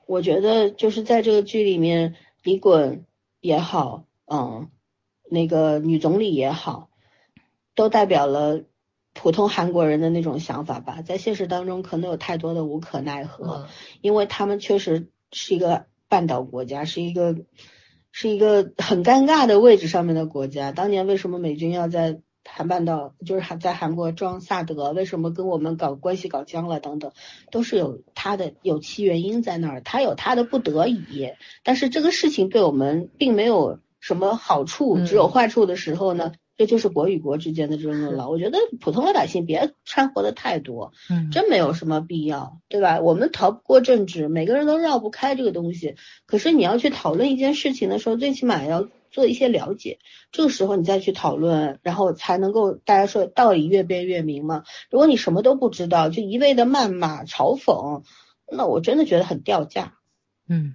我觉得就是在这个剧里面，李衮也好，嗯，那个女总理也好，都代表了普通韩国人的那种想法吧。在现实当中，可能有太多的无可奈何，嗯因为他们确实是一个半岛国家，是一个是一个很尴尬的位置上面的国家。当年为什么美军要在韩半岛，就是还在韩国装萨德？为什么跟我们搞关系搞僵了？等等，都是有他的有其原因在那儿，他有他的不得已。但是这个事情对我们并没有什么好处，嗯只有坏处的时候呢，这就是国与国之间的争论了。我觉得普通老百姓别掺和的太多，嗯，真没有什么必要，对吧？我们逃不过政治，每个人都绕不开这个东西。可是你要去讨论一件事情的时候，最起码要做一些了解，这个时候你再去讨论，然后才能够大家说道理越辩越明嘛。如果你什么都不知道，就一味的谩骂嘲讽，那我真的觉得很掉价。嗯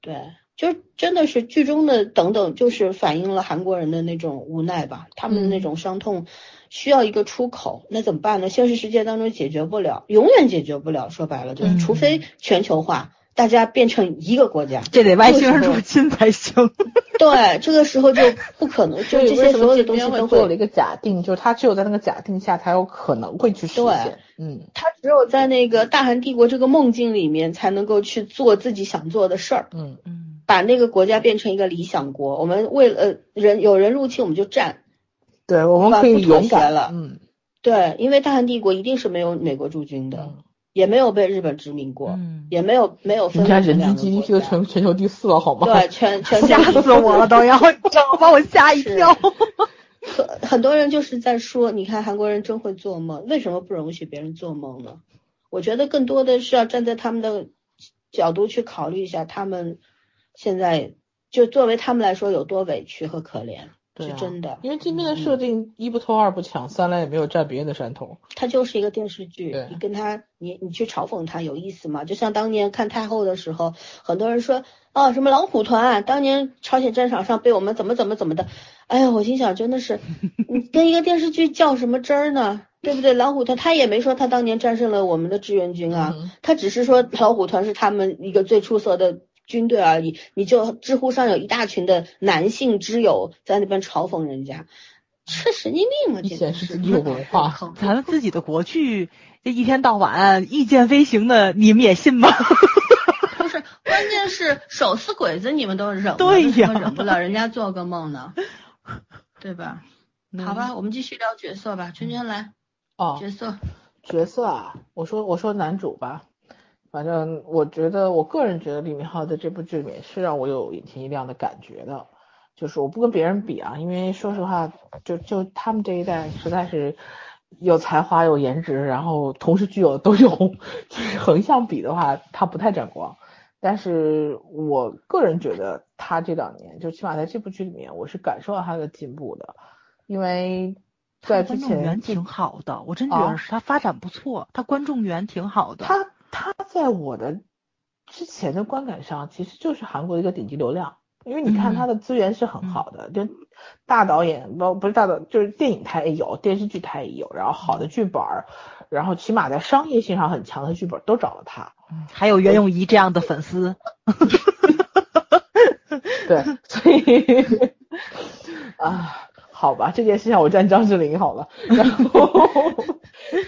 对，就真的是剧中的等等，就是反映了韩国人的那种无奈吧，他们的那种伤痛需要一个出口，那怎么办呢？现实世界当中解决不了，永远解决不了。说白了就是，嗯除非全球化，大家变成一个国家，这得外星人入侵才行。对，这个时候就不可能，就这些所有的东西都会做了一个假定，就是他只有在那个假定下才有可能会去实现。嗯，他只有在那个大韩帝国这个梦境里面，才能够去做自己想做的事儿。嗯，嗯把那个国家变成一个理想国。我们为了呃人有人入侵我们就战，对，我们可以勇敢了嗯，对，因为大韩帝国一定是没有美国驻军的，嗯也没有被日本殖民过，嗯，也没有没有分你看人均 GDP 都全全球第四了，好吗？对，全 吓死我了都要，把我吓一跳。很很多人就是在说，你看韩国人真会做梦，为什么不容许别人做梦呢？我觉得更多的是要站在他们的角度去考虑一下，他们现在就作为他们来说有多委屈和可怜，对啊是真的。因为今天的设定一不偷二不抢，三来也没有占别人的山头。它就是一个电视剧，你跟他，你你去嘲讽他有意思吗？就像当年看太后的时候，很多人说啊什么老虎团，当年朝鲜战场上被我们怎么怎么怎么的，哎呀，我心想真的是，你跟一个电视剧较什么真儿呢？对不对？老虎团他也没说他当年战胜了我们的志愿军啊，嗯他只是说老虎团是他们一个最出色的军队而已。你就知乎上有一大群的男性知友在那边嘲讽人家，这神经病嘛！简显直是示自己有文化。咱们自己的国剧，这一天到晚御剑飞行的，你们也信吗？不是，关键是手撕鬼子你们都忍了，对呀忍不了人家做个梦呢？对吧？好嗯吧，我们继续聊角色吧，圈圈来哦，角色。角色啊，我说我说男主吧，反正我觉得我个人觉得李敏镐在这部剧里面是让我有眼前一亮的感觉的，就是我不跟别人比啊，因为说实话，就就他们这一代实在是有才华有颜值，然后同时具有的都有，就是横向比的话，他不太沾光。但是我个人觉得他这两年，就起码在这部剧里面，我是感受到他的进步的，因为在之观众缘前挺好的，我真觉啊得是他发展不错，他观众缘挺好的。他他在我的之前的观感上，其实就是韩国的一个顶级流量，因为你看嗯。他的资源是很好的，就大导演不不是大导，就是电影他也有，电视剧他也有，然后好的剧本，然后起码在商业性上很强的剧本都找了他。嗯还有袁咏仪这样的粉丝，对，所以啊，好吧，这件事情我站张智霖好了。然后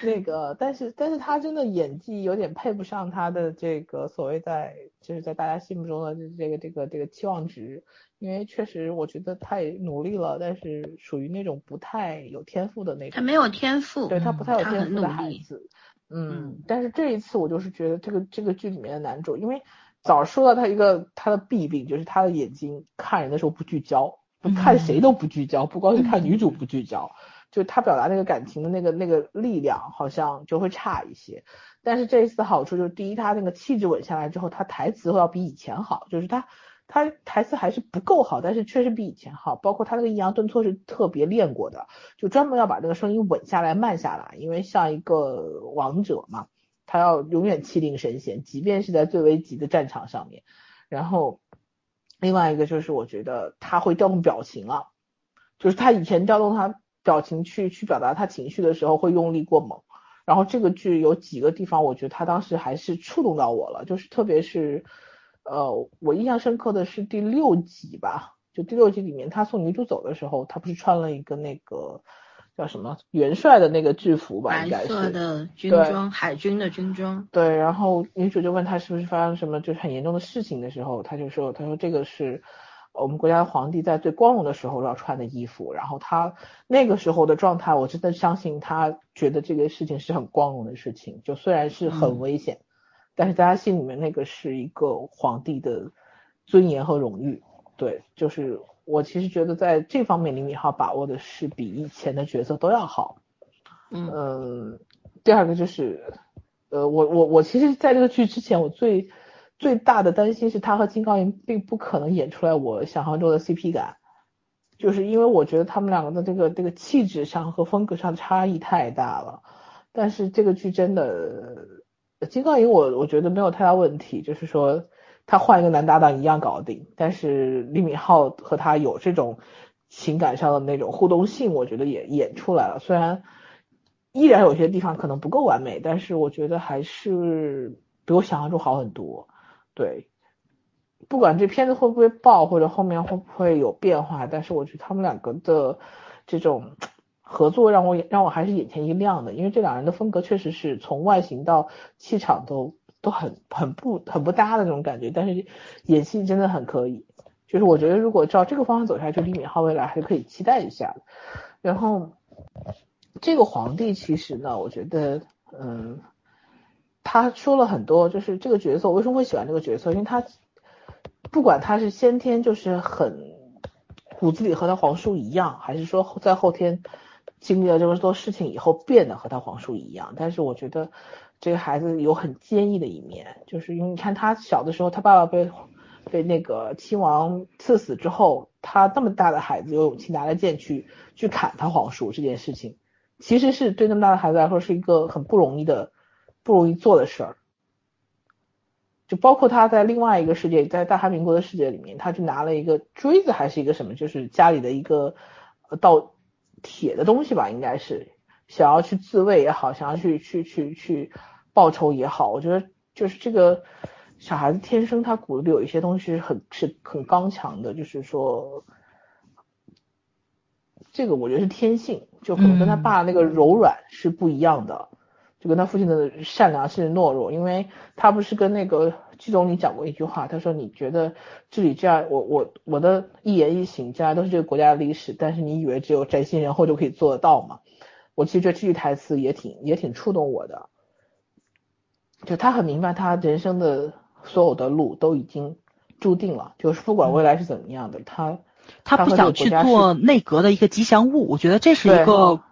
那个，但是但是他真的演技有点配不上他的这个所谓在就是在大家心目中的这个这个这个期望值，因为确实我觉得他也努力了，但是属于那种不太有天赋的那种。他没有天赋，对他不太有天赋的孩。子。嗯嗯，但是这一次我就是觉得这个这个剧里面的男主，因为早说到他一个他的弊病，就是他的眼睛看人的时候不聚焦，不看谁都不聚焦，不光是看女主不聚焦，就他表达那个感情的那个那个力量好像就会差一些。但是这一次的好处就是，第一，他那个气质稳下来之后，他台词会要比以前好，就是他他台词还是不够好，但是确实比以前好，包括他那个抑扬顿挫是特别练过的，就专门要把那个声音稳下来、慢下来，因为像一个王者嘛，他要永远气定神闲，即便是在最危急的战场上面。然后另外一个就是我觉得他会调动表情了，就是他以前调动他表情去去表达他情绪的时候会用力过猛。然后这个剧有几个地方，我觉得他当时还是触动到我了，就是特别是，呃，我印象深刻的是第六集吧，就第六集里面他送女主走的时候，他不是穿了一个那个叫什么元帅的那个制服吧，应该白色是。的军装，海军的军装。对，然后女主就问他是不是发生什么就是很严重的事情的时候，他就说，他说这个是我们国家的皇帝在最光荣的时候要穿的衣服，然后他那个时候的状态，我真的相信他觉得这个事情是很光荣的事情，就虽然是很嗯危险，但是在他心里面那个是一个皇帝的尊严和荣誉。对，就是我其实觉得在这方面李敏镐把握的是比以前的角色都要好。嗯嗯，第二个就是，呃，我我我其实在这个剧之前，我最最大的担心是他和金高银并不可能演出来我想象中的 CP 感，就是因为我觉得他们两个的这个这个气质上和风格上差异太大了。但是这个剧真的，呃金高银我我觉得没有太大问题，就是说他换一个男搭档一样搞定。但是李敏镐和他有这种情感上的那种互动性，我觉得也演出来了，虽然。依然有些地方可能不够完美，但是我觉得还是比我想象中好很多。对，不管这片子会不会爆，或者后面会不会有变化，但是我觉得他们两个的这种合作让我让我还是眼前一亮的，因为这两人的风格确实是从外形到气场都都很很不很不搭的那种感觉，但是演戏真的很可以。就是我觉得如果照这个方向走下去，李敏镐未来还是可以期待一下。然后这个皇帝其实呢，我觉得嗯，他说了很多，就是这个角色我为什么会喜欢这个角色，因为他不管他是先天就是很骨子里和他皇叔一样，还是说在后天经历了这么多事情以后变得和他皇叔一样，但是我觉得这个孩子有很坚毅的一面，就是因为你看他小的时候，他爸爸被。被那个亲王赐死之后，他那么大的孩子有勇气拿着剑去去砍他皇叔这件事情，其实是对那么大的孩子来说是一个很不容易的、不容易做的事儿。就包括他在另外一个世界，在大韩民国的世界里面，他就拿了一个锥子还是一个什么，就是家里的一个倒铁的东西吧，应该是想要去自卫也好，想要去去去去报仇也好，我觉得就是这个。小孩子天生他骨子里有一些东西是很是很刚强的，就是说，这个我觉得是天性，就可能跟他爸那个柔软是不一样的，就跟他父亲的善良是懦弱，因为他不是跟那个季总理讲过一句话，他说你觉得这里这样，我我我的一言一行将来都是这个国家的历史，但是你以为只有宅心仁厚就可以做得到吗？我其实这句台词也挺也挺触动我的，就他很明白他人生的。所有的路都已经注定了，就是不管未来是怎么样的，他他不想去做内阁的一个吉祥物，我觉得这是一个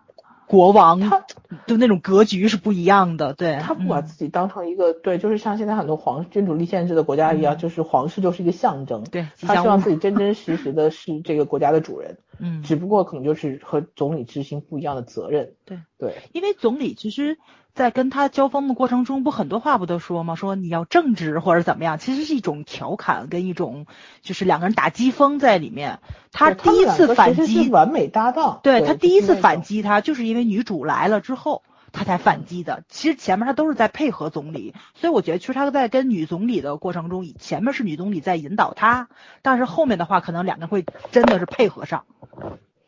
国王，他就那种格局是不一样的。对他不把自己当成一个对，就是像现在很多皇君主立宪制的国家一样，就是皇室就是一个象征。对，他希望自己真真实实的 是这个国家的主人。嗯，只不过可能就是和总理执行不一样的责任。对对，因为总理其实。在跟他交锋的过程中，不很多话不都说吗？说你要正直或者怎么样，其实是一种调侃跟一种就是两个人打机锋在里面。他第一次反击，完美搭档。对他第一次反击他，就是因为女主来了之后，他才反击的。其实前面他都是在配合总理，所以我觉得其实他在跟女总理的过程中，前面是女总理在引导他，但是后面的话可能两个人会真的是配合上。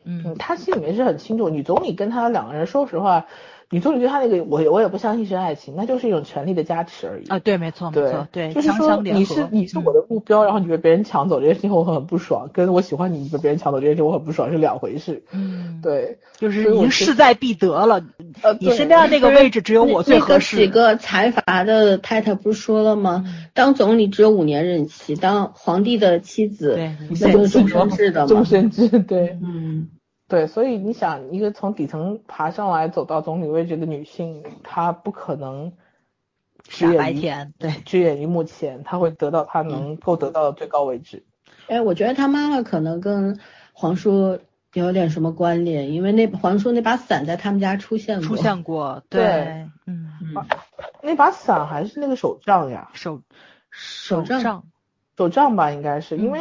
嗯，他心里面是很清楚，女总理跟他两个人，说实话。女总理对他那个，我我也不相信是爱情，那就是一种权力的加持而已啊。对，没错，没错，对，就是说你是你是我的目标，然后你被别人抢走这件事情，我很不爽。跟我喜欢你被别人抢走这件事情，我很不爽，是两回事。嗯，对，就是已经势在必得了。呃，你身边的那个位置只有我最合适。几个财阀的太太不是说了吗？当总理只有五年任期，当皇帝的妻子，对，那就是终身制的嘛。终身制，对，嗯。对，所以你想，一个从底层爬上来走到总理位置的女性，她不可能傻白甜，对，只眼于目前，她会得到她能够得到的最高位置。哎，我觉得她妈妈可能跟皇叔有点什么关联，因为那皇叔那把伞在他们家出现过，出现过，对，嗯，那把伞还是那个手杖呀，手手杖。手杖吧，应该是因为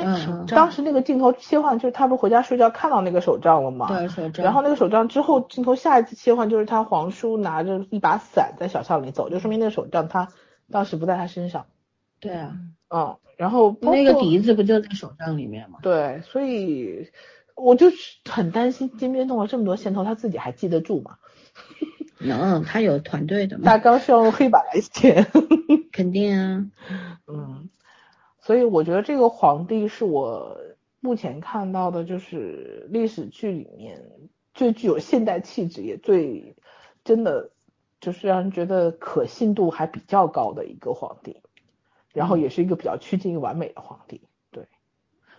当时那个镜头切换，就是他不回家睡觉看到那个手杖了嘛？对，手杖。然后那个手杖之后，镜头下一次切换就是他皇叔拿着一把伞在小巷里走，就说明那个手杖他当时不在他身上。对啊。嗯，然后那个笛子不就在手杖里面吗？对，所以我就很担心金边弄了这么多线头，他自己还记得住吗？能，他有团队的嘛。大纲是要用黑板来写。肯定啊。嗯。所以我觉得这个皇帝是我目前看到的，就是历史剧里面最具有现代气质，也最真的就是让人觉得可信度还比较高的一个皇帝，然后也是一个比较趋近于完美的皇帝。对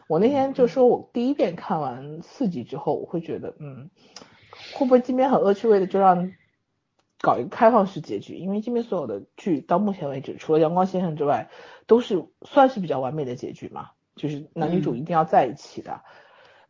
我那天就说，我第一遍看完四集之后，我会觉得，嗯，会不会今天很恶趣味的就让搞一个开放式结局？因为今天所有的剧到目前为止，除了阳光先生之外。都是算是比较完美的结局嘛，就是男女主一定要在一起的，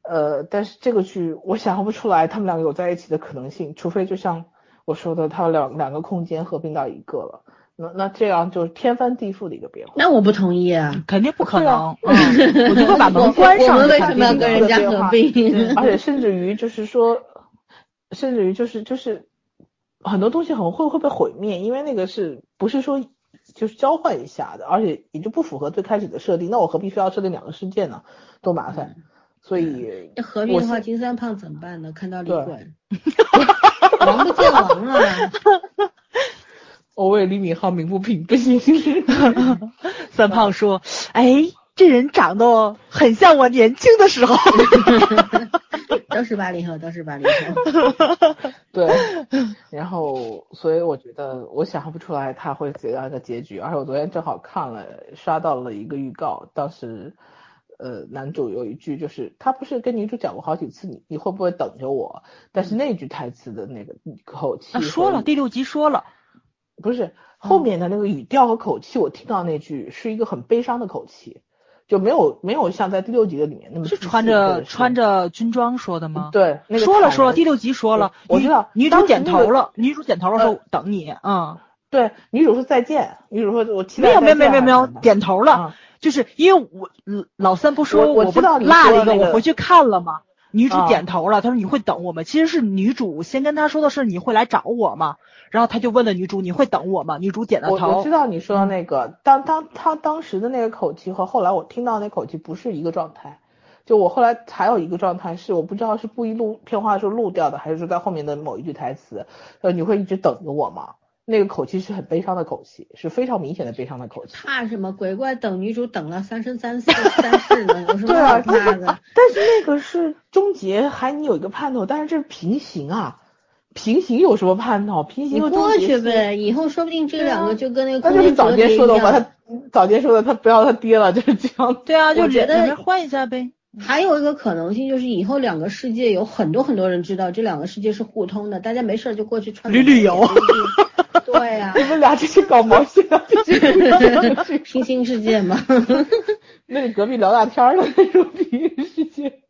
呃，但是这个剧我想象不出来他们两个有在一起的可能性，除非就像我说的，他们两两个空间合并到一个了，那那这样就是天翻地覆的一个变化。那我不同意啊，肯定不可能，我就会把门关上。我们为什么要跟人家合并？而且甚至于就是说，甚至于就是就是很多东西很会会被毁灭，因为那个是不是说？就是交换一下的，而且也就不符合最开始的设定。那我何必非要设定两个世界呢？多麻烦。所以要合并的话，金三胖怎么办呢？看到李衮，王不见王啊！我为李敏镐鸣不平，不行。三胖说：“哎，这人长得很像我年轻的时候。都是八零后，都是八零后。对，然后所以我觉得我想象不出来他会怎样的结局，而且我昨天正好看了，刷到了一个预告，当时呃男主有一句就是他不是跟女主讲过好几次你你会不会等着我，但是那句台词的那个口气啊，说了，第六集说了，不是后面的那个语调和口气，我听到那句是一个很悲伤的口气。就没有没有像在第六集的里面那么是穿着穿着军装说的吗？对，那个说了说了，第六集说了，我知道女主点头了，女主点头了说等你，嗯，对，女主说再见，女主说我期待没有没有没有没有点头了，就是因为我老三不说我不落了一个，我回去看了吗？女主点头了，她说你会等我吗？其实是女主先跟他说的是你会来找我吗？然后他就问了女主你会等我吗？女主点了头。我知道你说的那个，当当他当时的那个口气和后来我听到那口气不是一个状态。就我后来还有一个状态是我不知道是故意录片花的时候录掉的，还是说在后面的某一句台词，呃，你会一直等着我吗？那个口气是很悲伤的口气，是非常明显的悲伤的口气。怕什么？鬼怪等女主等了三生三世三世呢，有什么好怕的？但是那个是终结，还你有一个盼头，但是这是平行啊，平行有什么盼头？平行过去呗，以后说不定这两个就跟那个。那就是早间说的吧？他早间说的，他不要他爹了，就是这样。对啊，就觉得换一下呗。还有一个可能性就是以后两个世界有很多很多人知道这两个世界是互通的，大家没事就过去串旅旅游。对呀，你们俩这是搞毛线？平行世界吗？那你隔壁聊大天了那种平行世界。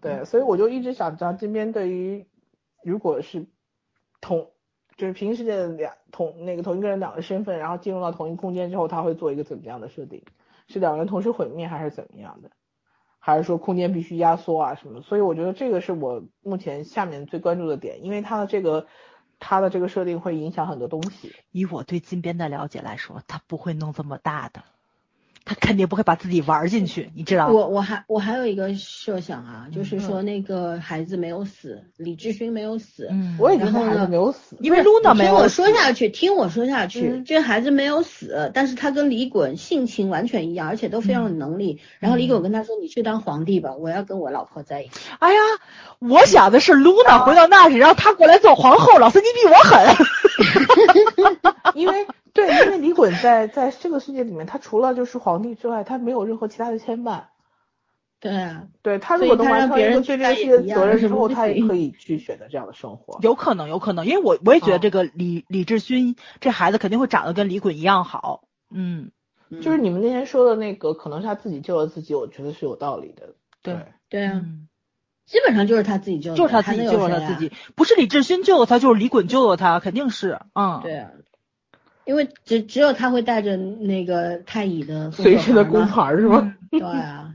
对，所以我就一直想知道这边对于如果是同就是平行世界的两同那个同一个人两个身份，然后进入到同一空间之后，他会做一个怎么样的设定？是两个人同时毁灭还是怎么样的？还是说空间必须压缩啊什么？所以我觉得这个是我目前下面最关注的点，因为它的这个它的这个设定会影响很多东西。以我对金边的了解来说，它不会弄这么大的。他肯定不会把自己玩进去，你知道？我我还我还有一个设想啊，就是说那个孩子没有死，李志勋没有死，嗯，我也觉得孩子没有死，因为露娜没有。听我说下去，听我说下去，这孩子没有死，但是他跟李衮性情完全一样，而且都非常有能力。然后李衮跟他说：“你去当皇帝吧，我要跟我老婆在一起。”哎呀，我想的是露娜回到那里，让他过来做皇后。老师，你比我狠，因为。对，因为李衮在在这个世界里面，他除了就是皇帝之外，他没有任何其他的牵绊。对啊，对他如果能完成一个对这些责任之后，他也可以去选择这样的生活。有可能，有可能，因为我我也觉得这个李李志勋这孩子肯定会长得跟李衮一样好。嗯，就是你们那天说的那个，可能是他自己救了自己，我觉得是有道理的。对对啊，基本上就是他自己救，就是他自己救了他自己，不是李志勋救了他，就是李衮救了他，肯定是。嗯，对啊。因为只只有他会带着那个太乙的随身的工牌是吗？对啊，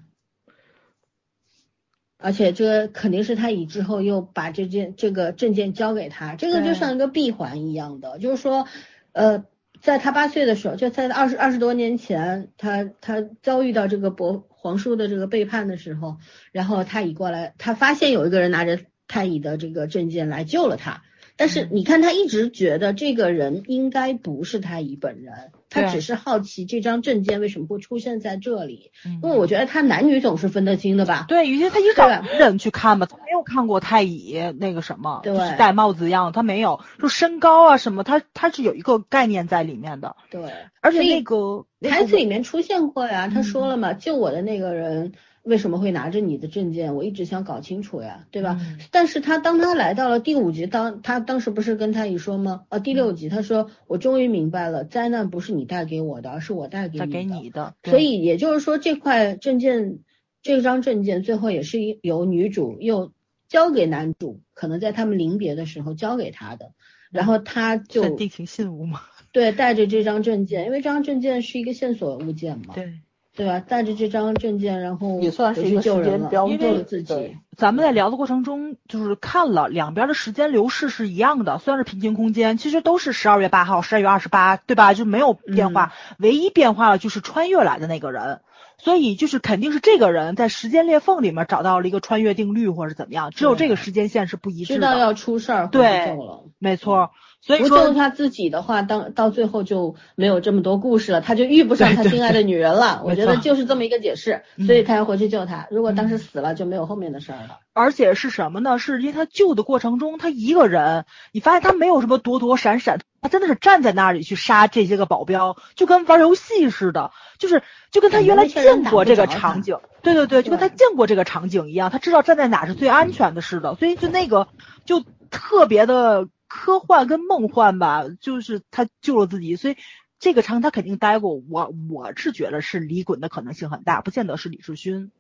而且这肯定是太乙之后又把这件这个证件交给他，这个就像一个闭环一样的，就是说，呃，在他八岁的时候，就在二十二十多年前，他他遭遇到这个伯皇叔的这个背叛的时候，然后太乙过来，他发现有一个人拿着太乙的这个证件来救了他。但是你看，他一直觉得这个人应该不是太乙本人，他只是好奇这张证件为什么会出现在这里。因为我觉得他男女总是分得清的吧？对，于是他一个人去看吧，他没有看过太乙那个什么，就是戴帽子一样，他没有说身高啊什么，他他是有一个概念在里面的。对，而且那个台词里面出现过呀，他说了嘛，救我的那个人。为什么会拿着你的证件？我一直想搞清楚呀，对吧？但是他当他来到了第五集，当他当时不是跟他乙说吗？啊，第六集他说我终于明白了，灾难不是你带给我的，而是我带给你的。所以也就是说，这块证件，这张证件最后也是由女主又交给男主，可能在他们临别的时候交给他的。然后他就定情信物嘛。对，带着这张证件，因为这张证件是一个线索物件嘛。对。对吧？带着这张证件，然后也算是一个时间标志自己。咱们在聊的过程中，就是看了两边的时间流逝是一样的，虽然是平行空间，其实都是十二月八号、十二月二十八，对吧？就没有变化，唯一变化了就是穿越来的那个人。所以就是肯定是这个人在时间裂缝里面找到了一个穿越定律，或者是怎么样，只有这个时间线是不一致的。知道要出事儿，对，没错。所以不救说他自己的话，当到最后就没有这么多故事了，他就遇不上他心爱的女人了。我觉得就是这么一个解释，嗯所以他要回去救她。如果当时死了，就没有后面的事儿了。而且是什么呢？是因为他救的过程中，他一个人，你发现他没有什么躲躲闪闪，他真的是站在那里去杀这些个保镖，就跟玩游戏似的，就是就跟他原来见过这个场景，对对对，就跟他见过这个场景一样，他知道站在哪是最安全的似的，所以就那个就特别的科幻跟梦幻吧，就是他救了自己，所以。这个场景他肯定待过，我我是觉得是李衮的可能性很大，不见得是李世勋，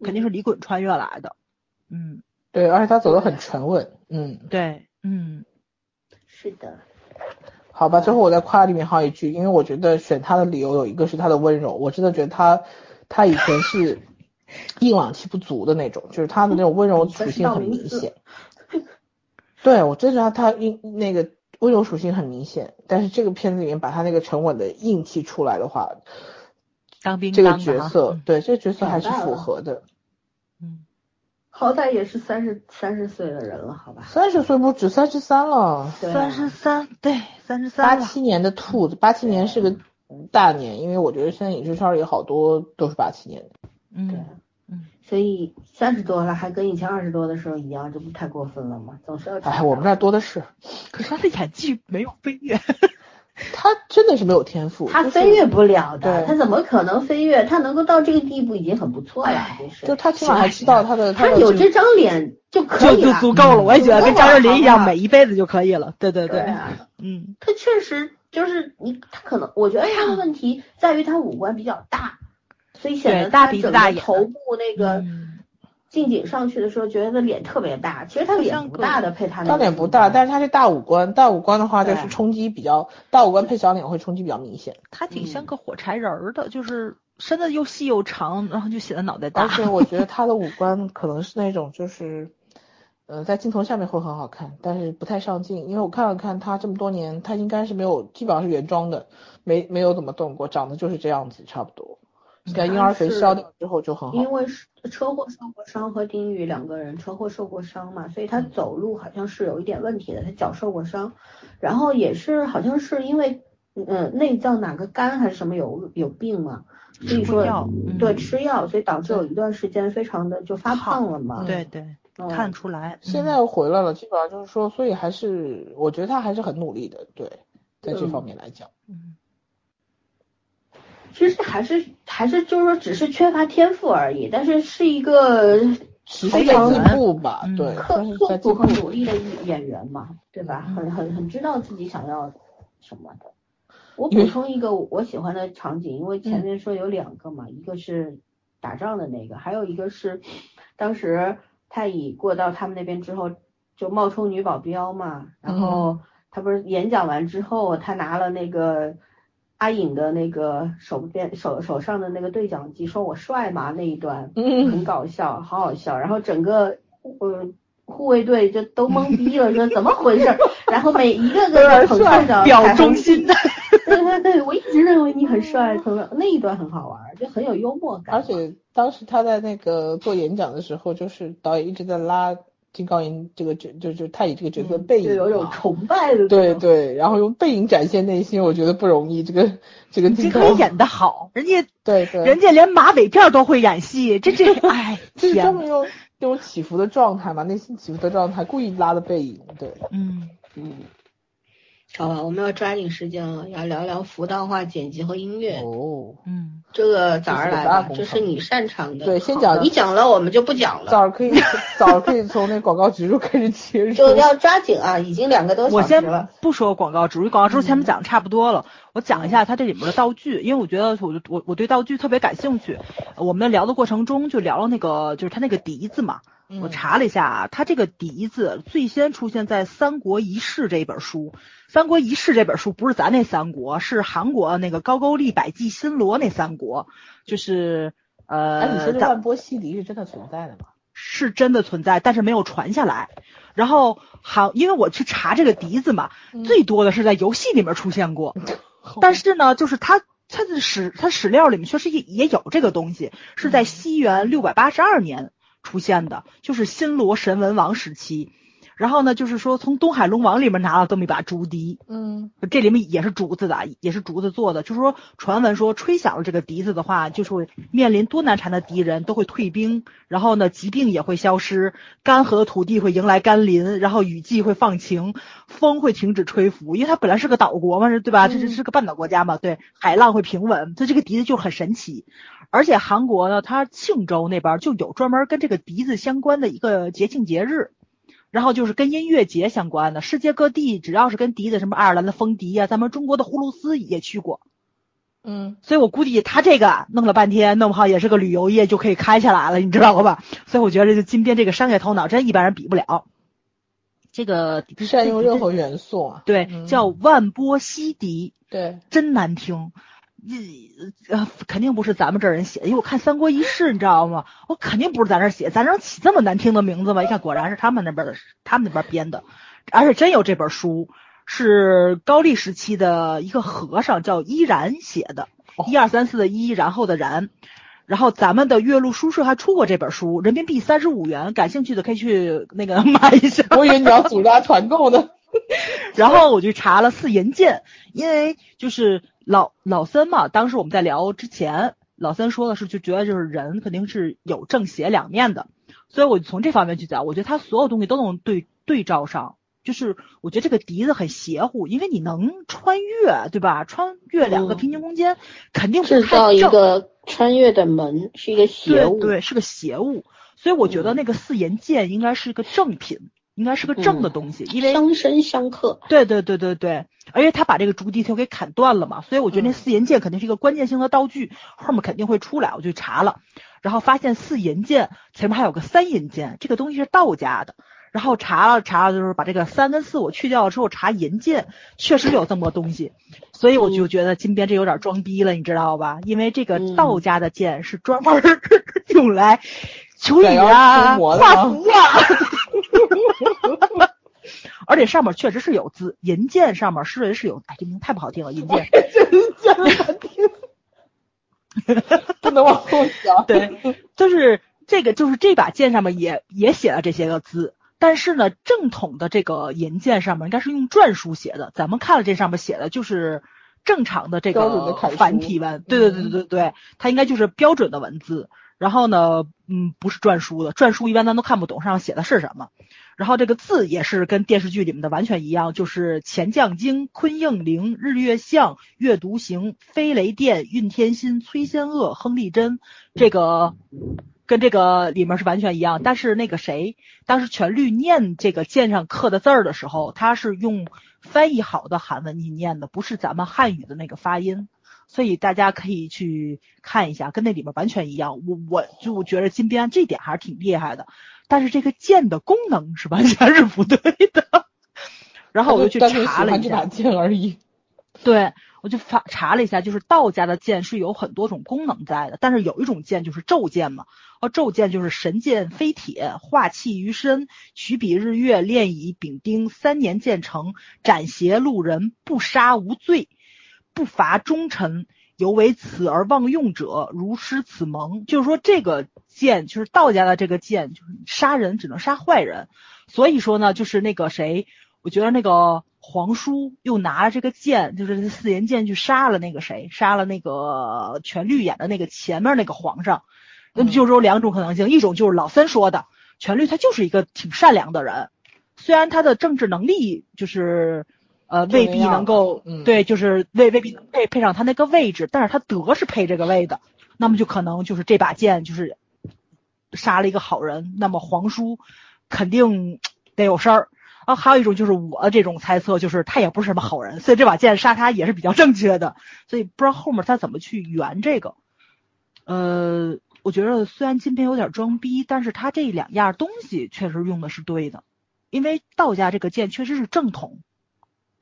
肯定是李衮穿越来的。嗯，对，而且他走的很沉稳，嗯，对，嗯，是的，好吧，最后我再夸李敏镐一句，因为我觉得选他的理由有一个是他的温柔，我真的觉得他他以前是 硬朗气不足的那种，就是他的那种温柔属性很明显。对，我真觉得他硬那个温柔属性很明显，但是这个片子里面把他那个沉稳的硬气出来的话，当兵这个角色，嗯对这个角色还是符合的。嗯，好歹也是三十三十岁的人了，好吧？三十岁不止，三十三了。三十三，对，三十八三八。七年的兔子，八七年是个大年，因为我觉得现在影视圈里好多都是八七年的。嗯，所以三十多了还跟以前二十多的时候一样，这不太过分了吗？总是要哎，我们那儿多的是，可是他的演技没有飞跃。他真的是没有天赋，他飞跃不了的，他怎么可能飞跃？他能够到这个地步已经很不错了，就是就他起码还知道他的他有这张脸就可就就以了，足够了，我也觉得跟张智霖一样，美一辈子就可以了。对对对啊，嗯，他确实就是你，他可能我觉得他的问题在于他五官比较大，所以显得大鼻子大眼头部那个嗯近景上去的时候，觉得他脸特别大。其实他脸不大的，配他那他脸不大，但是他是大五官，大五官的话就是冲击比较，大五官配小脸会冲击比较明显。他挺像个火柴人儿的，就是身子又细又长，然后就显得脑袋大而。且我觉得他的五官可能是那种就是，呃，在镜头下面会很好看，但是不太上镜。因为我看了看他这么多年，他应该是没有，基本上是原装的，没没有怎么动过，长得就是这样子，差不多。在婴儿肥是消掉之后就很好。因为是车祸受过伤和丁宇两个人车祸受过伤嘛，所以他走路好像是有一点问题的，他脚受过伤，然后也是好像是因为嗯内脏哪个肝还是什么有有病嘛，所以说吃药嗯对吃药，所以导致有一段时间非常的就发胖了嘛。对对，嗯看出来。现在又回来了，基本上就是说，所以还是我觉得他还是很努力的，对，在这方面来讲。嗯其实还是还是就是说只是缺乏天赋而已，但是是一个持续在进步吧，嗯对，刻苦和。努力的演员嘛，对吧？嗯很很很知道自己想要什么的。我补充一个我喜欢的场景，因为前嗯面说有两个嘛，一个是打仗的那个，还有一个是当时太乙过到他们那边之后，就冒充女保镖嘛，然嗯后他不是演讲完之后，他拿了那个。阿颖的那个手边手手上的那个对讲机，说我帅吗？那一段，嗯很搞笑，好好笑。然后整个呃护卫队就都懵逼了，说怎么回事儿？然后每一个个都捧着着表忠心。对对对，我一直认为你很帅，可能那一段很好玩，就很有幽默感。而且当时他在那个做演讲的时候，就是导演一直在拉金高银这个角，就就太乙这个角色背影有种崇拜的。对，对，然后用背影展现内心，我觉得不容易。这个这个金可以演的好，人家对对，人家连马尾辫都会演戏，这这 哎就是专天门用这种起伏的状态嘛，内心起伏的状态，故意拉的背影，对。嗯，嗯，好吧，我们要抓紧时间了，要聊聊服道化剪辑和音乐。哦，嗯，这个早上来吧，这是你擅长的。对先讲你讲了，我们就不讲了。早上可以 早上可以从那广告植入开始切入，就要抓紧啊！已经两个多小时了。不说广告植入，广告植入前面讲的差不多了，我讲一下它这里面的道具，因为我觉得我我我对道具特别感兴趣。我们聊的过程中就聊了那个就是它那个笛子嘛，嗯我查了一下啊，它这个笛子最先出现在《三国遗事》这一本书，《三国遗事》这本书不是咱那三国，是韩国那个高句丽百济新罗那三国，就是呃哎，你呃，说这咱万波西笛是真的存在的吗？是真的存在，但是没有传下来。然后好，因为我去查这个笛子嘛，嗯最多的是在游戏里面出现过，但是呢，就是它它的史它史料里面确实也也有这个东西，是在西元六百八十二年出现的，就是新罗神文王时期。然后呢，就是说从东海龙王里面拿了这么一把竹笛，嗯这里面也是竹子的，也是竹子做的。就是说，传闻说吹响了这个笛子的话，就是会面临多难缠的敌人都会退兵，然后呢，疾病也会消失，干涸的土地会迎来甘霖，然后雨季会放晴，风会停止吹拂，因为它本来是个岛国嘛，是对吧？这这是个半岛国家嘛，对，海浪会平稳，所以这个笛子就很神奇。而且韩国呢，它庆州那边就有专门跟这个笛子相关的一个节庆节日。然后就是跟音乐节相关的，世界各地只要是跟笛子，什么爱尔兰的风笛呀、咱们中国的葫芦丝也去过，嗯，所以我估计他这个弄了半天，弄不好也是个旅游业就可以开起来了，你知道吧？所以我觉得这金边这个商业头脑真一般人比不了。这个善用任何元素啊，对嗯叫万波西笛，对，真难听。呃，肯定不是咱们这儿人写的，因为我看《三国一世》，你知道吗？我肯定不是咱这儿写，咱这起这么难听的名字吗？一看果然是他们那边的，他们那边编的，而且真有这本书，是高丽时期的一个和尚叫依然写的，一二三四的一，然后的然，然后咱们的岳麓书社还出过这本书，人民币三十五元，感兴趣的可以去那个 买一下。我以为你要组织团购呢。然后我就查了四言剑，因为就是老老森嘛，当时我们在聊之前，老森说的是就觉得就是人肯定是有正邪两面的，所以我就从这方面去讲，我觉得他所有东西都能对对照上。就是我觉得这个笛子很邪乎，因为你能穿越，对吧？穿越两个嗯平行空间，肯定是制造一个穿越的门，是一个邪物。对对，是个邪物。所以我觉得那个四言剑应该是个正品，应该是个正的东西，因为相生相克。对对对对对，而且他把这个竹笛头给砍断了嘛，所以我觉得那嗯四银剑肯定是一个关键性的道具，后面肯定会出来。我就查了，然后发现四银剑前面还有个三银剑，这个东西是道家的。然后查了查了，就是把这个三跟四我去掉了之后，查银剑确实有这么个东西，所以我就觉得金边这有点装逼了，你知道吧？因为这个嗯道家的剑是专门 用来求雨斩妖啊、画符啊。而且上面确实是有字，银剑上面是是有，哎，这名字太不好听了，银剑。不能往后想。对，就是这个，就是这把剑上面也也写了这些个字，但是呢，正统的这个银剑上面应该是用篆书写的，咱们看了这上面写的就是正常的这个繁体文，对对对对对对，它应该就是标准的文字。然后呢，嗯，不是篆书的，篆书一般咱都看不懂，上写的是什么。然后这个字也是跟电视剧里面的完全一样，就是钱将经、坤应灵、日月相、月独行、飞雷电、运天心、崔仙鄂、亨利贞，这个跟这个里面是完全一样。但是那个谁，当时全律念这个剑上刻的字儿的时候，他是用翻译好的韩文音念的，不是咱们汉语的那个发音。所以大家可以去看一下，跟那里面完全一样。我我就觉得金边这点还是挺厉害的，但是这个剑的功能是完全是不对的。然后我就去查了一下剑而已。对我就查查了一下，就是道家的剑是有很多种功能在的，但是有一种剑就是咒剑嘛，哦，咒剑就是神剑飞铁，化气于身，取彼日月，炼以丙丁，三年建成，斩邪路人，不杀无罪。不乏忠臣，犹为此而忘用者，如失此盟。就是说，这个剑就是道家的这个剑，就是杀人只能杀坏人。所以说呢，就是那个谁，我觉得那个皇叔又拿了这个剑，就是四言剑去杀了那个谁，杀了那个全律演的那个前面那个皇上。那么就是有两种可能性，一种就是老三说的，全律他就是一个挺善良的人，虽然他的政治能力就是。呃，未必能够、嗯对，就是未未必能配配上他那个位置，但是他德是配这个位的，那么就可能就是这把剑就是杀了一个好人，那么皇叔肯定得有事儿啊。还有一种就是我这种猜测，就是他也不是什么好人，所以这把剑杀他也是比较正确的，所以不知道后面他怎么去圆这个。呃，我觉得虽然金边有点装逼，但是他这两样东西确实用的是对的，因为道家这个剑确实是正统。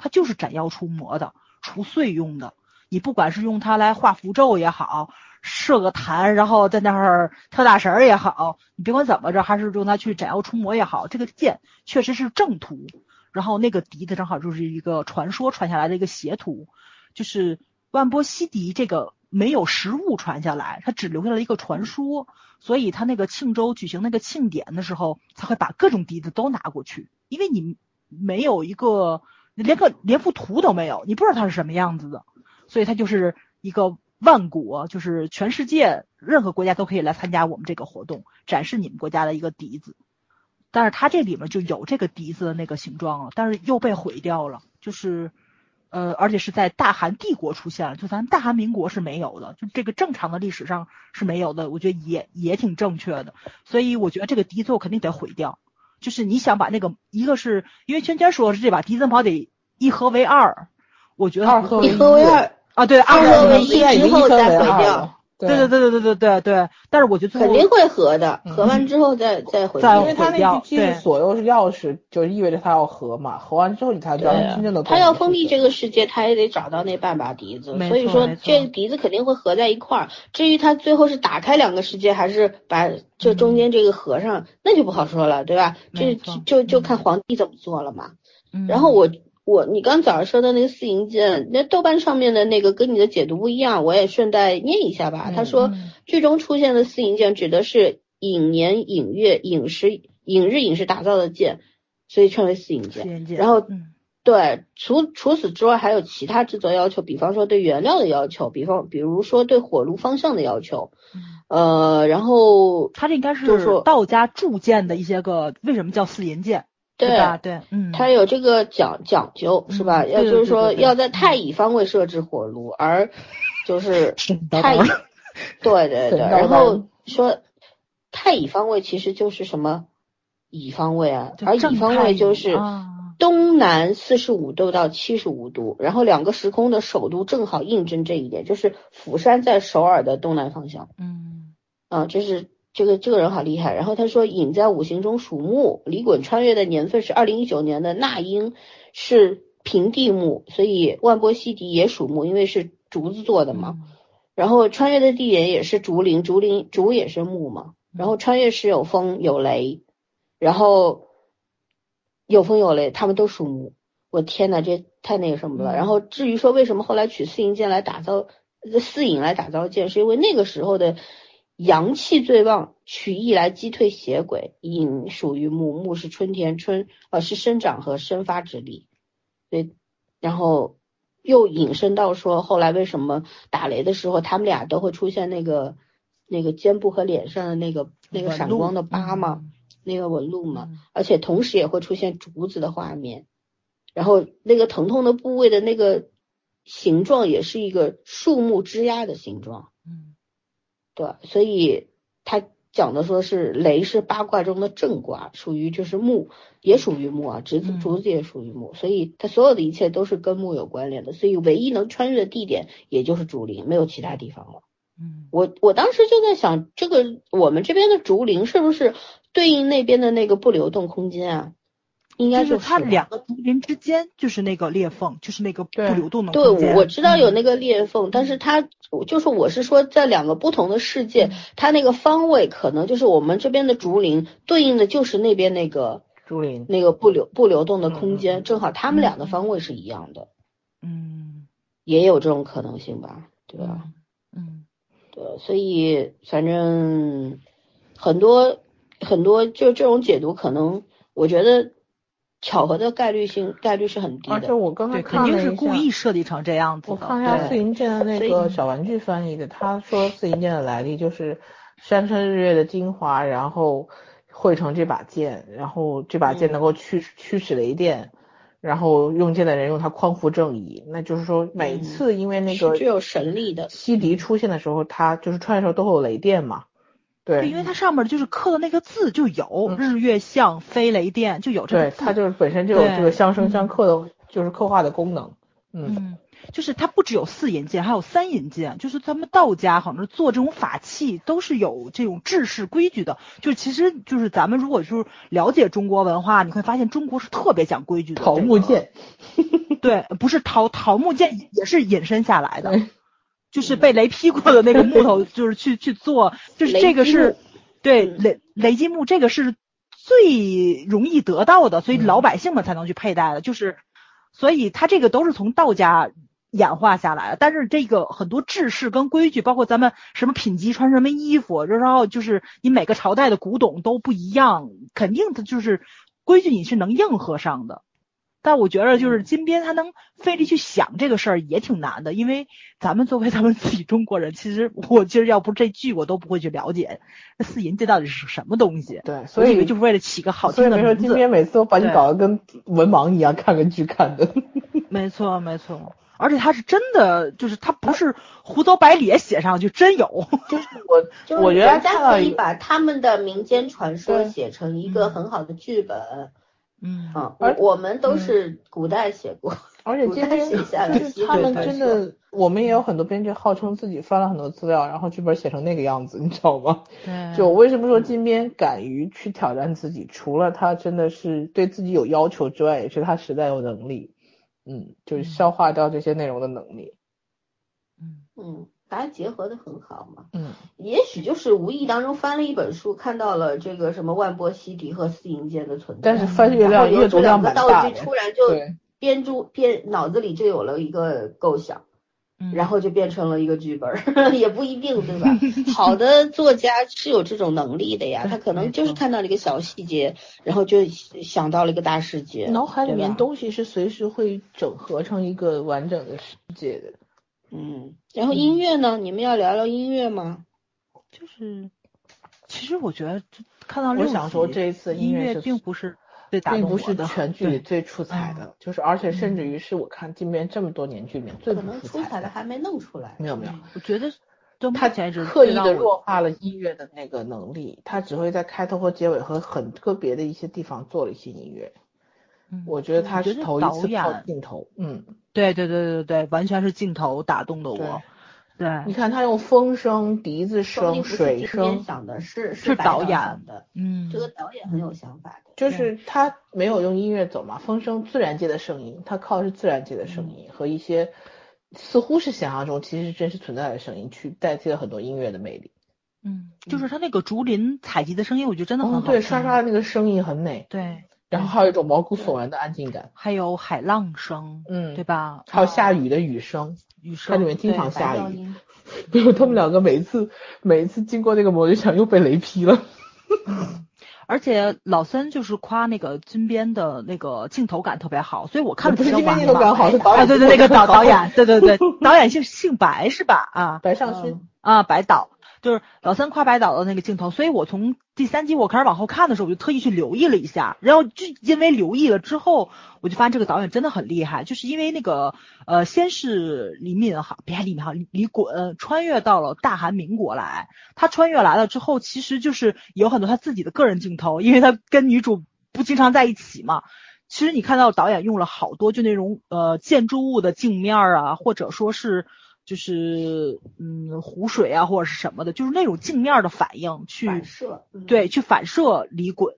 它就是斩妖除魔的，除祟用的。你不管是用它来画符咒也好，设个坛，然后在那儿跳大神儿也好，你别管怎么着，还是用它去斩妖除魔也好，这个剑确实是正途。然后那个笛子正好就是一个传说传下来的一个邪途，就是万波西笛这个没有实物传下来，它只留下了一个传说，所以他那个庆州举行那个庆典的时候，才会把各种笛子都拿过去。因为你没有一个连个连幅图都没有，你不知道它是什么样子的，所以它就是一个万国，就是全世界任何国家都可以来参加我们这个活动，展示你们国家的一个笛子。但是它这里面就有这个笛子的那个形状了，但是又被毁掉了，就是。呃，而且是在大韩帝国出现了，就咱大韩民国是没有的，就这个正常的历史上是没有的，我觉得也也挺正确的，所以我觉得这个笛子我肯定得毁掉。就是你想把那个，一个是因为圈圈说是这把迪森跑得一合为二，我觉得二合一合为二啊，对，二合为一之后再毁掉。对对对对对对对对，但是我觉得肯定会合的，合完之后再再回，再，因为他那句记所有是钥匙，就意味着他要合嘛，合完之后你才知道真正的。他要封闭这个世界，他也得找到那半把笛子，所以说这笛子肯定会合在一块儿。至于他最后是打开两个世界，还是把这中间这个合上，那就不好说了，对吧？这就就看皇帝怎么做了嘛。然后我。我你刚早上说的那个四银剑，那豆瓣上面的那个跟你的解读不一样，我也顺带念一下吧。他说，剧中出现的四银剑指的是影年、影月、影时、影日、影时打造的剑，所以称为四银剑。然后，对，除除此之外还有其他制作要求，比方说对原料的要求，比方比如说对火炉方向的要求，呃，然后他这应该是道家铸剑的一些个，为什么叫四银剑？对吧？对，嗯，它有这个讲讲究是吧？要就是说要在太乙方位设置火炉，而就是太乙，对对对。然后说太乙方位其实就是什么乙方位啊，而乙方位就是东南四十五度到七十五度，然后两个时空的首都正好印证这一点，就是釜山在首尔的东南方向。嗯，啊，这是。这个这个人好厉害，然后他说寅在五行中属木，李衮穿越的年份是二零一九年的那英，是平地木，所以万波西迪也属木，因为是竹子做的嘛。然后穿越的地点也是竹林，竹林竹也是木嘛。然后穿越时有风有雷，然后有风有雷，他们都属木。我天呐，这太那个什么了。然后至于说为什么后来取四营剑来打造四营来打造剑，是因为那个时候的。阳气最旺，取意来击退邪鬼。寅属于木，木是春天，春呃是生长和生发之力。对，然后又引申到说，后来为什么打雷的时候，他们俩都会出现那个那个肩部和脸上的那个那个闪光的疤嘛，那个纹路嘛，而且同时也会出现竹子的画面，然后那个疼痛的部位的那个形状也是一个树木枝丫的形状。对，所以他讲的说是雷是八卦中的正卦，属于就是木，也属于木啊，竹子竹子也属于木，所以它所有的一切都是跟木有关联的，所以唯一能穿越的地点也就是竹林，没有其他地方了。嗯，我我当时就在想，这个我们这边的竹林是不是对应那边的那个不流动空间啊？应该是它两个竹林之间就是那个裂缝，就是那个不流动的空间。对，我知道有那个裂缝，但是它就是我是说在两个不同的世界，它那个方位可能就是我们这边的竹林对应的就是那边那个竹林那个不流不流动的空间，正好他们俩的方位是一样的。嗯，也有这种可能性吧？对吧？嗯，对，所以反正很多很多就这种解读，可能我觉得。巧合的概率性概率是很低的，而且我刚才肯定是故意设计成这样子。我看一下四银剑的那个小玩具翻译的，他说四银剑的来历就是山川日月的精华，然后汇成这把剑，然后这把剑能够驱驱使雷电，然后用剑的人用它匡扶正义。那就是说每次因为那个具有神力的西迪出现的时候，他就是穿的时候都会有雷电嘛。对，因为它上面就是刻的那个字就有日月相飞雷电，就有这个字。对，它就是本身就有这个相生相克的，就是刻画的功能。嗯，就是它不只有四银剑，还有三银剑。就是咱们道家好像做这种法器都是有这种制式规矩的。就其实就是咱们如果就是了解中国文化，你会发现中国是特别讲规矩的。桃木剑，对，不是桃桃木剑也是引申下来的。就是被雷劈过的那个木头，就是去去做，就是这个是，对雷雷击木这个是最容易得到的，所以老百姓们才能去佩戴的，就是，所以它这个都是从道家演化下来的。但是这个很多制式跟规矩，包括咱们什么品级穿什么衣服，然后就是你每个朝代的古董都不一样，肯定它就是规矩你是能应和上的。但我觉得就是金边他能费力去想这个事儿也挺难的，因为咱们作为咱们自己中国人，其实我今儿要不这剧我都不会去了解那四银这到底是什么东西。对，所以以为就是为了起个好听的名字。金边每次都把你搞得跟文盲一样，看个剧看的。没错没错，而且他是真的，就是他不是胡诌白咧写上去，真有。就是我，就是我觉得大家可以把他们的民间传说写成一个嗯很好的剧本。嗯啊，而我我们都嗯。是古代写过，而且今天写下来就是他们真的，我们也有很多编剧号称自己翻了很多资料，然后剧本写成那个样子，你知道吗？对。就我为什么说金边敢于去挑战自己，除了他真的是对自己有要求之外，也是他实在有能力，嗯，就是消化掉这些内容的能力，嗯。嗯，大家结合的很好嘛。嗯，也许就是无意当中翻了一本书，看到了这个什么万波西迪和四银剑的存在，但是翻阅量阅读量两个道具，蛮大的，突然就，编出编脑子里就有了一个构想，嗯然后就变成了一个剧本儿，也不一定，对吧？好的作家是有这种能力的呀，他可能就是看到了一个小细节，然后就想到了一个大世界，脑海里面东西是随时会整合成一个完整的世界的。嗯，然后音乐呢？你们要聊聊音乐吗？就是，其实我觉得这看到我想说这一次音音乐并不是最打并不是动我的，全剧里最出彩嗯的，就是而且甚至于是我看金边这么多年剧里面最可能出不出彩的。彩的还没弄出来。没有没有嗯我觉得他刻意的弱化了音乐的那个能力，他只会在开头和结尾和很个别的一些地方做了一些音乐。嗯我觉得他是头一次靠镜头，嗯，对对对对对，完全是镜头打动的我。对，你看他用风声、笛子声、水声，想的，是是导导演的。嗯，这个导演很有想法的。就是他没有用音乐走嘛，风声自然界的声音，他靠的是自然界的声音和一些似乎是想象中其实是真实存在的声音，去代替了很多音乐的魅力。嗯，就是他那个竹林采集的声音，我觉得真的很好听。刷刷的那个声音很美，对，然后还有一种毛骨悚然的安静感。还有海浪声，嗯对吧？还有下雨的雨声，雨声，它里面经常下雨。他们两个每一次每一次经过那个摩天墙又被雷劈了。而且老三就是夸那个金边的那个镜头感特别好，所以我看的不是金边镜头感嘛好，是导啊，演对对，那个导导演，对对对，导演姓姓白是吧？啊白尚勋，嗯啊，白导就是老三跨白岛的那个镜头，所以我从第三集我开始往后看的时候，我就特意去留意了一下，然后就因为留意了之后，我就发现这个导演真的很厉害，就是因为那个呃，先是李敏镐，别李敏镐，李李衮穿越到了大韩民国来，他穿越来了之后，其实就是有很多他自己的个人镜头，因为他跟女主不经常在一起嘛。其实你看到导演用了好多就那种呃建筑物的镜面啊，或者说是就是嗯湖水啊或者是什么的，就是那种镜面儿的反应去反射，嗯对去反射李衮，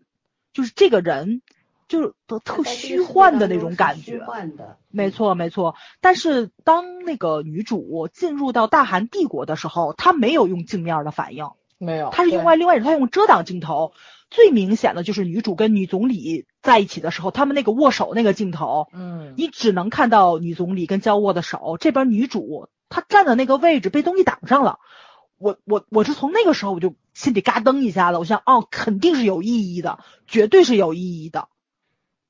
就是这个人就是都特虚幻的那种感虚觉。幻的，没错，没错。但是当那个女主进入到大韩帝国的时候，她没有用镜面儿的反应，没有，她是用外另外一种，她用遮挡镜头。最明显的就是女主跟女总理在一起的时候，他们那个握手那个镜头，嗯，你只能看到女总理跟交握的手，这边女主她站的那个位置被东西挡上了。我我我是从那个时候我就心里嘎噔一下子，我想哦，肯定是有意义的，绝对是有意义的。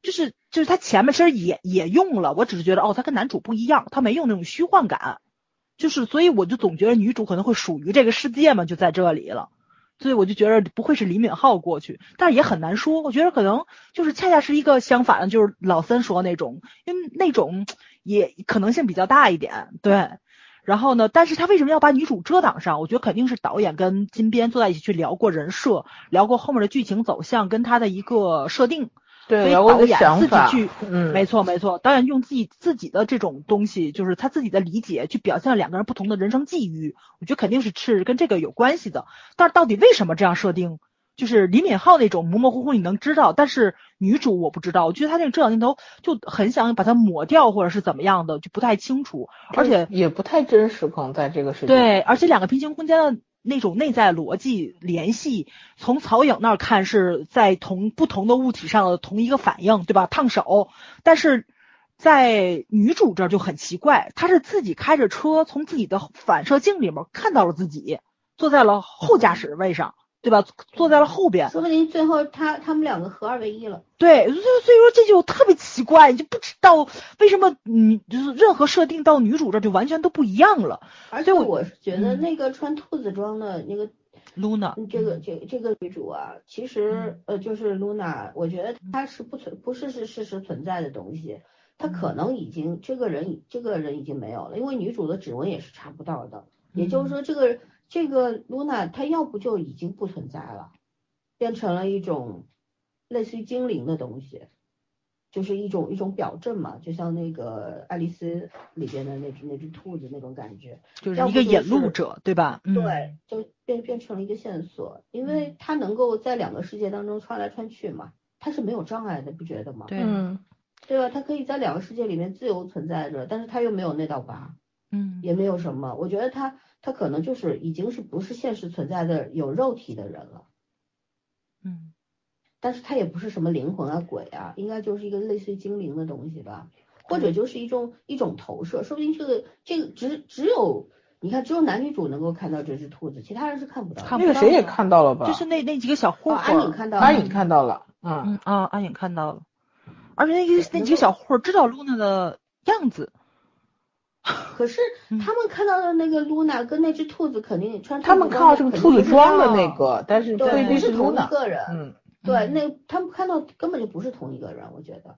就是就是他前面其实也也用了，我只是觉得哦，他跟男主不一样，他没有那种虚幻感，就是所以我就总觉得女主可能会属于这个世界嘛，就在这里了。所以我就觉得不会是李敏镐过去，但是也很难说。我觉得可能就是恰恰是一个相反的，就是老三说那种，因为那种也可能性比较大一点，对。然后呢，但是他为什么要把女主遮挡上？我觉得肯定是导演跟金边坐在一起去聊过人设，聊过后面的剧情走向跟他的一个设定。所对，以聊过一个导演自己想法，去，嗯，没错没错，导演用自己自己的这种东西，就是他自己的理解，去表现了两个人不同的人生际遇，我觉得肯定是是跟这个有关系的。但是到底为什么这样设定？就是李敏镐那种模模糊糊你能知道，但是女主我不知道，我觉得他那个遮挡镜头就很想把它抹掉，或者是怎么样的，就不太清楚，而且也不太真实，可能在这个世界，对，而且两个平行空间的那种内在逻辑联系，从曹颖那儿看是在同不同的物体上的同一个反应，对吧？烫手，但是在女主这儿就很奇怪，她是自己开着车从自己的反射镜里面看到了自己，坐在了后驾驶位上，对吧？坐在了后边，说不定最后他他们两个合二为一了。对，所以所以说这就特别奇怪，你就不知道为什么女就是任何设定到女主这儿就完全都不一样了。而且我我是觉得嗯。那个穿兔子装的那个 Luna，嗯这个这这个女主啊，其实呃就是 Luna，我觉得她是不存不是是事实存在的东西，她可能已经这个人已这个人已经没有了，因为女主的指纹也是查不到的，也就是说这个这个 Luna 她要不就已经不存在了，变成了一种类似于精灵的东西。就是一种一种表证嘛，就像那个爱丽丝里边的那只那只兔子那种感觉，就是一个引路者，对吧？嗯，对，就变变成了一个线索，因为它能够在两个世界当中穿来穿去嘛，它是没有障碍的，不觉得吗？对，嗯，对吧？它可以在两个世界里面自由存在着，但是它又没有那道疤，嗯，也没有什么。我觉得他他可能就是已经是不是现实存在的有肉体的人了，嗯，但是他也不是什么灵魂啊鬼啊，应该就是一个类似于精灵的东西吧，或者就是一种一种投射，说不定这个这个只只有你看只有男女主能够看到这只兔子，其他人是看不到的。看不到那个谁也看到了吧？就是那那几个小混哦，混儿，安影看到了，安影看到了，嗯，嗯啊，安影看到了，而且那个那几个小混儿知道 Luna 的样子，可是嗯他们看到的那个露娜跟那只兔子肯定穿他们看到是个兔子装的那个，但是对，未必不是同一。个人。嗯，对，嗯那他们看到根本就不是同一个人，我觉得。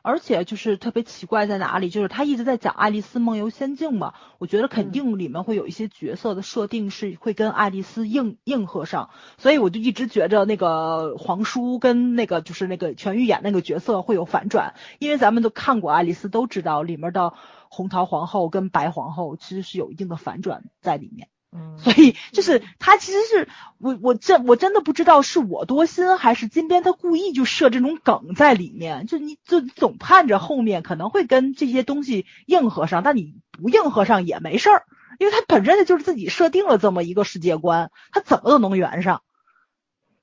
而且就是特别奇怪在哪里，就是他一直在讲《爱丽丝梦游仙境》嘛，我觉得肯嗯定里面会有一些角色的设定是会跟爱丽丝应应和上，所以我就一直觉着那个皇叔跟那个就是那个全玉演那个角色会有反转，因为咱们都看过爱丽丝，都知道里面的红桃皇后跟白皇后其实是有一定的反转在里面。嗯所以就是他其实是我我真我真的不知道是我多心还是金边他故意就设这种梗在里面，就你就总盼着后面可能会跟这些东西应和上，但你不应和上也没事儿，因为他本身就是自己设定了这么一个世界观，他怎么都能圆上。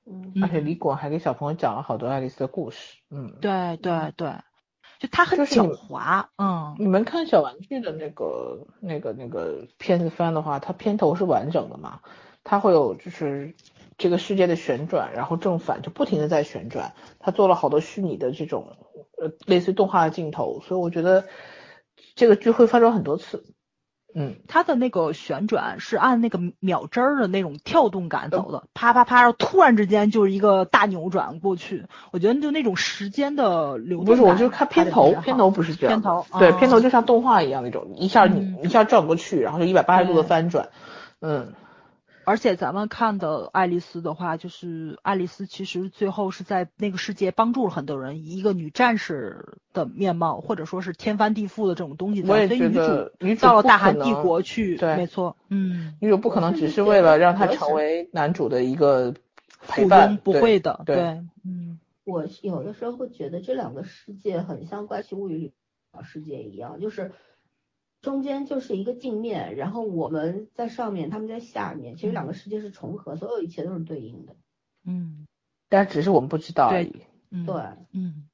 嗯，而且李果还给小朋友讲了好多爱丽丝的故事。嗯，对对对，就他很狡猾，嗯你们看小玩具的那个那个那个片子番的话，它片头是完整的嘛？它会有就是这个世界的旋转，然后正反就不停的在旋转。它做了好多虚拟的这种呃类似于动画的镜头，所以我觉得这个剧会翻转很多次。嗯，它的那个旋转是按那个秒针儿的那种跳动感走的，啪啪啪，然后突然之间就是一个大扭转过去。我觉得就那种时间的流动不是，我就看片头片头不是这样，片头对，哦片头就像动画一样那种，一下一下转过去，然后就一百八十度的翻转。嗯，而且咱们看的爱丽丝的话，就是爱丽丝其实最后是在那个世界帮助了很多人，以一个女战士的面貌，或者说是天翻地覆的这种东西在。我也觉所以女得女主到了大韩帝国去，对没错，嗯，女主不可能只是为了让他我想成为男主的一个陪普伴，不会的，对嗯我有的时候会觉得这两个世界很像《怪奇物语》里的世界一样，就是中间就是一个镜面，然后我们在上面，他们在下面，其实两个世界是重合，所有一切都是对应的。嗯但只是我们不知道而对已，嗯，对，嗯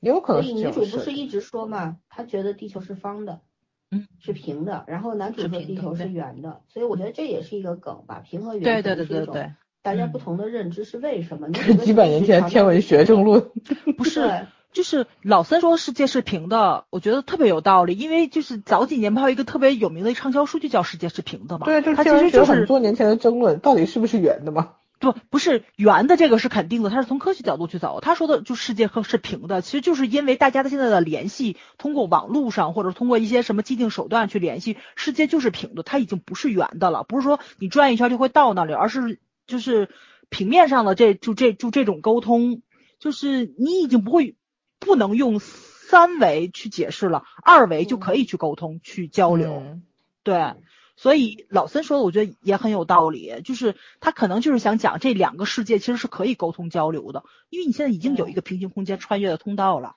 有可所以女能是这种设定。主不是一直说嘛，她觉得地球是方的，嗯，是平的，然后男主说地球是圆的，所以我觉得这也是一个梗吧，平和圆对对对对对，嗯大家不同的认知是为什么？这是 几百年前天文学正争论。不是。对，就是老三说世界是平的，我觉得特别有道理，因为就是早几年不还有一个特别有名的畅销书就叫世界是平的嘛，对，就是它天文学很其实就是多年前的争论，到底是不是圆的嘛？不不是圆的，这个是肯定的，他是从科学角度去走。他说的就世界和是平的，其实就是因为大家的现在的联系，通过网络上或者通过一些什么既定手段去联系，世界就是平的，它已经不是圆的了，不是说你转一圈就会到那里，而是就是平面上的这就这就这种沟通，就是你已经不会不能用三维去解释了，二维就可以去沟通、去交流。嗯对，所以老森说的，我觉得也很有道理，就是他可能就是想讲这两个世界其实是可以沟通交流的，因为你现在已经有一个平行空间穿越的通道了，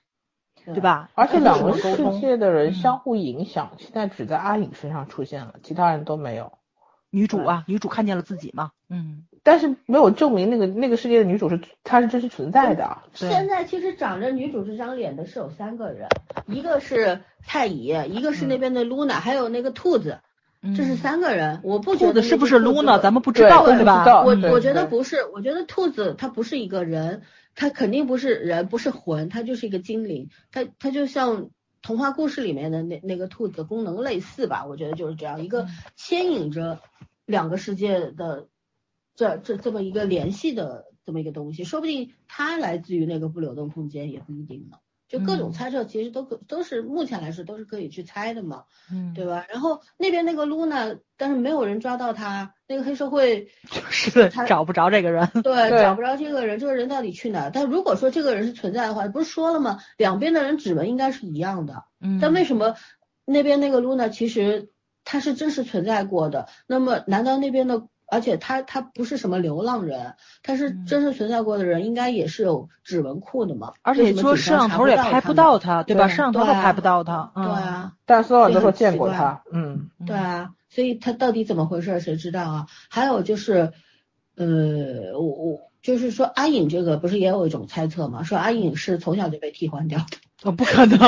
对？吧？而且两个世？界的人嗯相互影响，现在只在阿影身上出现了，其他人都没有。女主啊，女主看见了自己嘛，嗯，但是没有证明那个那个世界的女主是她是真实存在的。现在其实长着女主这张脸的是有三个人，一个是太乙，一个是那边的露娜，还有那个兔子。这是嗯三个人，我不觉得是不是 Luna，咱们不知道，对对吧？不知道我我觉得不是，我觉得兔子它不是一个人，它肯定不是人，不是魂，它就是一个精灵，它它就像童话故事里面的那那个兔子功能类似吧，我觉得就是这样一个嗯牵引着两个世界的这这这么一个联系的这么一个东西，说不定它来自于那个不流动空间也不一定呢。就各种嗯猜测，其实都可都是目前来说都是可以去猜的嘛。嗯，对吧？然后那边那个 Luna，但是没有人抓到他，那个黑社会 就是他找不着这个人。对对找不着这个人，这个人到底去哪？但如果说这个人是存在的话，不是说了吗？两边的人指纹应该是一样的，嗯，但为什么那边那个 Luna 其实他是真实存在过的？那么难道那边的？而且他他不是什么流浪人，他是嗯真实存在过的人，应该也是有指纹库的嘛。而且为什么说摄像头也拍不不到他，对吧？对摄像头都对啊拍不到他。对嗯，啊，但所有人都说见过他，嗯，对啊，所以他到底怎么回事，谁知道啊？还有就是，呃，我我就是说阿颖这个不是也有一种猜测嘛，说阿颖是从小就被替换掉的，哦，不可能，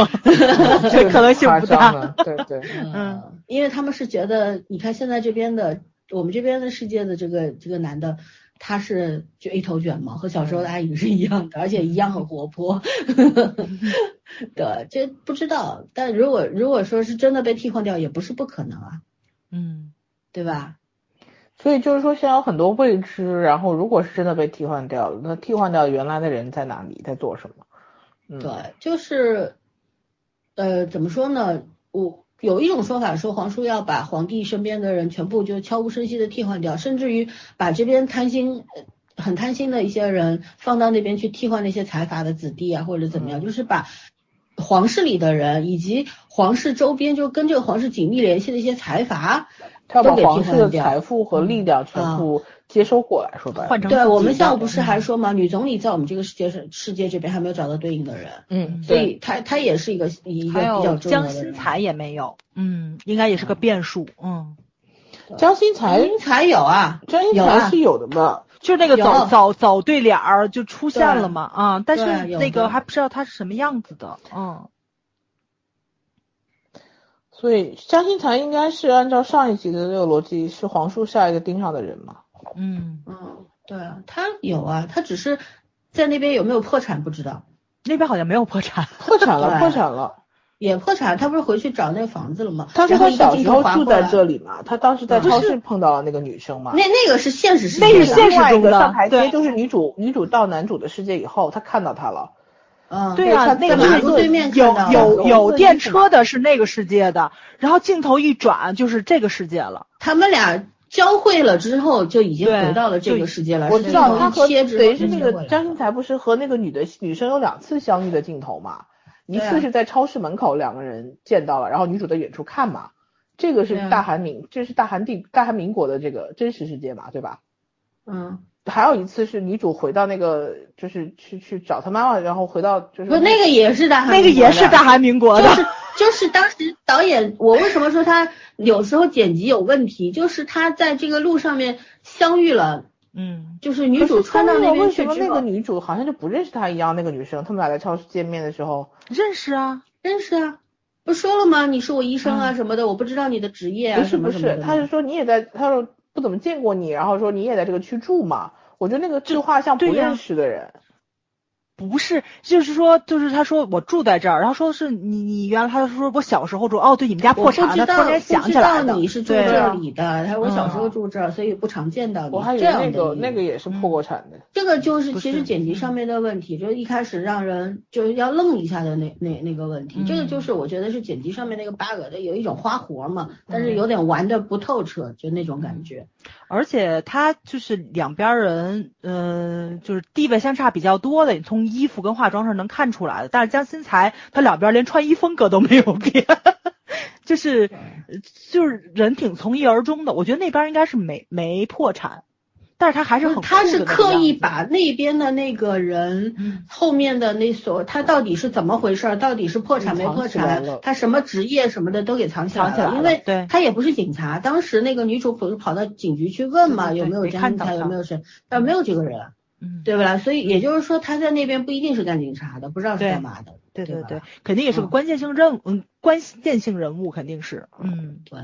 这可能性不大。对对，嗯，因为他们是觉得，你看现在这边的我们这边的世界的这个这个男的。他是就一头卷毛，和小时候的阿姨是一样的，而且一样很活泼。对，这不知道，但如果如果说是真的被替换掉，也不是不可能啊，嗯对吧？所以就是说现在有很多未知，然后如果是真的被替换掉了，那替换掉原来的人在哪里，在做什么？嗯，对，就是，呃，怎么说呢？我有一种说法说皇叔要把皇帝身边的人全部就悄无声息的替换掉，甚至于把这边贪心。很贪心的一些人放到那边去替换那些财阀的子弟啊，或者怎么样，就是把皇室里的人以及皇室周边就跟这个皇室紧密联系的一些财阀，他都给替换掉财富和力量全部接收过来，说白了，对换成对我们下午不是还嗯说吗，女总理在我们这个世界上世界这边还没有找到对应的人，嗯，所，以她她也是一个一个比较有江重要的人。心才也没有，嗯，应该也是个变数，嗯，江新才，江新才有啊，江心有啊。才是有的嘛？就是那个走有。走走对脸儿就出现了嘛，啊，但是那个还不知道他是什么样子的，嗯，所以江新才应该是按照上一集的这个逻辑，是黄树下一个盯上的人嘛？嗯，嗯，对啊，他有啊，他只是在那边有没有破产不知道，那边好像没有破产，破产了，破产了。也破产，他不是回去找那个房子了吗？他说他小时候住在这里嘛，他当时在嗯超市碰到了那个女生嘛。那那个是现实世界的，那个中的上台阶对就是女主女主到男主的世界以后，他看到他了。嗯，对啊，看那个马路对面有有的有电车的是那个世界的，然后镜头一转就是这个世界了，他们俩交汇了之后，就已经回到了这个世界了。我知道他和等于是那个张新才不是和那个女的女生有两次相遇的镜头嘛？一次是在超市门口两个人见到了，然后女主在远处看嘛。这个是大韩民，这是大韩帝大韩民国的这个真实世界嘛，对吧？嗯，还有一次是女主回到那个，就是去去找她妈妈，然后回到就是不，那个也是大韩那个民国的。也是大韩民国的，就是就是当时导演，我为什么说他有时候剪辑有问题？就是他在这个路上面相遇了，嗯，就是女主穿到那边为什么那个女主好像就不认识他一样？那个女生，他们俩在超市见面的时候，认识啊，认识啊，不说了吗？你是我医生啊嗯。什么的，我不知道你的职业啊不是不是，什么什么的。他是说你也在，他说不怎么见过你，然后说你也在这个区住嘛。我觉得那个对话像不认识的人。不是，就是说，就是他说我住在这儿，然后说是你你原来他说我小时候住，哦，对，你们家破产了，知道他突然想起来的，你是住这里的，他说我小时候嗯住这儿，所以不常见到你。我还以这样的为那个那个也是破过产的。这个就是其实剪辑上面的问题，就是一开始让人就是要愣一下的那那那个问题，这个嗯就是我觉得是剪辑上面那个 bug 的有一种花活嘛，但嗯是有点玩的不透彻，就那种感觉。而且他就是两边人，嗯、就是地位相差比较多的，你从衣服跟化妆上能看出来的。但是江新才他两边连穿衣风格都没有变，就是就是人挺从一而终的。我觉得那边应该是没没破产，但是他还是很他是刻意把那边的那个人嗯后面的那所他到底是怎么回事儿，到底是破产没破产，他什么职业什么的都给藏起来了因为他也不是警察。当时那个女主不是跑到警局去问嘛，有没有没江新才，有没有谁，但没有这个人。嗯，对不啦？所以也就是说，他在那边不一定是干警察的，不知道是干嘛的。对对对对，肯定也是个嗯关键性任务，嗯，关键性人物肯定是，嗯对，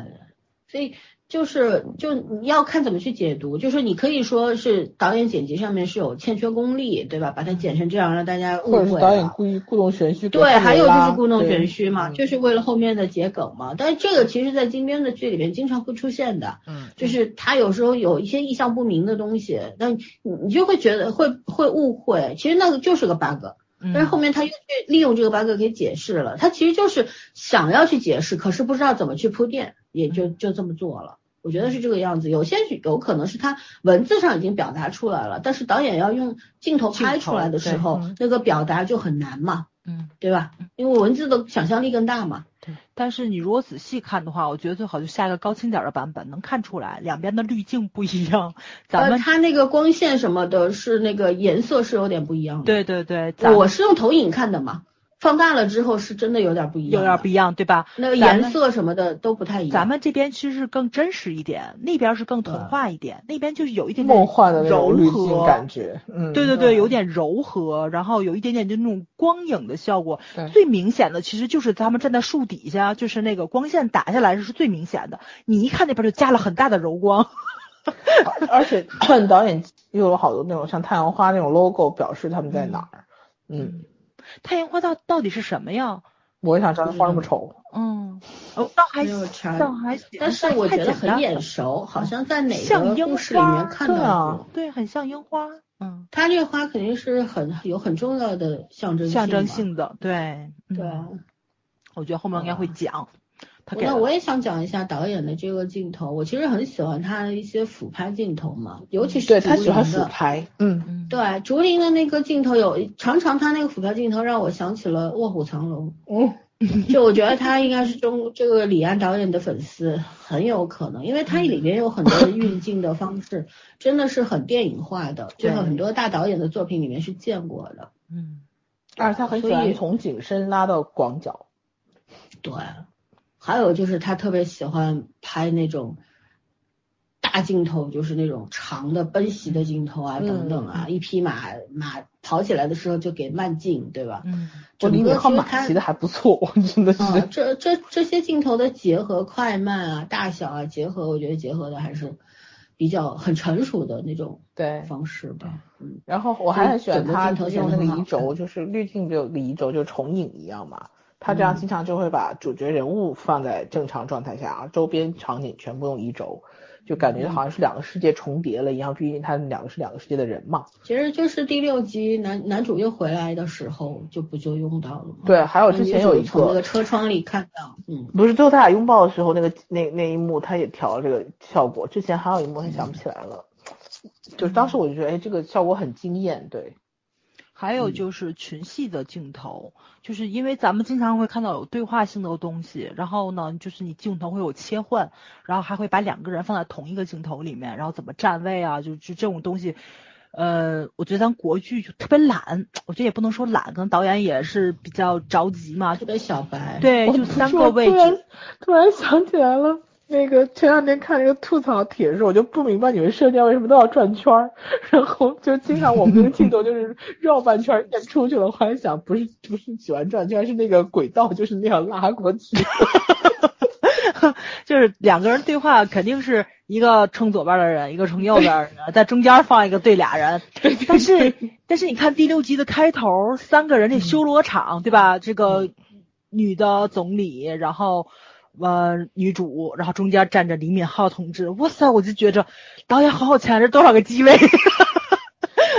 所以就是就你要看怎么去解读，就是你可以说是导演剪辑上面是有欠缺功力，对吧？把它剪成这样让大家误或者是会导演。故意故弄玄虚对，还有就是故弄玄虚嘛，嗯就是为了后面的桔梗嘛。但是这个其实，在金边的剧里面经常会出现的，嗯，就是他有时候有一些意象不明的东西，但你你就会觉得会会误会，其实那个就是个 bug。嗯但是后面他又去利用这个 bug 给解释了，他其实就是想要去解释，可是不知道怎么去铺垫，也就就这么做了。我觉得是这个样子，有些有可能是他文字上已经表达出来了，但是导演要用镜头拍出来的时候，那个表达就很难嘛，嗯，对吧？因为文字的想象力更大嘛。对。但是你如果仔细看的话，我觉得最好就下一个高清点的版本，能看出来两边的滤镜不一样。咱呃，们、它那个光线什么的，是那个颜色是有点不一样的。对对对，我是用投影看的嘛，放大了之后是真的有点不一样，有点不一样，对吧？那个颜色什么的都不太一样。咱们这边其实是更真实一点，那边是更童话一点，那边就是有一点点梦幻的那柔种滤镜和感觉，嗯，对对对，有点柔和，然后有一点点就那种光影的效果。最明显的其实就是他们站在树底下，就是那个光线打下来是最明显的。你一看那边就加了很大的柔光。而且 导演又有好多那种像太阳花那种 logo 表示他们在哪儿，嗯，太阳花到到底是什么呀？我也想知道它花那么丑，嗯，哦，倒还倒还行，但是我觉得很眼熟，好像在哪个故事里面看到过。对，很像樱花，嗯，它这个花肯定是很有很重要的象征象征。性的，对，嗯对啊，我觉得后面应该会讲。他给那我也想讲一下导演的这个镜头，我其实很喜欢他的一些俯拍镜头嘛，尤其是对他喜欢俯。拍，嗯，嗯，对，竹林的那个镜头有常常他那个俯拍镜头让我想起了《卧虎藏龙》，嗯，就我觉得他应该是中这个李安导演的粉丝，很有可能，因为他里面有很多的 运镜的方式，真的是很电影化的，就是很多大导演的作品里面是见过的。嗯，而且他很喜欢从景深拉到广角，对，还有就是他特别喜欢拍那种大镜头，就是那种长的奔袭的镜头啊，嗯等等啊，一匹马马跑起来的时候就给慢镜，对吧？嗯，我李整个敏镐马其实他骑的还不错，真的是，啊，这这这些镜头的结合，快慢啊、大小啊结合，我觉得结合的还是比较很成熟的那种对。方式吧。嗯，然后我还很喜欢他用那个移轴，就是滤镜不有个移轴，就重影一样嘛。他这样嗯经常就会把主角人物放在正常状态下，周边场景全部用移轴，就感觉好像是两个世界重叠了一样，毕竟他们两个是两个世界的人嘛。其实就是第六集男男主又回来的时候，就不就用到了吗？对，还有之前有一个车窗里看到，嗯，不是最后他俩拥抱的时候，那个那那一幕他也调了这个效果。之前还有一幕，他想不起来了，就是当时我就觉得，哎，这个效果很惊艳，对，还有嗯就是群戏的镜头，就是因为咱们经常会看到有对话性的东西，然后呢，就是你镜头会有切换，然后还会把两个人放在同一个镜头里面，然后怎么站位啊，就就这种东西，呃，我觉得咱国剧就特别懒，我觉得也不能说懒，可能导演也是比较着急嘛，就特别小白。，对，我就三个位突然置，突然想起来了，那个前两天看那个吐槽帖的时候，我就不明白你们射箭为什么都要转圈儿，然后就经常我们那个镜头就是绕半圈儿演出去了。我还想，不是不是喜欢转圈儿，是那个轨道就是那样拉过去。就是两个人对话，肯定是一个冲左边的人，一个冲右边的人，在中间放一个对俩人。但是但是你看第六集的开头，三个人这修罗场，对吧？这个女的总理，然后呃女主，然后中间站着李敏镐同志。哇塞，我就觉着导演好有钱，这多少个机位？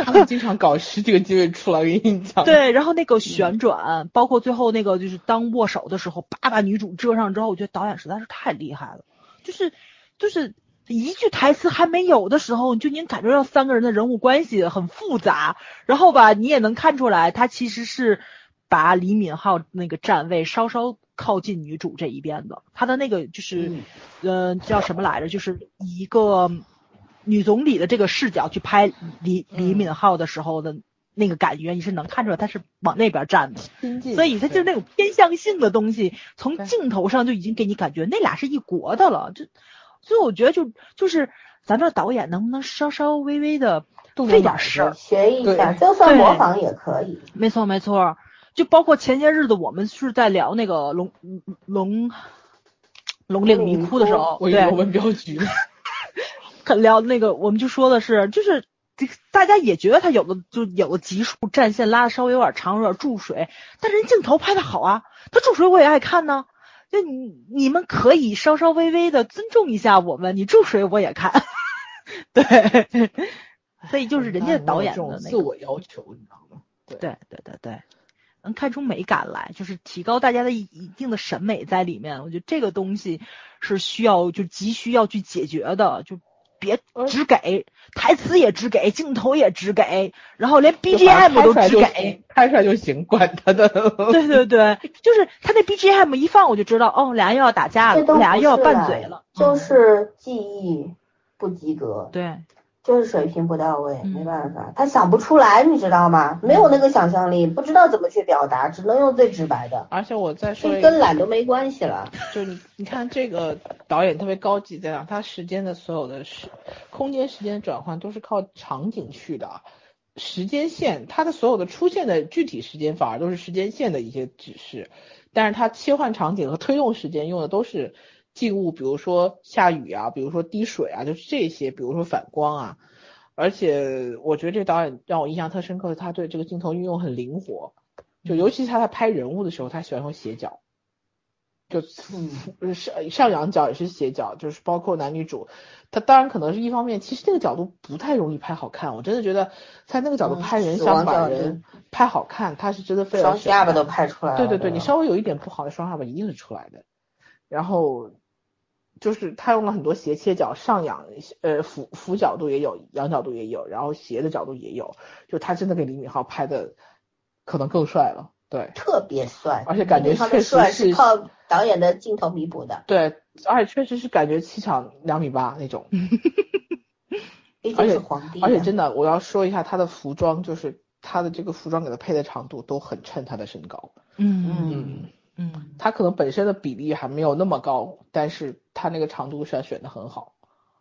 他们经常搞十几个机位出来，我跟你讲。对，然后那个旋转，包括最后那个就是当握手的时候，叭把女主遮上之后，我觉得导演实在是太厉害了，就是就是一句台词还没有的时候，你就已经感觉到三个人的人物关系很复杂，然后吧，你也能看出来，他其实是把李敏镐那个站位稍稍靠近女主这一边的，他的那个就是，呃，叫什么来着？就是以一个女总理的这个视角去拍李李敏镐的时候的那个感觉，你是能看出来他是往那边站的，所以他就是那种偏向性的东西，从镜头上就已经给你感觉那俩是一国的了。就，所以我觉得就就是咱这导演能不能稍稍微微的费点事儿？学一下就算模仿也可以。没错没错，就包括前些日子我们是在聊那个龙龙龙岭迷窟的时候，对我以为，文镖局呢。很聊那个，我们就说的是，就是这个大家也觉得他有的就有的集数战线拉的稍微有点长，有点注水，但是人镜头拍的好啊，他注水我也爱看呢。就你你们可以稍稍微微的尊重一下我们，你注水我也看，对，所以就是人家导演的那个，自我要求，你知道吗？对对对对对，能看出美感来，就是提高大家的一一定的审美在里面。我觉得这个东西是需要就急需要去解决的，就别只给台词也只给，镜头也只给，然后连就把它 BGM 都只给。，拍出来就行，管他的。对对对，就是他那 BGM 一放，我就知道哦，俩人又要打架了，俩人又要拌嘴了。就嗯是记忆不及格，对，就是水平不到位，嗯没办法，他想不出来，你知道吗？没有那个想象力，不知道怎么去表达，只能用最直白的，而且我再说跟懒都没关系了。就你你看这个导演特别高级在哪？他时间的所有的时空间时间转换都是靠场景去的，时间线它的所有的出现的具体时间反而都是时间线的一些指示，但是它切换场景和推动时间用的都是静物，比如说下雨啊，比如说滴水啊，就是这些，比如说反光啊。而且我觉得这导演让我印象特深刻，他对这个镜头运用很灵活，就尤其是他在拍人物的时候，他喜欢用斜角。就嗯 上上仰角也是斜角，就是包括男女主，他当然可能是一方面，其实那个角度不太容易拍好看，我真的觉得在那个角度嗯拍人死想把人拍好看，他是真的费了双下巴都拍出来了。对对对，你稍微有一点不好的双下巴一定是出来的。然后就是他用了很多斜切角，上仰呃俯俯角度也有，仰角度也有，然后斜的角度也有，就他真的给李敏镐拍的可能更帅了。对特别帅，而且感觉确实的帅是是靠导演的镜头弥补的，对，而且确实是感觉气场两米八那种。毕而且皇帝啊。而且真的，我要说一下他的服装，就是他的这个服装给他配的长度都很衬他的身高。嗯嗯，嗯，他可能本身的比例还没有那么高，但是他那个长度选选的很好。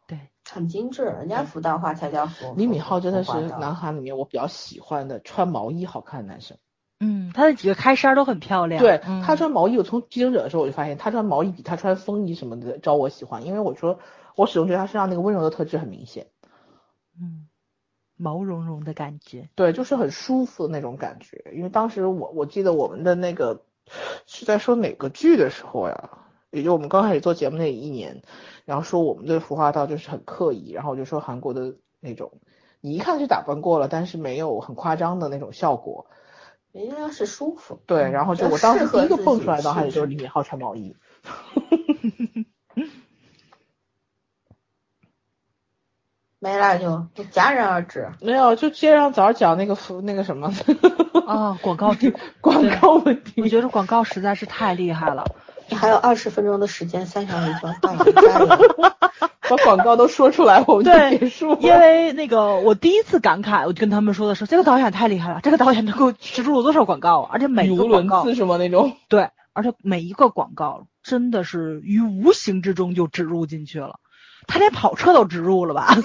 对，很精致，人家服道化才叫服。李敏镐真的是男韩里面我比较喜欢的穿毛衣好看的男生。嗯，他的几个开衫都很漂亮。对嗯他穿毛衣，我从继承者的时候我就发现他穿毛衣比他穿风衣什么的招我喜欢，因为我说我始终觉得他身上那个温柔的特质很明显。嗯，毛茸茸的感觉。对，就是很舒服的那种感觉。因为当时我我记得我们的那个是在说哪个剧的时候呀？也就我们刚开始做节目那一年，然后说我们对服化道就是很刻意，然后我就说韩国的那种，你一看就打扮过了，但是没有很夸张的那种效果。人家是舒服。对，嗯然后就我当时第一个蹦出来的脑海里是就是李敏镐穿毛衣。没了就就戛然而止。没有，就接上早上讲那个服那个什么啊，广告 题广告问题。我觉得广告实在是太厉害了。你还有二十分钟的时间，三场里就要到了，加油！把广告都说出来，我们就对结束了。因为那个我第一次感慨，我就跟他们说的是，这个导演太厉害了，这个导演能够植入了多少广告啊，而且每语无个广告伦次是吗？那种。对，而且每一个广告真的是于无形之中就植入进去了，他连跑车都植入了吧？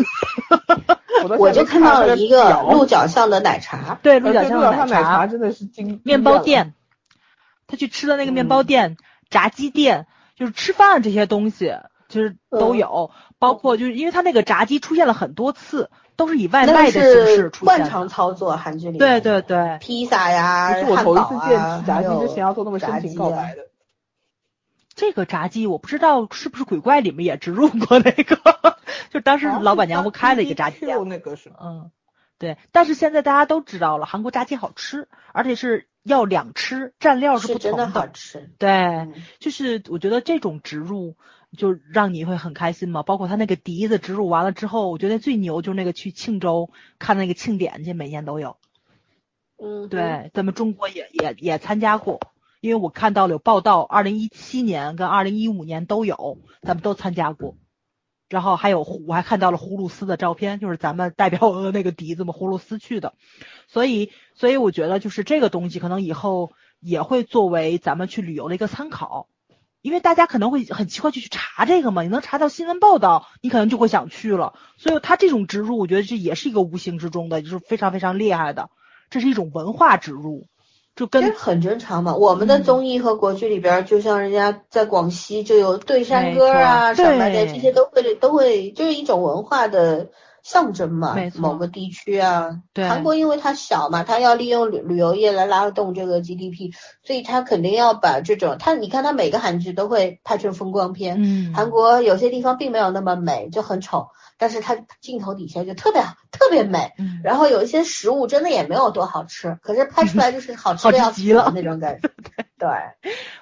我就看到了一个鹿角巷的奶茶，对，鹿鹿角巷的角巷奶茶，真的是经面包，店，他去吃的那个面包店、炸鸡店，就是吃饭这些东西，其实都有，包括就是因为他那个炸鸡出现了很多次，都是以外卖的形式出惯现的。常操作，韩剧里对面对对，披萨呀、不是我汉头一堡啊，次见炸鸡还有之前要做那么深情炸鸡啊告白的。这个炸鸡我不知道是不是鬼怪里面也植入过那个，就当时老板娘不开了一个炸鸡店那个是？嗯，对，但是现在大家都知道了，韩国炸鸡好吃，而且是要两吃，蘸料是不同是真的好吃。对，嗯就是我觉得这种植入就让你会很开心嘛。包括他那个笛子植入完了之后，我觉得最牛就是那个去庆州看那个庆典去，每年都有。嗯，对，咱们中国也也也参加过，因为我看到了有报道，二零一七年跟二零一五年都有，咱们都参加过。然后还有我还看到了葫芦丝的照片，就是咱们代表呃那个笛子嘛，葫芦丝去的。所以，所以我觉得就是这个东西可能以后也会作为咱们去旅游的一个参考，因为大家可能会很奇怪就去查这个嘛，你能查到新闻报道，你可能就会想去了。所以它这种植入，我觉得这也是一个无形之中的，就是非常非常厉害的，这是一种文化植入。就跟这很正常嘛。我们的嗯综艺和国剧里边，就像人家在广西就有对山歌啊什么的，这些都会都会就是一种文化的象征嘛某个地区啊，对韩国因为它小嘛，它要利用旅旅游业来拉动这个 GDP，所以它肯定要把这种它你看它每个韩剧都会拍成风光片。嗯韩国有些地方并没有那么美，就很丑，但是它镜头底下就特别特别美。嗯然后有一些食物真的也没有多好吃，可是拍出来就是好吃的要 极了那种感觉。对，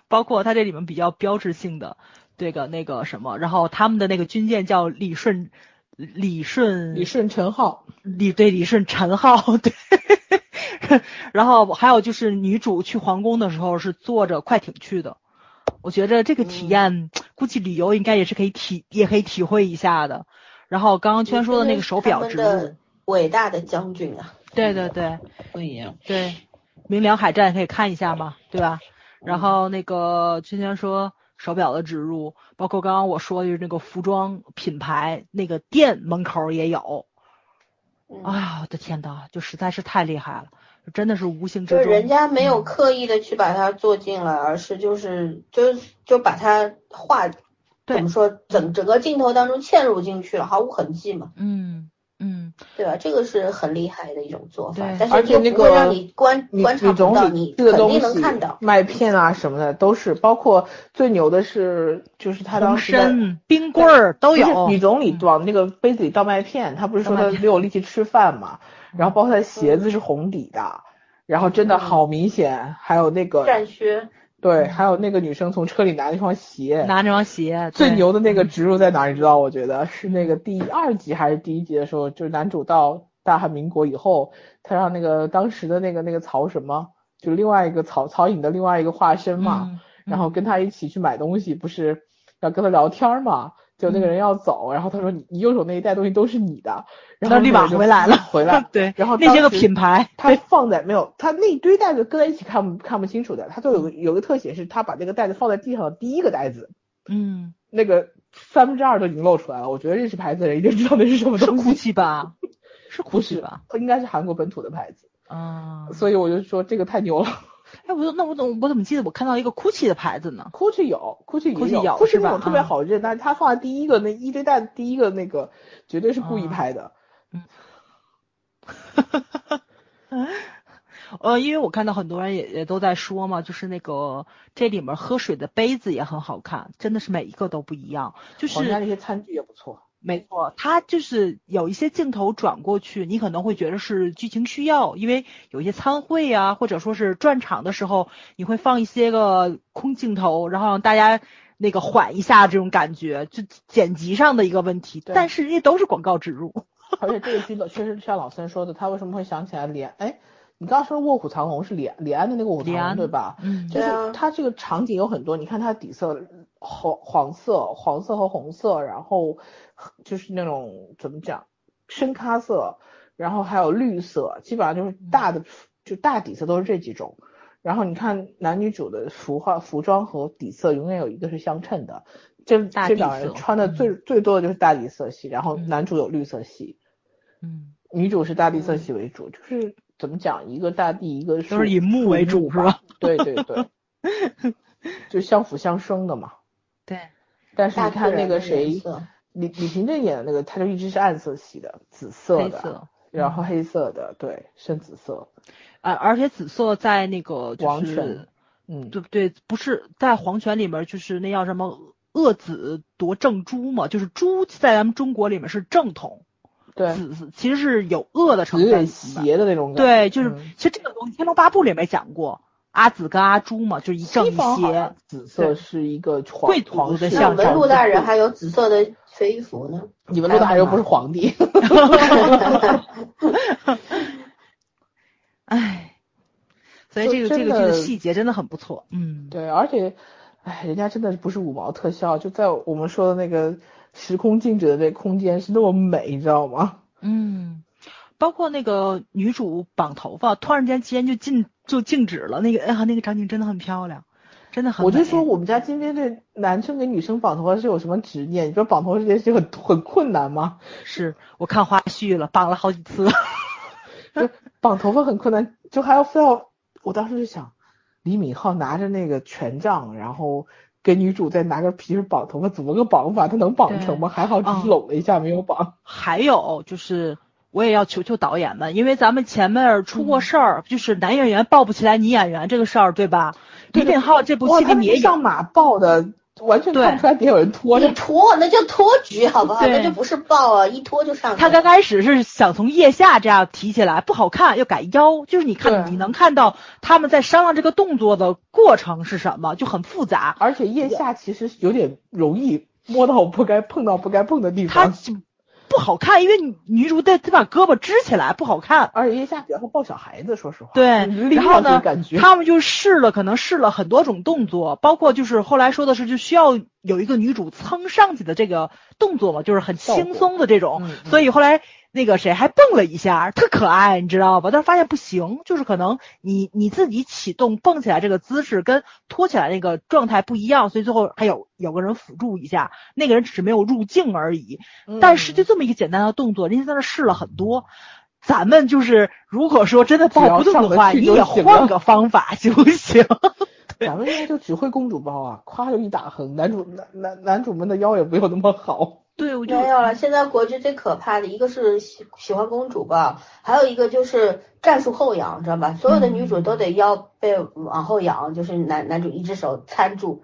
包括它这里面比较标志性的这个那个什么，然后他们的那个军舰叫李顺。李顺李顺陈浩，李对李顺陈浩对，然后还有就是女主去皇宫的时候是坐着快艇去的，我觉得这个体验、估计旅游应该也是可以体也可以体会一下的。然后刚刚圈说的那个手表植入他们的，伟大的将军啊，对对对不一样。对，明良海战可以看一下嘛，对吧？然后那个圈圈说手表的植入，包括刚刚我说的就是那个服装品牌那个店门口也有。嗯哎呀，我的天呐，就实在是太厉害了，真的是无形之中。就人家没有嗯刻意的去把它做进来，而是就是就就把它画，对怎么说整整个镜头当中嵌入进去了，毫无痕迹嘛，嗯嗯，对吧？这个是很厉害的一种做法对，但而且那个是又不会让你观李观察不李总到，理这个东你肯定能西看到。麦片啊什么的都是，包括最牛的是就是他当红时冰棍儿都有。女总理嗯往那个杯子里倒麦片，她不是说她没有力气吃饭嘛？然后包括她的鞋嗯子是红底的，然后真的好明显，还有那个战靴，对，还有那个女生从车里拿那双鞋，拿那双鞋，最牛的那个植入在哪儿？你知道？我觉得是那个第二集还是第一集的时候，就是男主到大汉民国以后，他让那个当时的那个那个曹什么，就另外一个曹曹颖的另外一个化身嘛，嗯然后跟他一起去买东西，不是要跟他聊天嘛？就那个人要走，然后他说你你右手那一袋东西都是你的，然后他立马回来了，回来，对，然后那些个品牌，他放在没有，他那一堆袋子搁在一起看不看不清楚的，他就有个有个特写是他把那个袋子放在地上的第一个袋子，嗯，那个三分之二都已经露出来了。我觉得认识牌子的人一定知道那是什么是东西。GUCCI 吧？是不 GUCCI 是吧？？应该是韩国本土的牌子，啊，所以我就说这个太牛了。哎，我那我怎么我怎么记得我看到一个 GUCCI 的牌子呢？GUCCI 有，GUCCI 也 GUCCI 有是那种特别啊好认，但是他放在第一个那一堆袋子第一个那个绝对是故意啊拍的。呃，因为我看到很多人也也都在说嘛，就是那个这里面喝水的杯子也很好看，真的是每一个都不一样。就是皇家那些餐具也不错。没错，它就是有一些镜头转过去，你可能会觉得是剧情需要，因为有一些参会啊，或者说是转场的时候，你会放一些个空镜头，然后让大家那个缓一下这种感觉，就剪辑上的一个问题。但是人家都是广告植入，而且这个剧的确实像老森说的，他为什么会想起来李安？哎，你刚刚说《卧虎藏龙》是李李安的那个《卧虎藏龙》李安对吧？嗯就是它这个场景有很多，你看它底色黄黄色、黄色和红色，然后就是那种怎么讲深咖色，然后还有绿色，基本上就是大的就大底色都是这几种。然后你看男女主的服化服装和底色永远有一个是相称的，这大这两人穿的最、最多的就是大底色系，然后嗯男主有绿色系，嗯，女主是大地色系为主，就是怎么讲，一个大地，一个都是以木为主是吧？对对对，就相辅相生的嘛。对，但是大你看那个谁李李平正演的那个，他就一直是暗色系的，紫色的，色，然后黑色的，对，深紫色，啊，而且紫色在那个就是王权嗯，对不对？不是在黄泉里面，就是那叫什么恶子夺正珠嘛，就是珠在咱们中国里面是正统，对，紫其实是有恶的成有点分。邪的那种感觉。对，就是、嗯其实这个东西《天龙八部》里面讲过，阿紫跟阿朱嘛，就是一正一邪像。紫色对是一个皇贵族的象征那我们陆大人还有紫色的飞衣服呢。你们陆大人又不是皇帝。唉，所以就这个这真个剧的的细节真的很不错。嗯，对，而且，哎，人家真的不是五毛特效，就在我们说的那个时空静止的这空间是那么美，你知道吗？嗯，包括那个女主绑头发，突然间间就静就静止了，那个哎呀，那个场景真的很漂亮，真的很。我就说我们家今天这男生给女生绑头发是有什么执念？你说绑头发这件事很很困难吗？是我看花絮了，绑了好几次。就绑头发很困难，就还要非要我当时就想，李敏镐拿着那个权杖，然后给女主再拿个皮筋绑头发，怎么个绑法？她能绑成吗？还好只是搂了一下，没有绑。还有就是，我也要求求导演们，因为咱们前面出过事儿，就是男演员抱不起来女演员这个事儿，对吧？李敏镐这部戏里面也，上马抱的，完全看不出来底下有人拖着你。拖那叫托举好不好？那就不是抱啊，一拖就上去了。他刚开始是想从腋下这样提起来，不好看，要改腰，就是你看你能看到他们在商量这个动作的过程是什么，就很复杂。而且腋下其实有点容易摸到不该碰到不该碰的地方，他就不好看，因为女女主得得把胳膊支起来，不好看。而且腋下比较像抱小孩子，说实话。对，然后呢他们就试了，可能试了很多种动作，包括就是后来说的是，就需要有一个女主蹭上去的这个动作嘛，就是很轻松的这种，嗯嗯所以后来那个谁还蹦了一下，特可爱，你知道吧？但是发现不行，就是可能你你自己启动蹦起来这个姿势跟拖起来那个状态不一样，所以最后还有有个人辅助一下，那个人只是没有入镜而已。但是就嗯这么一个简单的动作，人家在那试了很多。咱们就是，如果说真的抱不动的话，你也换个方法行 不行？咱们应该就只会公主抱啊，夸就一打横，男主男男男主们的腰也没有那么好。对，我就没有了，现在国剧最可怕的一个是喜喜欢公主吧，还有一个就是战术后仰，知道吧？所有的女主都得腰被往后仰，就是男男主一只手搀住。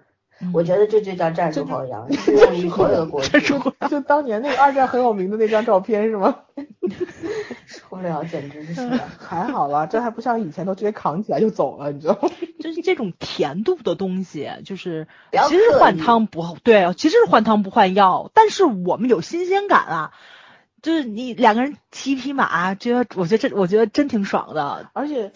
我觉得这就叫战术后仰，适用于所有的国剧。就就当年那个二战很有名的那张照片是吗？受不了，简直是。还好了，这还不像以前都直接扛起来就走了，你知道吗？就是这种甜度的东西，就是其实换汤不对，其实是换汤不换药，但是我们有新鲜感啊。就是你两个人骑匹马，觉得我觉得这我觉得真挺爽的。而且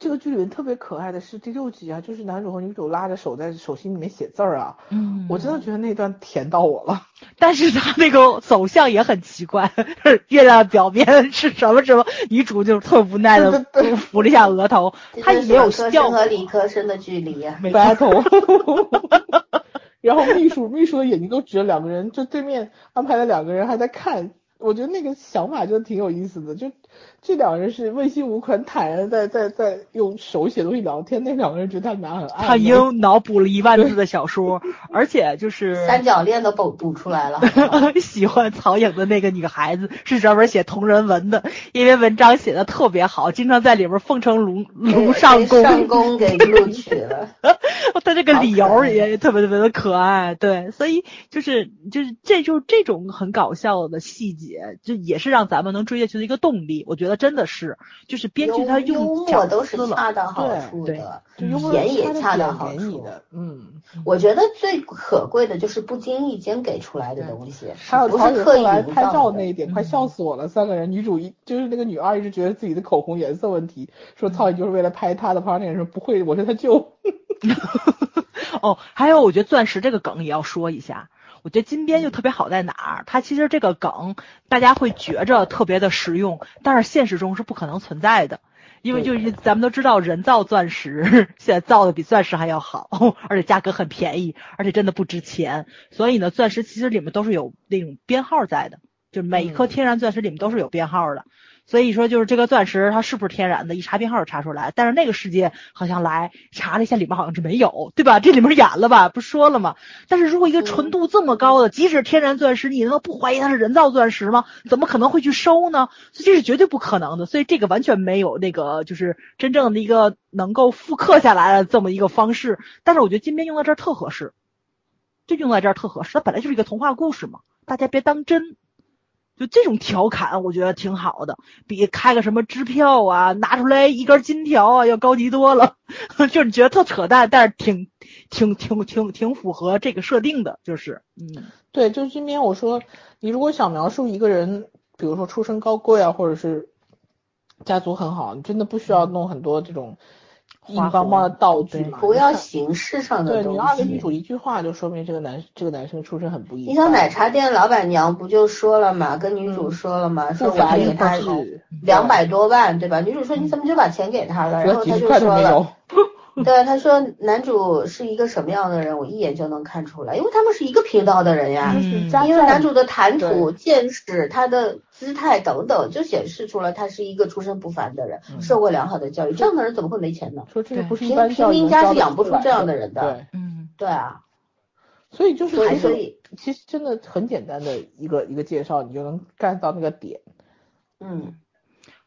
这个剧里面特别可爱的是第六集啊，就是男主和女主拉着手在手心里面写字儿啊，嗯我真的觉得那段甜到我了。但是他那个走向也很奇怪，月亮表面是什么什么，女主就特无奈的扶了一下额头，他也没有科笑生和理科生的距离呀、battle，然后秘书秘书的眼睛都直着两个人，就对面安排了两个人还在看，我觉得那个想法就挺有意思的。就这两个人是问心无愧、很坦然地在在在用手写东西聊天，那两个人觉得他们俩很爱。他已经脑补了一万字的小说，而且就是 三角恋都补补出来了。喜欢曹颖的那个女孩子是专门写同人文的，因为文章写的特别好，经常在里边奉承卢卢上宫。上宫给录取了。他这个理由也特别特别的可爱，对，所以就是就是这就是这种很搞笑的细节，就也是让咱们能追下去的一个动力。我觉得真的是，就是编剧他幽用默巧都是恰到好对处对的。就也恰到好处的，嗯。我觉得最可贵的就是不经意间给出来的东西，还有曹颖不是刻意后来拍照那一点，快笑死我了。三个人，女主一就是那个女二一直觉得自己的口红颜色问题，说曹颖就是为了拍她的，旁边那个人说不会，我是他舅。哦，还有我觉得钻石这个梗也要说一下。我觉得金边就特别好在哪儿？它其实这个梗大家会觉着特别的实用，但是现实中是不可能存在的。因为就是咱们都知道，人造钻石现在造的比钻石还要好，而且价格很便宜，而且真的不值钱。所以呢，钻石其实里面都是有那种编号在的，就每一颗天然钻石里面都是有编号的。所以说，就是这个钻石它是不是天然的，一查编号就查出来。但是那个世界好像来查了一下，里面好像是没有，对吧？这里面演了吧，不说了吗？但是如果一个纯度这么高的，即使天然钻石，你能不怀疑它是人造钻石吗？怎么可能会去收呢？所以这是绝对不可能的。所以这个完全没有那个就是真正的一个能够复刻下来的这么一个方式。但是我觉得金边用到这儿特合适，就用在这儿特合适。它本来就是一个童话故事嘛，大家别当真。就这种调侃，我觉得挺好的，比开个什么支票啊，拿出来一根金条啊，要高级多了。就是觉得特扯淡，但是挺挺挺挺挺符合这个设定的，就是嗯，对，就是今天我说，你如果想描述一个人，比如说出身高贵啊，或者是家族很好，你真的不需要弄很多这种硬邦邦的道具嘛。不要形式上的东对你二跟女。主一句话就说明这个男这个男生出身很不一样。你想奶茶店老板娘不就说了嘛，跟女主说了嘛，说我要给他两百多万，对吧？女主说你怎么就把钱给他了？然后他就说了。对，他说男主是一个什么样的人，我一眼就能看出来，因为他们是一个频道的人呀。嗯因为男主的谈吐、见识、他的姿态等等，就显示出了他是一个出身不凡的人，嗯受过良好的教育。这样的人怎么会没钱呢？说这个不是一平平民家是养不出这样的的人的对，嗯，对啊，所以就是所以这个所以其实真的很简单的一个一个介绍，你就能 get 到那个点。嗯，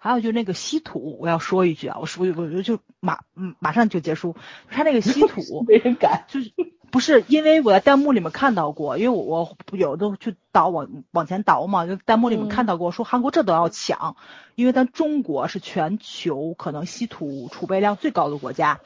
还有就是那个稀土，我要说一句啊，我说我就就马嗯马上就结束，他那个稀土 没人敢。就是不是因为我在弹幕里面看到过，因为我我有的去倒往往前倒嘛，就弹幕里面看到过说韩国这都要抢，因为咱中国是全球可能稀土储备量最高的国家，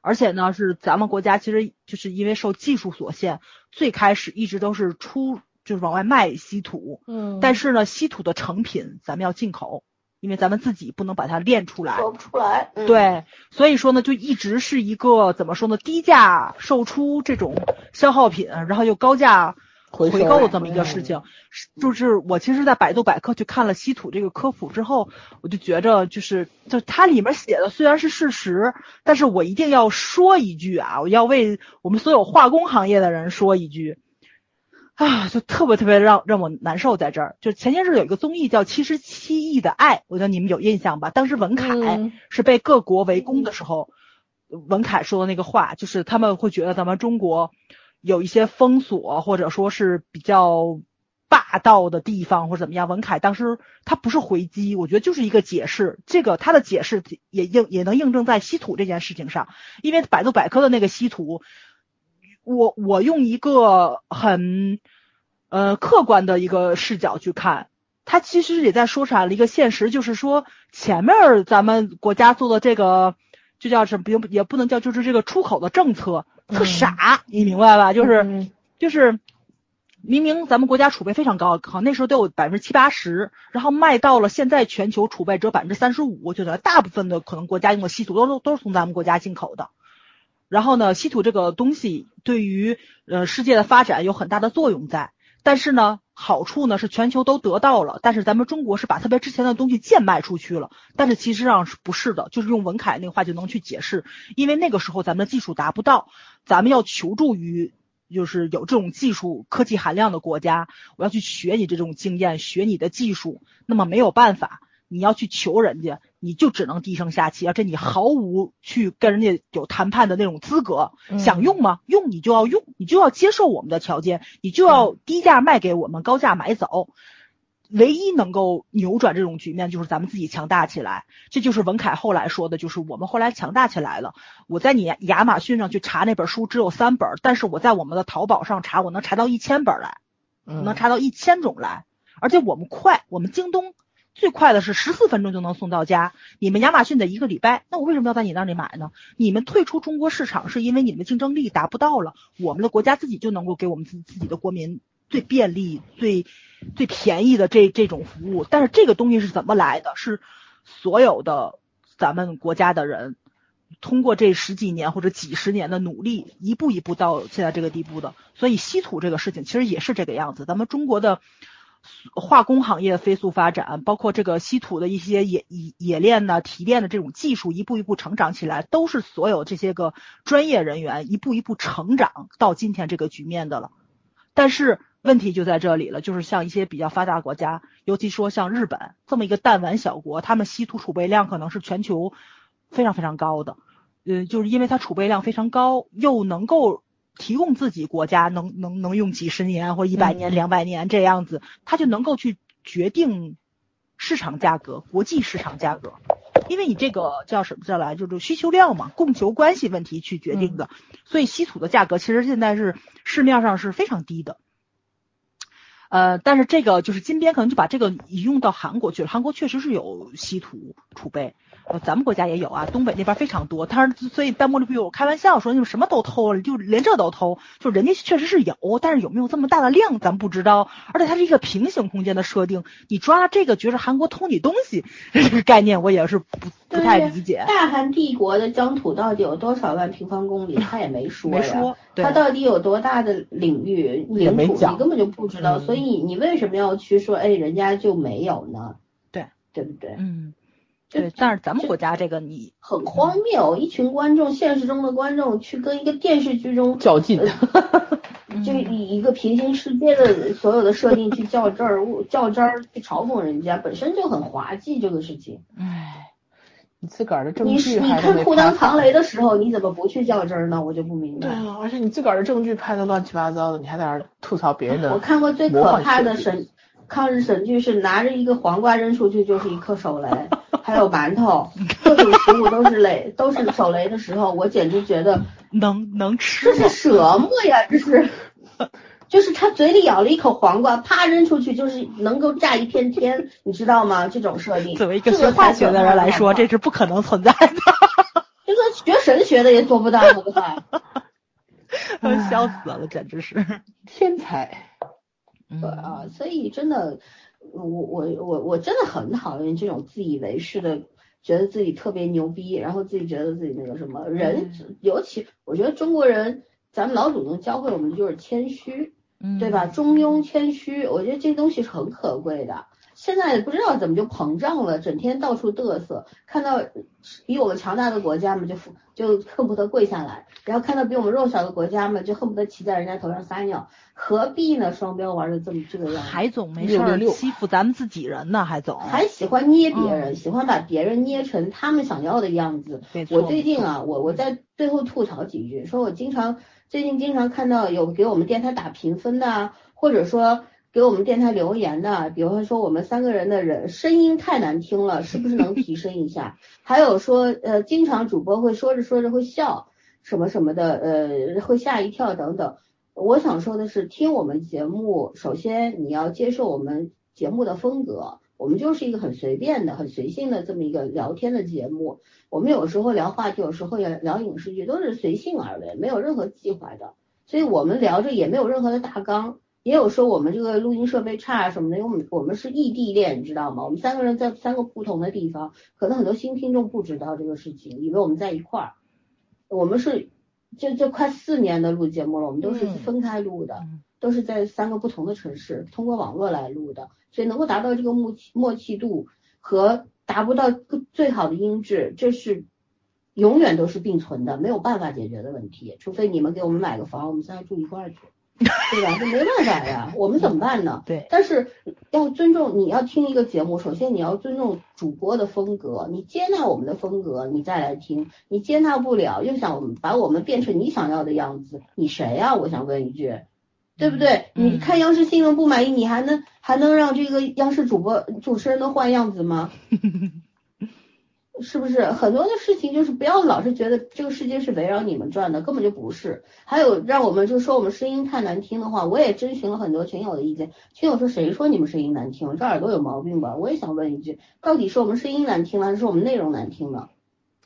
而且呢是咱们国家其实就是因为受技术所限，最开始一直都是出就是往外卖稀土，嗯。但是呢稀土的成品咱们要进口，因为咱们自己不能把它练出来，说不出来。嗯，对，所以说呢，就一直是一个怎么说呢，低价售出这种消耗品，然后又高价回购的这么一个事嗯情。是就是我其实，在百度百科去看了稀土这个科普之后，我就觉着就是就它里面写的虽然是事实，但是我一定要说一句啊，我要为我们所有化工行业的人说一句。啊，就特别特别让让我难受在这儿。就前些日有一个综艺叫《七十七亿的爱》，我觉得你们有印象吧？当时文凯嗯是被各国围攻的时候，文凯说的那个话，就是他们会觉得咱们中国有一些封锁，或者说是比较霸道的地方，或者怎么样。文凯当时他不是回击，我觉得就是一个解释。这个他的解释也应也能印证在稀土这件事情上，因为百度百科的那个稀土，我我用一个很呃客观的一个视角去看。他其实也在说出来了一个现实，就是说前面儿咱们国家做的这个，就叫什么，也不也不能叫，就是这个出口的政策特嗯傻，你明白吧？就是、嗯就是明明咱们国家储备非常高，好那时候都有百分之七八十，然后卖到了现在全球储备只有百分之三十五，就等于大部分的可能国家用的稀土都是都是从咱们国家进口的。然后呢，稀土这个东西对于呃世界的发展有很大的作用在，但是呢，好处呢是全球都得到了，但是咱们中国是把特别值钱的东西贱卖出去了，但是其实上是不是的，就是用文凯那个话就能去解释，因为那个时候咱们的技术达不到，咱们要求助于。就是有这种技术科技含量的国家，我要去学你这种经验，学你的技术，那么没有办法，你要去求人家，你就只能低声下气，而且你毫无去跟人家有谈判的那种资格。嗯想用吗？用你就要用，你就要接受我们的条件，你就要低价卖给我们，高价买走。唯一能够扭转这种局面，就是咱们自己强大起来。这就是文凯后来说的，就是我们后来强大起来了。我在你亚马逊上去查那本书只有三本，但是我在我们的淘宝上查，我能查到一千本来。嗯能查到一千种来，而且我们快，我们京东最快的是十四分钟就能送到家，你们亚马逊得一个礼拜，那我为什么要在你那里买呢？你们退出中国市场是因为你们的竞争力达不到了，我们的国家自己就能够给我们自自己的国民最便利、最最便宜的这这种服务，但是这个东西是怎么来的？是所有的咱们国家的人。通过这十几年或者几十年的努力，一步一步到现在这个地步的。所以稀土这个事情其实也是这个样子。咱们中国的化工行业飞速发展，包括这个稀土的一些冶冶冶炼呢、提炼的这种技术，一步一步成长起来，都是所有这些个专业人员一步一步成长到今天这个局面的了。但是问题就在这里了，就是像一些比较发达国家，尤其说像日本这么一个弹丸小国，他们稀土储备量可能是全球非常非常高的。嗯，就是因为它储备量非常高，又能够提供自己国家能能能用几十年或一百年、嗯两百年这样子，它就能够去决定市场价格、国际市场价格。因为你这个叫什么叫来，就是需求量嘛，供求关系问题去决定的，所以稀土的价格其实现在是市面上是非常低的。呃，但是这个就是金边可能就把这个移用到韩国去了，韩国确实是有稀土储备，呃，咱们国家也有啊，东北那边非常多。但是所以弹幕里不有开玩笑说你们什么都偷了，就连这都偷，就人家确实是有，但是有没有这么大的量咱不知道。而且它是一个平行空间的设定，你抓了这个觉着韩国偷你东西这个概念，我也是不不太理解。大韩帝国的疆土到底有多少万平方公里？他也没说呀。没说，对它到底有多大的领域领土，你根本就不知道。嗯所以你你为什么要去说，哎，人家就没有呢？对，对不对？嗯，对，但是咱们国家这个你很荒谬，一群观众，现实中的观众去跟一个电视剧中较劲，就以一个平行世界的所有的设定去较真儿、较真儿去嘲讽人家，本身就很滑稽。这个事情，唉，你自个儿的证你你据还都看裤裆扛雷的时候，你怎么不去较真儿呢？我就不明白。对啊，而且你自个儿的证据拍的乱七八糟的，你还在那儿吐槽别人的。我看过最可怕的神抗日神剧是拿着一个黄瓜扔出去就是一颗手雷，还有馒头，各种食物都是雷，都是手雷的时候，我简直觉得能能吃这是吗？什么呀？这是，就是他嘴里咬了一口黄瓜，啪扔出去就是能够炸一片天，你知道吗？这种设定，作为一个学化学的人来说，这这是不可能存在的，就 算学神学的也做不到，好不好？笑死了，简直是。天才。嗯对啊，所以真的，我我我我真的很讨厌这种自以为是的，觉得自己特别牛逼，然后自己觉得自己那个什么人，尤其我觉得中国人，咱们老祖宗教会我们就是谦虚，嗯对吧？中庸谦虚，我觉得这东西是很可贵的。现在不知道怎么就膨胀了，整天到处嘚瑟，看到比我们强大的国家们就就恨不得跪下来，然后看到比我们弱小的国家们就恨不得骑在人家头上撒尿，何必呢？双标玩的这么这个样子，海总没事儿欺负咱们自己人呢，海总。还喜欢捏别人，嗯喜欢把别人捏成他们想要的样子。我最近啊，我我在最后吐槽几句，说我经常最近经常看到有给我们电台打评分的，或者说给我们电台留言的，比方说我们三个人的人声音太难听了，是不是能提升一下？还有说呃，经常主播会说着说着会笑，什么什么的，呃，会吓一跳等等。我想说的是，听我们节目，首先你要接受我们节目的风格，我们就是一个很随便的、很随性的这么一个聊天的节目。我们有时候聊话题，有时候也聊影视剧，都是随性而为，没有任何计划的。所以我们聊着也没有任何的大纲。也有说我们这个录音设备差什么的，因为我们我们是异地恋，你知道吗？我们三个人在三个不同的地方，可能很多新听众不知道这个事情，以为我们在一块儿。我们是这这快四年的录节目了，我们都是嗯分开录的，嗯都是在三个不同的城市，通过网络来录的，所以能够达到这个默契默契度和达不到最好的音质，这是永远都是并存的，没有办法解决的问题，除非你们给我们买个房，我们三个住一块儿去，对吧？这没办法呀，我们怎么办呢？对，但是要尊重，你要听一个节目，首先你要尊重主播的风格，你接纳我们的风格，你再来听。你接纳不了，又想把我们变成你想要的样子，你谁呀、我想问一句，对不对？嗯你看央视新闻不满意，你还能还能让这个央视主播主持人都换样子吗？是不是很多的事情就是不要老是觉得这个世界是围绕你们转的，根本就不是。还有让我们就说我们声音太难听的话，我也征询了很多群友的意见。群友说谁说你们声音难听？这耳朵有毛病吧？我也想问一句，到底是我们声音难听了，还是我们内容难听呢？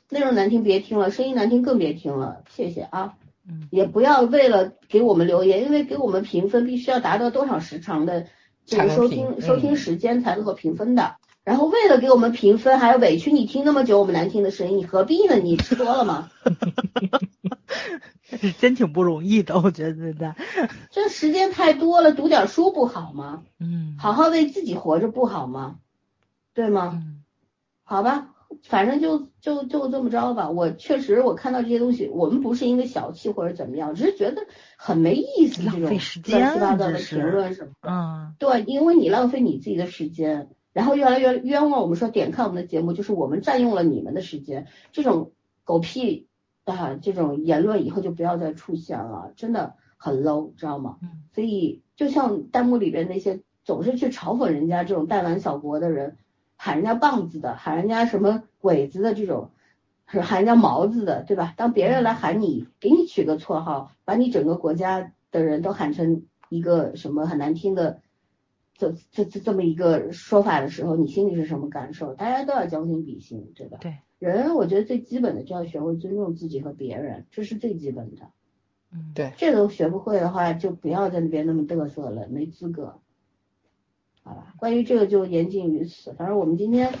内容难听别听了，声音难听更别听了。谢谢啊。嗯也不要为了给我们留言，因为给我们评分必须要达到多少时长的这个收听收听嗯时间才能够评分的。然后为了给我们评分，还要委屈你听那么久我们难听的声音，你何必呢？你吃多了吗？是 真挺不容易的，我觉得现在。这时间太多了，读点书不好吗？嗯，好好为自己活着不好吗？对吗？嗯好吧，反正就就就这么着吧。我确实我看到这些东西，我们不是因为小气或者怎么样，只是觉得很没意思，浪这种费时间乱七八糟的评论什么的。嗯对，因为你浪费你自己的时间，然后越来越冤枉我们说点看我们的节目，就是我们占用了你们的时间，这种狗屁啊，这种言论以后就不要再出现了，真的很 low，知道吗？嗯所以就像弹幕里边那些总是去嘲讽人家这种弹丸小国的人，喊人家棒子的，喊人家什么鬼子的这种，是喊人家毛子的，对吧？当别人来喊你，给你取个绰号，把你整个国家的人都喊成一个什么很难听的。这这这这么一个说法的时候，你心里是什么感受？大家都要将心比心，对吧？对，人我觉得最基本的就要学会尊重自己和别人，这是最基本的。嗯，对，这都学不会的话，就不要在那边那么嘚瑟了，没资格。好吧，关于这个就言尽于此。反正我们今天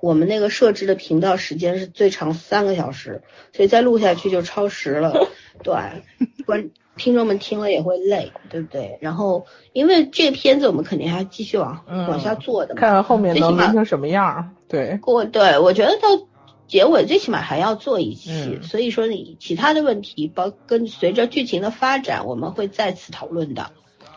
我们那个设置的频道时间是最长三个小时，所以再录下去就超时了。对，观听众们听了也会累，对不对？然后因为这个片子我们肯定还继续往、嗯往下做的嘛，看看后面能录成什么样儿。对，我对我觉得到结尾最起码还要做一期，嗯所以说你其他的问题，包跟随着剧情的发展，我们会再次讨论的。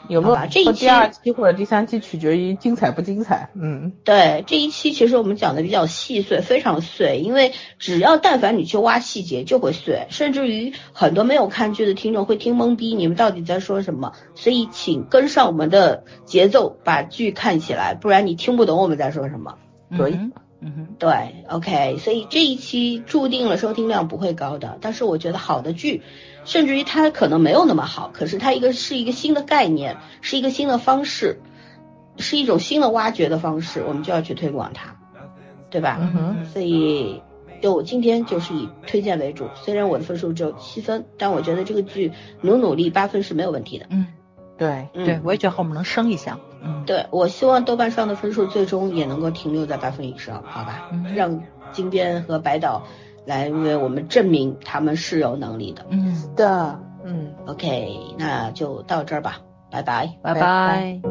有没有好吧这一期第二期或者第三期取决于精彩不精彩？嗯，对这一期，其实我们讲的比较细碎，非常碎，因为只要但凡你去挖细节，就会碎，甚至于很多没有看剧的听众会听懵逼，你们到底在说什么？所以请跟上我们的节奏，把剧看起来，不然你听不懂我们在说什么。可以嗯嗯哼，对，OK，所以这一期注定了收听量不会高的，但是我觉得好的剧，甚至于它可能没有那么好，可是它一个是一个新的概念，是一个新的方式，是一种新的挖掘的方式，我们就要去推广它，对吧？嗯，所以就我今天就是以推荐为主，虽然我的分数只有七分，但我觉得这个剧努努力八分是没有问题的。嗯，对，嗯、对，我也觉得后面能升一下。嗯，对，我希望豆瓣上的分数最终也能够停留在八分以上，好吧？嗯让金边和白岛来为我们证明他们是有能力的。嗯，的，嗯。OK，那就到这儿吧，拜拜。拜拜